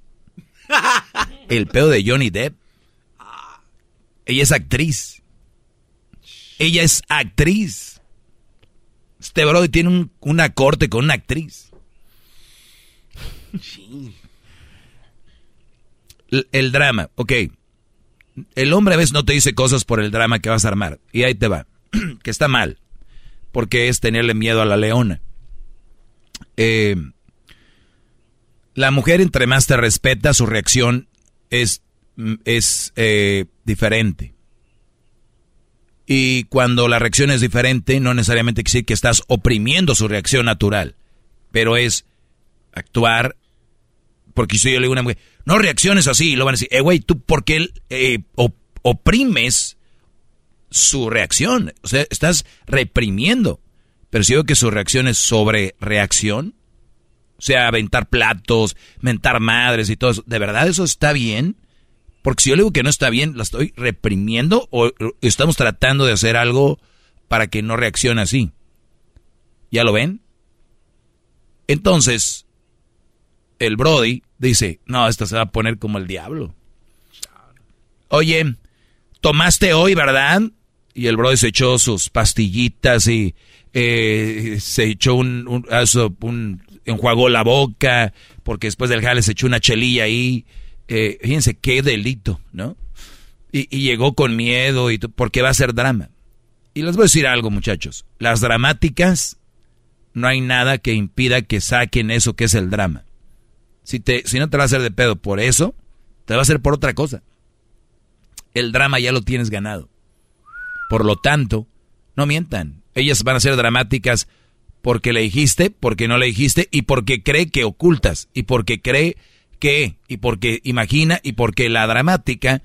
El pedo de Johnny Depp. Ella es actriz. Ella es actriz. Este bro tiene un, una corte con una actriz. El, el, drama, ok. El hombre a veces no te dice cosas por el drama que vas a armar. Y ahí te va. que está mal. Porque es tenerle miedo a la leona. Eh, la mujer entre más te respeta, su reacción es, es eh, diferente. Y cuando la reacción es diferente, no necesariamente quiere decir que estás oprimiendo su reacción natural, pero es actuar, porque si yo le digo a una mujer, no reacciones así, y lo van a decir, eh, güey, tú, ¿por qué eh, oprimes su reacción? O sea, estás reprimiendo. Pero si digo que su reacción es sobre reacción, o sea, aventar platos, mentar madres y todo eso, ¿de verdad eso está bien? Porque si yo le digo que no está bien, ¿la estoy reprimiendo o estamos tratando de hacer algo para que no reaccione así? ¿Ya lo ven? Entonces, el Brody dice, no, esto se va a poner como el diablo. Oye, tomaste hoy, ¿verdad? Y el Brody se echó sus pastillitas y eh, se echó un, un, un, enjuagó la boca, porque después del jale se echó una chelilla ahí eh, fíjense qué delito, ¿no? Y, llegó con miedo y porque va a ser drama. Y les voy a decir algo, muchachos. Las dramáticas, no hay nada que impida que saquen eso que es el drama. Si, te, si no te va a hacer de pedo por eso, te va a hacer por otra cosa. El drama ya lo tienes ganado. Por lo tanto, no mientan. Ellas van a ser dramáticas porque le dijiste, porque no le dijiste y porque cree que ocultas y porque cree qué? Y porque imagina y porque la dramática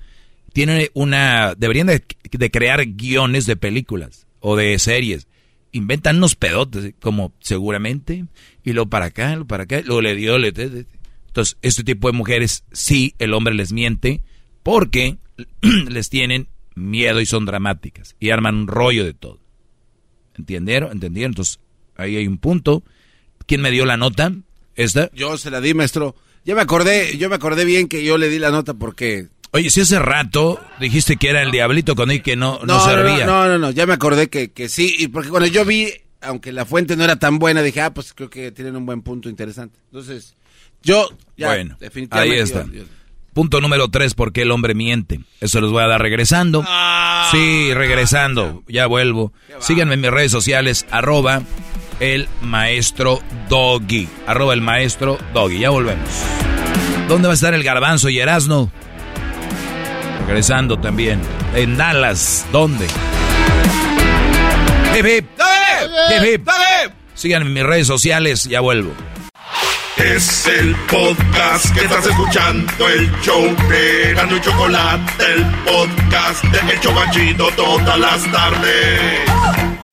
tiene una... Deberían de, crear guiones de películas o de series. Inventan unos pedotes, como seguramente, y lo para acá, lo para acá, lo le dio, le... Entonces, este tipo de mujeres, sí, el hombre les miente porque les tienen miedo y son dramáticas y arman un rollo de todo. ¿Entendieron? ¿Entendieron? Entonces, ahí hay un punto. ¿Quién me dio la nota? ¿Esta? Yo se la di, maestro. Ya me acordé, yo me acordé bien que yo le di la nota porque... Oye, si hace rato dijiste que era el diablito con él que no, no, servía. No, no, no, ya me acordé que, que sí, y porque cuando yo vi, aunque la fuente no era tan buena, dije, ah, pues creo que tienen un buen punto interesante. Entonces, yo, ya, bueno, definitivamente. Ahí está. Punto número tres, ¿por qué el hombre miente? Eso les voy a dar regresando. Ah. sí, regresando, ya vuelvo. Síganme en mis redes sociales, arroba el maestro Doggy. Arroba el maestro Doggy. Ya volvemos. ¿Dónde va a estar el garbanzo y Erasno? Regresando también. En Dallas. ¿Dónde? Hip hip. Hip Síganme en mis redes sociales. Ya vuelvo. Es el podcast que estás escuchando, el show de Gano y Chocolate, el podcast de El Chocachito todas las tardes.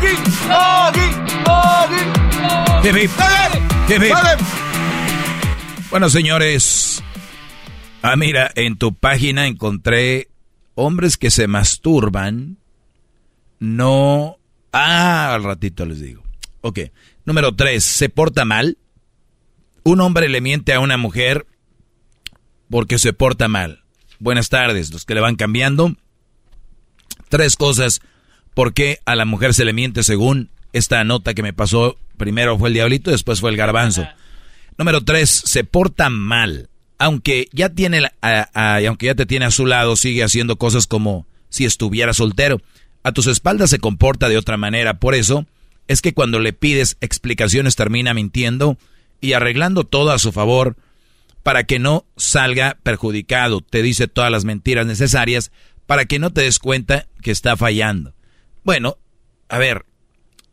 Doggy, doggy, doggy. Hip, hip. Hip, hip. Bueno, señores. Ah, mira, en tu página encontré hombres que se masturban. No. Ah, al ratito les digo. Ok. Número tres, ¿se porta mal? Un hombre le miente a una mujer porque se porta mal. Buenas tardes, los que le van cambiando. Tres cosas por qué a la mujer se le miente según esta nota que me pasó. Primero fue el diablito, después fue el garbanzo. Número tres, se porta mal. Aunque ya tiene, aunque ya te tiene a su lado, sigue haciendo cosas como si estuviera soltero. A tus espaldas se comporta de otra manera. Por eso es que cuando le pides explicaciones termina mintiendo y arreglando todo a su favor para que no salga perjudicado. Te dice todas las mentiras necesarias para que no te des cuenta que está fallando. Bueno, a ver,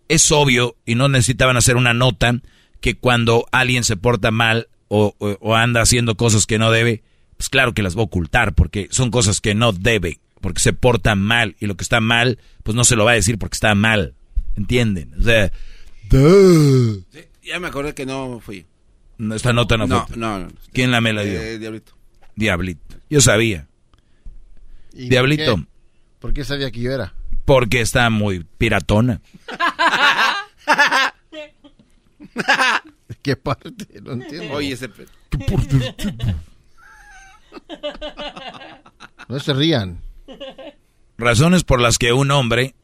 es obvio y no necesitaban hacer una nota que cuando alguien se porta mal o, anda haciendo cosas que no debe, pues claro que las va a ocultar porque son cosas que no debe, porque se porta mal y lo que está mal, pues no se lo va a decir porque está mal. ¿Entienden? O sea, ya me acordé que no fui. Esta nota no, fue. No, no. ¿Quién la me la dio? Eh, Diablito. Diablito. Yo sabía. Diablito. Por qué? sabía que yo era? Porque está muy piratona. ¿Qué parte? No entiendo. Oye, ese... ¿Qué parte? no se rían. Razones por las que un hombre...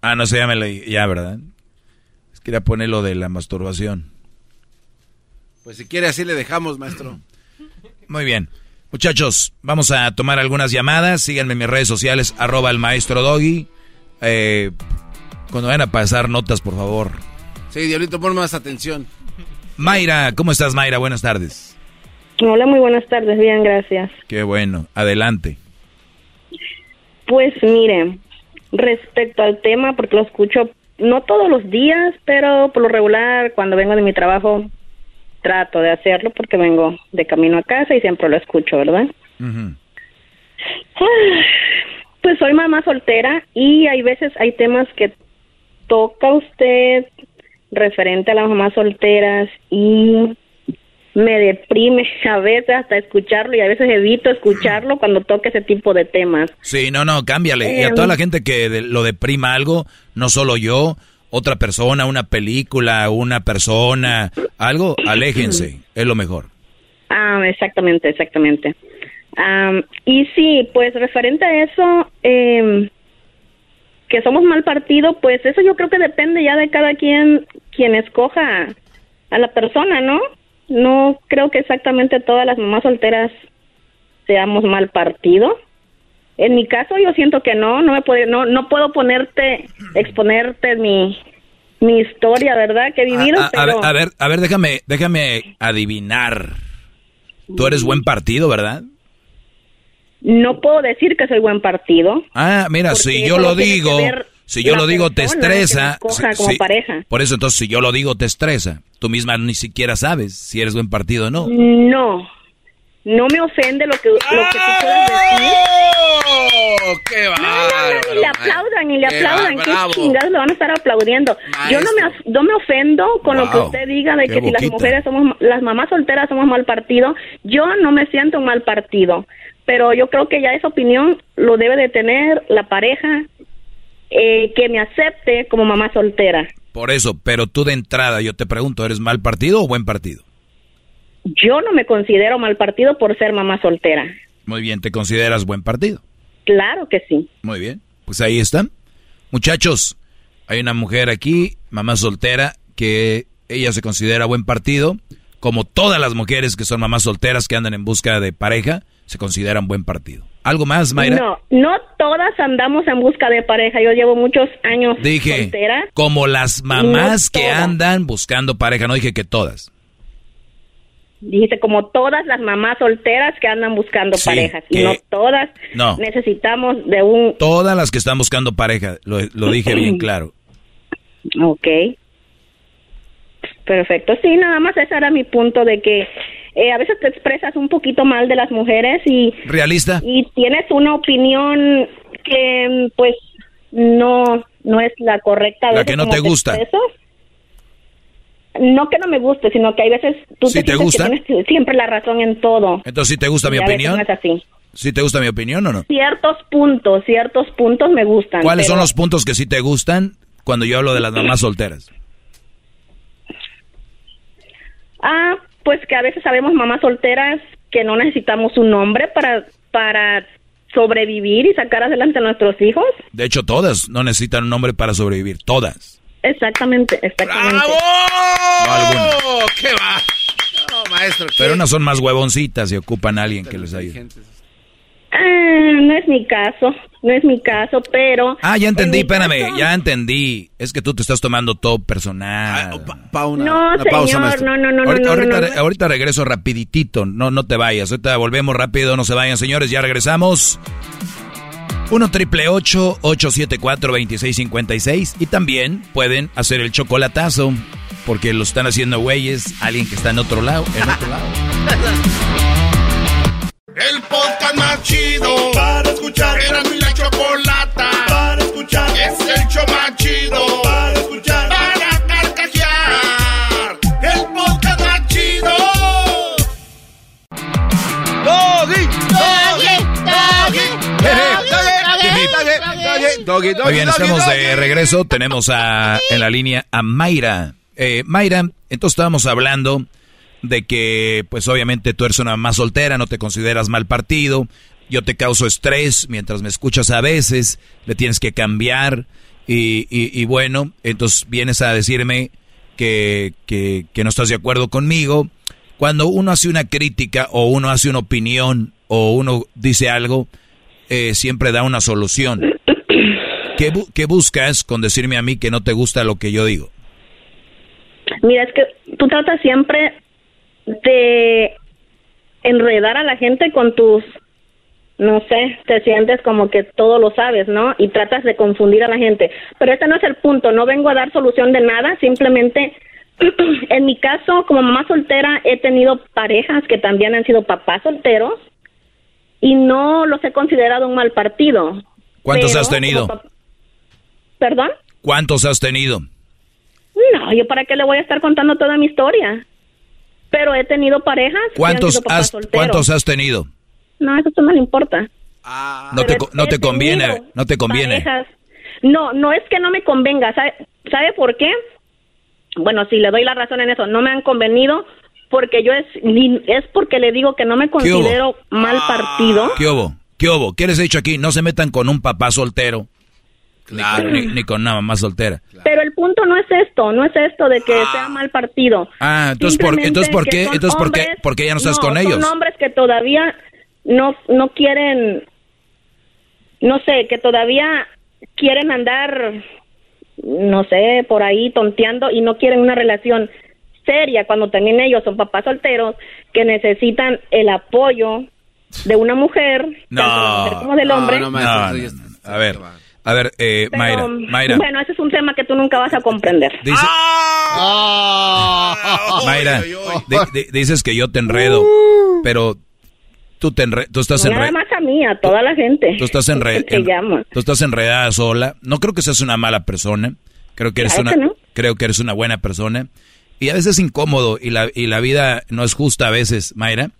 Ah, no sé, ya me leí. Ya, ¿verdad? Quería poner lo de la masturbación. Pues si quiere así le dejamos, maestro. Muy bien. Muchachos, vamos a tomar algunas llamadas. Síganme en mis redes sociales, arroba el maestro Doggy. Eh, cuando vayan a pasar notas, por favor. Sí, Diablito, pon más atención. Mayra, ¿cómo estás, Mayra? Buenas tardes. Hola, muy buenas tardes. Bien, gracias. Qué bueno. Adelante. Pues mire, respecto al tema, porque lo escucho no todos los días, pero por lo regular cuando vengo de mi trabajo trato de hacerlo porque vengo de camino a casa y siempre lo escucho, ¿verdad? Pues soy mamá soltera y hay veces hay temas que toca usted referente a las mamás solteras y me deprime a veces hasta escucharlo y a veces evito escucharlo cuando toque ese tipo de temas. Sí, no, no, cámbiale. y a toda la gente que lo deprima algo, no solo yo, otra persona, una película, una persona, algo, aléjense, es lo mejor. Ah, exactamente, exactamente. y sí, pues referente a eso, eh, que somos mal partido, pues eso yo creo que depende ya de cada quien, quien escoja a la persona, ¿no? no creo que exactamente todas las mamás solteras seamos mal partido. En mi caso yo siento que no, no me puede, no, no puedo ponerte, exponerte mi, mi historia, ¿verdad? Que he vivido. A, ver, a ver, a ver, déjame, déjame adivinar. Tú eres buen partido, ¿verdad? No puedo decir que soy buen partido. Ah, mira, si yo lo digo, si yo lo digo te estresa. como pareja. Por eso entonces si yo lo digo te estresa. Tú misma ni siquiera sabes si eres buen partido o no. No. No me ofende lo que, lo que tú puedas decir. ¡Oh! ¡Qué va! No, no, ni le aplaudan, ni le aplaudan. ¿Qué chingados le van a estar aplaudiendo? Yo no me, no me ofendo con lo que usted diga de que si las mujeres somos, las mamás solteras somos mal partido. Yo no me siento un mal partido. Pero yo creo que ya esa opinión lo debe de tener la pareja eh, que me acepte como mamá soltera. Por eso, pero tú de entrada, yo te pregunto, ¿eres mal partido o buen partido? Yo no me considero mal partido por ser mamá soltera. Muy bien, ¿te consideras buen partido? Claro que sí. Muy bien, pues ahí están. Muchachos, hay una mujer aquí, mamá soltera, que ella se considera buen partido, como todas las mujeres que son mamás solteras que andan en busca de pareja, se consideran buen partido. ¿Algo más, Mayra? No, no todas andamos en busca de pareja. Yo llevo muchos años dije, soltera. Como las mamás que andan buscando pareja, no dije que todas. Dijiste como todas las mamás solteras que andan buscando parejas. Y no todas no. necesitamos de un... Todas las que están buscando pareja, lo, lo dije bien claro. Ok. Perfecto. Sí, nada más ese era mi punto de que eh, a veces te expresas un poquito mal de las mujeres y... Realista. Y tienes una opinión que pues no, no es la correcta. La que no te gusta. No que no me guste, sino que hay veces tú te, gusta? Que tienes siempre la razón en todo. Entonces, ¿sí te gusta mi opinión? es así. ¿Sí te gusta mi opinión o no? Ciertos puntos, ciertos puntos me gustan. ¿Cuáles son los puntos que sí te gustan cuando yo hablo de las mamás solteras? Ah, pues que a veces sabemos mamás solteras que no necesitamos un nombre para, para sobrevivir y sacar adelante a nuestros hijos. De hecho, todas no necesitan un nombre para sobrevivir, todas. Exactamente, exactamente. No alguna. ¿Qué va? No, maestro. ¿qué? Pero unas son más huevoncitas y ocupan a alguien que les ayude. Ah, no es mi caso, no es mi caso, pero... Ah, ya entendí, en espérame, caso- ya entendí. Es que tú te estás tomando todo personal. No, señor, no, no, no, no, ahorita, no, no, ahorita, no. ahorita regreso rapiditito, no, no te vayas. Ahorita volvemos rápido, no se vayan, señores, ya regresamos. 1 triple 874 2656 y también pueden hacer el chocolatazo porque lo están haciendo güeyes, alguien que está en otro lado, en otro lado. El podcast más chido para escuchar. Era mi la chocolata para escuchar. Es el show más chido doggy, Muy bien, estamos de regreso. Tenemos a, en la línea a Mayra. Eh, Mayra, entonces estábamos hablando de que, pues obviamente tú eres una mamá soltera, no te consideras mal partido. Yo te causo estrés mientras me escuchas a veces, le tienes que cambiar. Y, y- y bueno, entonces vienes a decirme que, que, que no estás de acuerdo conmigo. Cuando uno hace una crítica o uno hace una opinión o uno dice algo, eh, siempre da una solución. ¿Qué, bu- qué buscas con decirme a mí que no te gusta lo que yo digo? Mira, es que tú tratas siempre de enredar a la gente con tus, no sé, te sientes como que todo lo sabes, ¿no? Y tratas de confundir a la gente. Pero este no es el punto, no vengo a dar solución de nada, simplemente en mi caso, como mamá soltera, he tenido parejas que también han sido papás solteros y no los he considerado un mal partido. ¿Cuántos has tenido? ¿Perdón? ¿Cuántos has tenido? No, yo para qué le voy a estar contando toda mi historia. Pero he tenido parejas. ¿Cuántos has. ¿cuántos has tenido? No, eso no le importa. No te, no te conviene, no te conviene. parejas. No, no es que no me convenga. ¿Sabe, ¿Sabe por qué? Bueno, si le doy la razón en eso, no me han convenido porque yo es es porque le digo que no me hubo? considero mal partido. ¿Qué hubo? ¿Qué hubo? ¿Qué les he dicho aquí? No se metan con un papá soltero. Ni, con, ni- ni con una mamá soltera. Pero el punto no es esto, no es esto de que sea mal partido. Ah, entonces ¿por, entonces, ¿por qué? Entonces, ¿por qué, hombres- por qué ya no estás no, con ellos? Son hombres que todavía no, no quieren, no sé, que todavía quieren andar, no sé, por ahí tonteando y no quieren una relación seria cuando también ellos son papás solteros que necesitan el apoyo de una mujer, tanto de la mujer como del hombre. No, no, no, no. A ver, a ver, eh, Pero, Mayra, Mayra, Bueno, ese es un tema que tú nunca vas a comprender. Dice- Mayra, di- di- dices que yo te enredo, pero tú te enre- tú estás No nada enredada. más a mí, a toda la gente. Tú estás, enre- que en- tú estás enredada sola. No creo que seas una mala persona. Creo que eres una, que no. creo que eres una buena persona. Y a veces es incómodo y la, y la vida no es justa a veces, Mayra.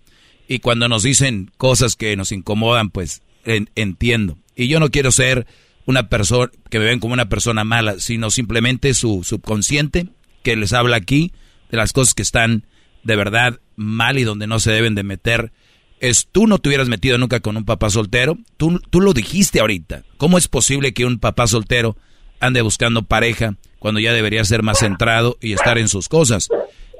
Y cuando nos dicen cosas que nos incomodan, pues en- entiendo. Y yo no quiero ser una persona que me ven como una persona mala, sino simplemente su subconsciente que les habla aquí de las cosas que están de verdad mal y donde no se deben de meter. Es tú no te hubieras metido nunca con un papá soltero. Tú, tú lo dijiste ahorita. ¿Cómo es posible que un papá soltero ande buscando pareja cuando ya debería ser más centrado y estar en sus cosas?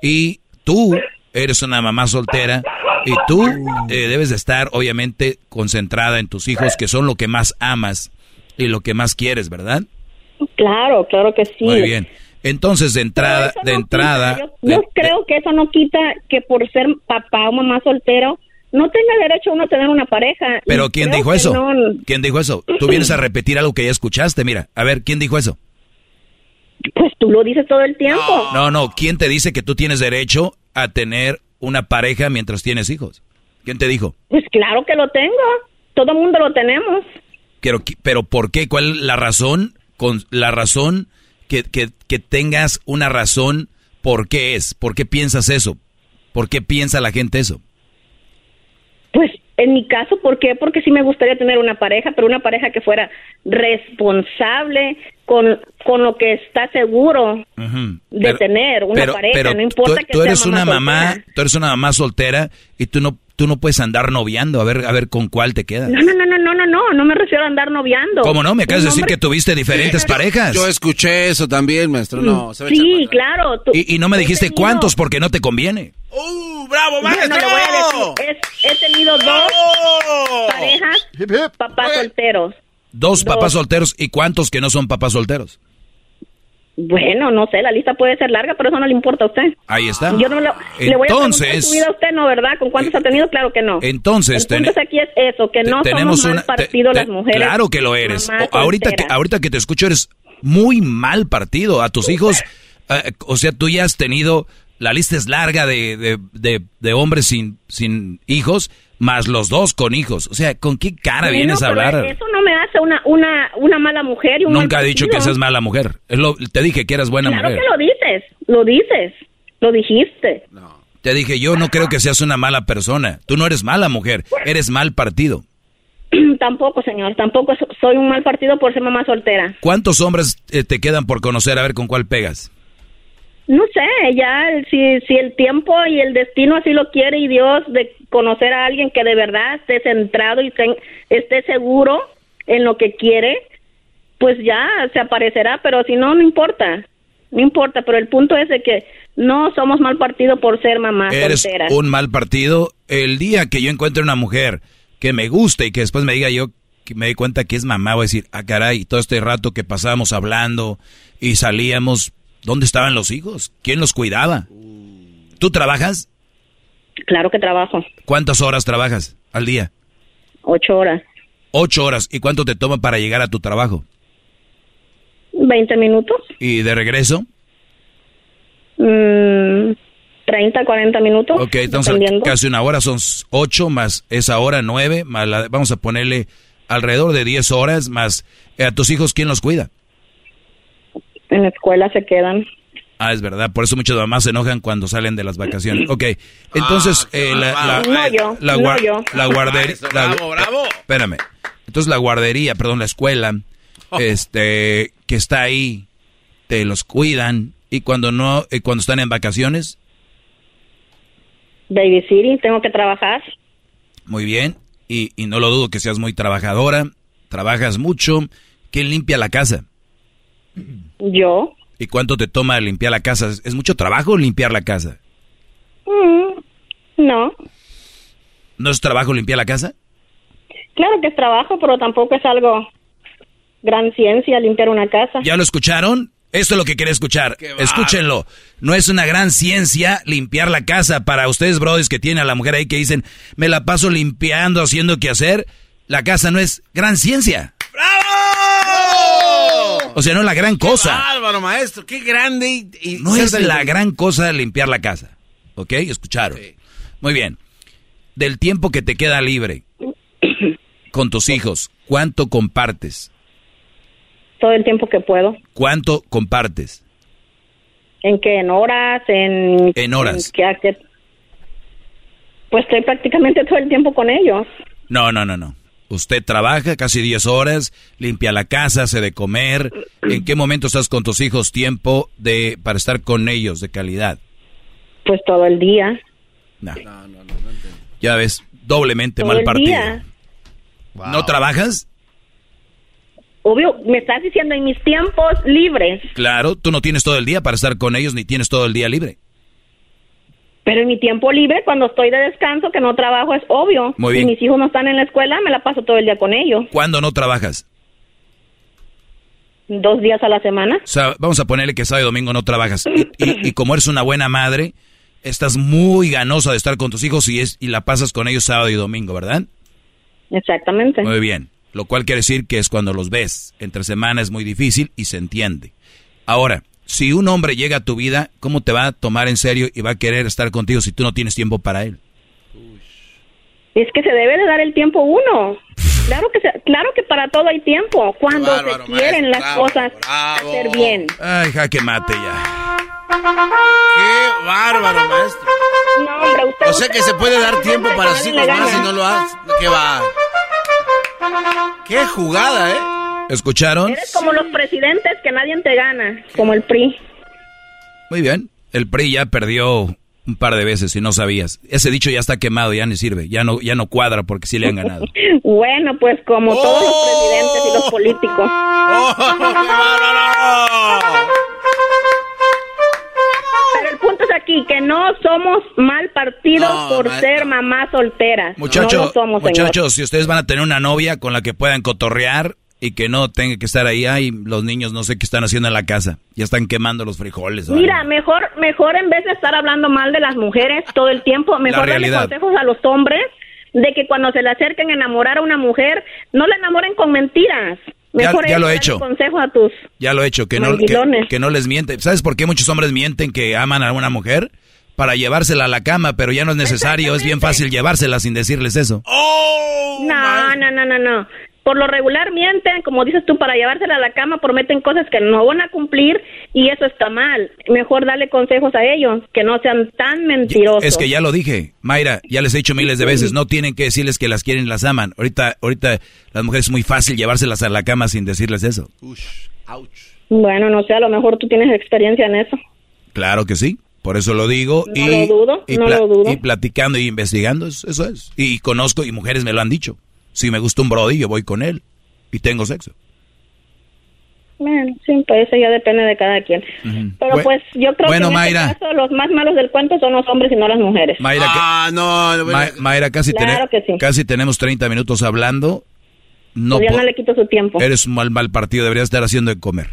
Y tú eres una mamá soltera y tú eh, debes de estar obviamente concentrada en tus hijos que son lo que más amas y lo que más quieres, ¿verdad? Claro, claro que sí. Muy bien. Entonces de entrada, de entrada, quita, yo, yo creo que eso no quita que por ser papá o mamá soltero no tenga derecho uno a tener una pareja. pero ¿quién dijo eso? no- ¿Quién dijo eso? Tú vienes a repetir algo que ya escuchaste, mira. A ver, ¿quién dijo eso? Pues tú lo dices todo el tiempo. No, no, ¿quién te dice que tú tienes derecho a tener una pareja mientras tienes hijos? ¿Quién te dijo? Pues claro que lo tengo. Todo el mundo lo tenemos. Pero, pero ¿por qué? ¿Cuál es la razón? Con la razón que, que, que tengas una razón, ¿por qué es? ¿Por qué piensas eso? ¿Por qué piensa la gente eso? Pues en mi caso, ¿por qué? Porque sí me gustaría tener una pareja, pero una pareja que fuera responsable, con, con lo que está seguro de Pero- tener una pero- pareja, pero no importa tú, que tú sea eres una mamá, soltera. tú eres una mamá soltera y tú no, tú no puedes andar noviando a ver, a ver con cuál te quedas. No, no, no, no, no, no, no, no me refiero a andar noviando. ¿Cómo no? Me acabas de decir que tuviste diferentes parejas. Yo escuché eso también, maestro. No, se Sí, claro. tú- y, y no me dijiste tenido- cuántos porque no te conviene. ¡Uh, bravo, voy a decir, es- he tenido dos parejas, papás solteros. Dos Dos. papás solteros y cuántos que no son papás solteros. Bueno, no sé, la lista puede ser larga, pero eso no le importa a usted. Ahí está. Yo no lo- le voy a preguntar Entonces- su vida a usted, ¿no, verdad? ¿Con cuántos ha tenido? Claro que no. Entonces, El punto es aquí es eso, que no tenemos somos mal una- partido te- las mujeres. Claro que lo eres. O- ahorita que ahorita que te escucho eres muy mal partido. A tus hijos, eh, o sea, tú ya has tenido la lista es larga de, de, de, de hombres sin sin hijos más los dos con hijos. O sea, ¿con qué cara Bueno, vienes a pero hablar? Eso no me hace una, una, una mala mujer y un Nunca mal he dicho que seas mala mujer. Es lo- te dije que eras buena Claro mujer. que lo dices, lo dices, lo dijiste. Te dije, yo no creo que seas una mala persona. Tú no eres mala mujer, eres mal partido. tampoco, señor, tampoco so- soy un mal partido por ser mamá soltera. ¿Cuántos hombres eh, te quedan por conocer a ver con cuál pegas? No sé, ya si, si el tiempo y el destino así lo quiere y Dios de conocer a alguien que de verdad esté centrado y ten- esté seguro en lo que quiere, pues ya se aparecerá, pero si no, no importa, no importa, pero el punto es de que no somos mal partido por ser mamás Eres solteras. un mal partido. El día que yo encuentre una mujer que me guste y que después me diga yo que me di cuenta que es mamá, voy a decir, ah, caray, todo este rato que pasábamos hablando y salíamos, ¿dónde estaban los hijos? ¿Quién los cuidaba? ¿Tú trabajas? Claro que trabajo, ¿Cuántas horas trabajas al día? ocho horas, Ocho horas. ¿Y cuánto te toma para llegar a tu trabajo? veinte minutos, ¿Y de regreso? mm, treinta, cuarenta minutos, Ok, entonces casi una hora, son ocho más esa hora nueve, más la- vamos a ponerle alrededor de diez horas, más eh, a tus hijos, ¿quién los cuida? En la escuela se quedan. Ah, es verdad, por eso muchas mamás se enojan cuando salen de las vacaciones. Ok, entonces eh, la, la, No yo, la, no guar- yo. la guardería... La- bravo, bravo. Espérame. Entonces la guardería, perdón, la escuela, Oh. este, que está ahí, te los cuidan y cuando no, eh, cuando están en vacaciones, Baby City, tengo que trabajar. Muy bien, y, y no lo dudo que seas muy trabajadora, trabajas mucho. ¿Quién limpia la casa? Yo. ¿Y cuánto te toma limpiar la casa? ¿Es, mucho trabajo limpiar la casa? Mm, no. ¿No es trabajo limpiar la casa? Claro que es trabajo, pero tampoco es algo gran ciencia limpiar una casa. ¿Ya lo escucharon? Esto es lo que quería escuchar. Escúchenlo. No es una gran ciencia limpiar la casa. Para ustedes, brothers, que tienen a la mujer ahí que dicen, me la paso limpiando, haciendo qué hacer. La casa no es gran ciencia. O sea, no es la gran cosa. Bárbaro, maestro, qué grande y, y No es la gran cosa limpiar la casa. ¿Ok? Escucharon. Muy bien. Del tiempo que te queda libre con tus hijos, ¿cuánto compartes? Todo el tiempo que puedo. ¿Cuánto compartes? ¿En qué? ¿En horas? ¿En, En horas. en qué, a qué? Pues estoy prácticamente todo el tiempo con ellos. No, no, no, no. Usted trabaja casi 10 horas, limpia la casa, hace de comer. ¿En qué momento estás con tus hijos tiempo de para estar con ellos de calidad? Pues todo el día. No. Ya ves, doblemente Todo mal el partido. día. ¿No trabajas? Obvio, me estás diciendo en mis tiempos libres. Claro, tú no tienes todo el día para estar con ellos ni tienes todo el día libre. Pero en mi tiempo libre, cuando estoy de descanso, que no trabajo, es obvio. Muy bien. Si mis hijos no están en la escuela, me la paso todo el día con ellos. ¿Cuándo no trabajas? Dos días a la semana. O sea, vamos a ponerle que sábado y domingo no trabajas. Y, y- y como eres una buena madre, estás muy ganosa de estar con tus hijos y, es, y la pasas con ellos sábado y domingo, ¿verdad? Exactamente. Muy bien. Lo cual quiere decir que es cuando los ves. Entre semana es muy difícil y se entiende. Ahora, si un hombre llega a tu vida, ¿cómo te va a tomar en serio y va a querer estar contigo si tú no tienes tiempo para él? Es que se debe de dar el tiempo uno. Claro que se- claro que para todo hay tiempo. Cuando bárbaro, se quieren maestro, las bravo, cosas bravo. hacer bien. Ay, jaque mate ya. Qué bárbaro, maestro. No, hombre, usted. O sea que se puede dar tiempo para hijos más y no lo hace. ¿Qué va? Qué jugada, ¿eh? ¿Escucharon? Eres como los presidentes que nadie te gana, como el PRI. Muy bien. El PRI ya perdió un par de veces y no sabías. Ese dicho ya está quemado, ya ni sirve, ya no, ya no cuadra porque sí le han ganado. bueno, pues como todos los presidentes y los políticos. Pero el punto es aquí, que no somos mal partido No, por ser mamás solteras. Muchachos, no muchachos, si ustedes van a tener una novia con la que puedan cotorrear y que no tenga que estar ahí, ay, los niños no sé qué están haciendo en la casa, ya están quemando los frijoles. Mira, mejor, mejor en vez de estar hablando mal de las mujeres todo el tiempo, mejor darle consejos a los hombres de que cuando se le acerquen a enamorar a una mujer, no la enamoren con mentiras. Ya- Mejor ya lo he darle hecho. consejos a tus Ya lo he hecho, que no, que, no les mienten. ¿Sabes por qué muchos hombres mienten que aman a una mujer? Para llevársela a la cama, pero ya no es necesario, es bien fácil llevársela sin decirles eso. no, no, no, no, no. Por lo regular mienten, como dices tú, para llevársela a la cama, prometen cosas que no van a cumplir y eso está mal. Mejor darle consejos a ellos, que no sean tan mentirosos. Es que ya lo dije, Mayra, ya les he dicho miles de veces, no tienen que decirles que las quieren las aman. Ahorita, ahorita las mujeres es muy fácil llevárselas a la cama sin decirles eso. Bueno, no sé, a lo mejor tú tienes experiencia en eso. Claro que sí, por eso lo digo. No y, lo dudo, y, no lo dudo. y platicando y investigando, es- eso es. Y conozco y mujeres me lo han dicho. Si me gusta un brody, yo voy con él y tengo sexo. Bueno, sí, pues eso ya depende de cada quien. Pero pues yo creo bueno, que en Mayra. este caso los más malos del cuento son los hombres y no las mujeres. Mayra, Ah, no, no, Ma- Mayra, casi, Claro tene- que sí. casi tenemos 30 minutos hablando. No, Pues ya no le quito su tiempo. Eres un mal, mal partido, deberías estar haciendo de comer.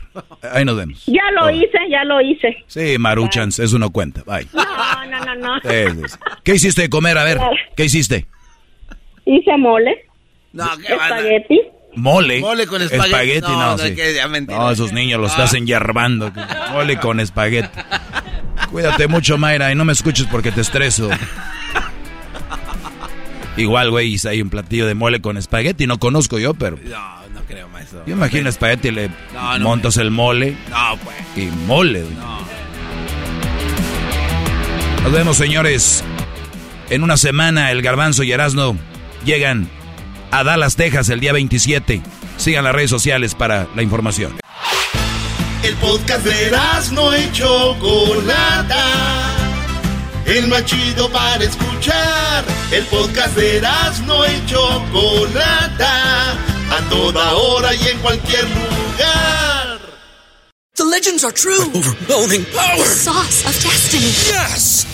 Ahí nos vemos. Ya lo hice, ya lo hice. Sí, Maruchans, eso no cuenta. Bye. No, no, no, no. ¿Qué hiciste de comer? A ver, ¿qué hiciste? Hice mole. No, qué. Espagueti. Mole. Mole con espagueti. no, No, no, sí. que ya mentira. No, esos niños los Ah. estás enyarbando. Mole con espagueti. Cuídate mucho, Mayra, y no me escuches porque te estreso. Igual, güey, hice ahí un platillo de mole con espagueti. No conozco yo, pero No, no creo, maestro. yo imagino espagueti, le No, no, montas el mole No, pues. y mole. güey. Nos vemos, señores. En una semana, el Garbanzo y Erasno llegan a Dallas, Texas, el día 27. Sigan las redes sociales para la información. El podcast de no y Chocolata. El más chido para escuchar. El podcast de no y Chocolata. A toda hora y en cualquier lugar. The legends are true. Overwhelming power! The sauce of destiny. Yes!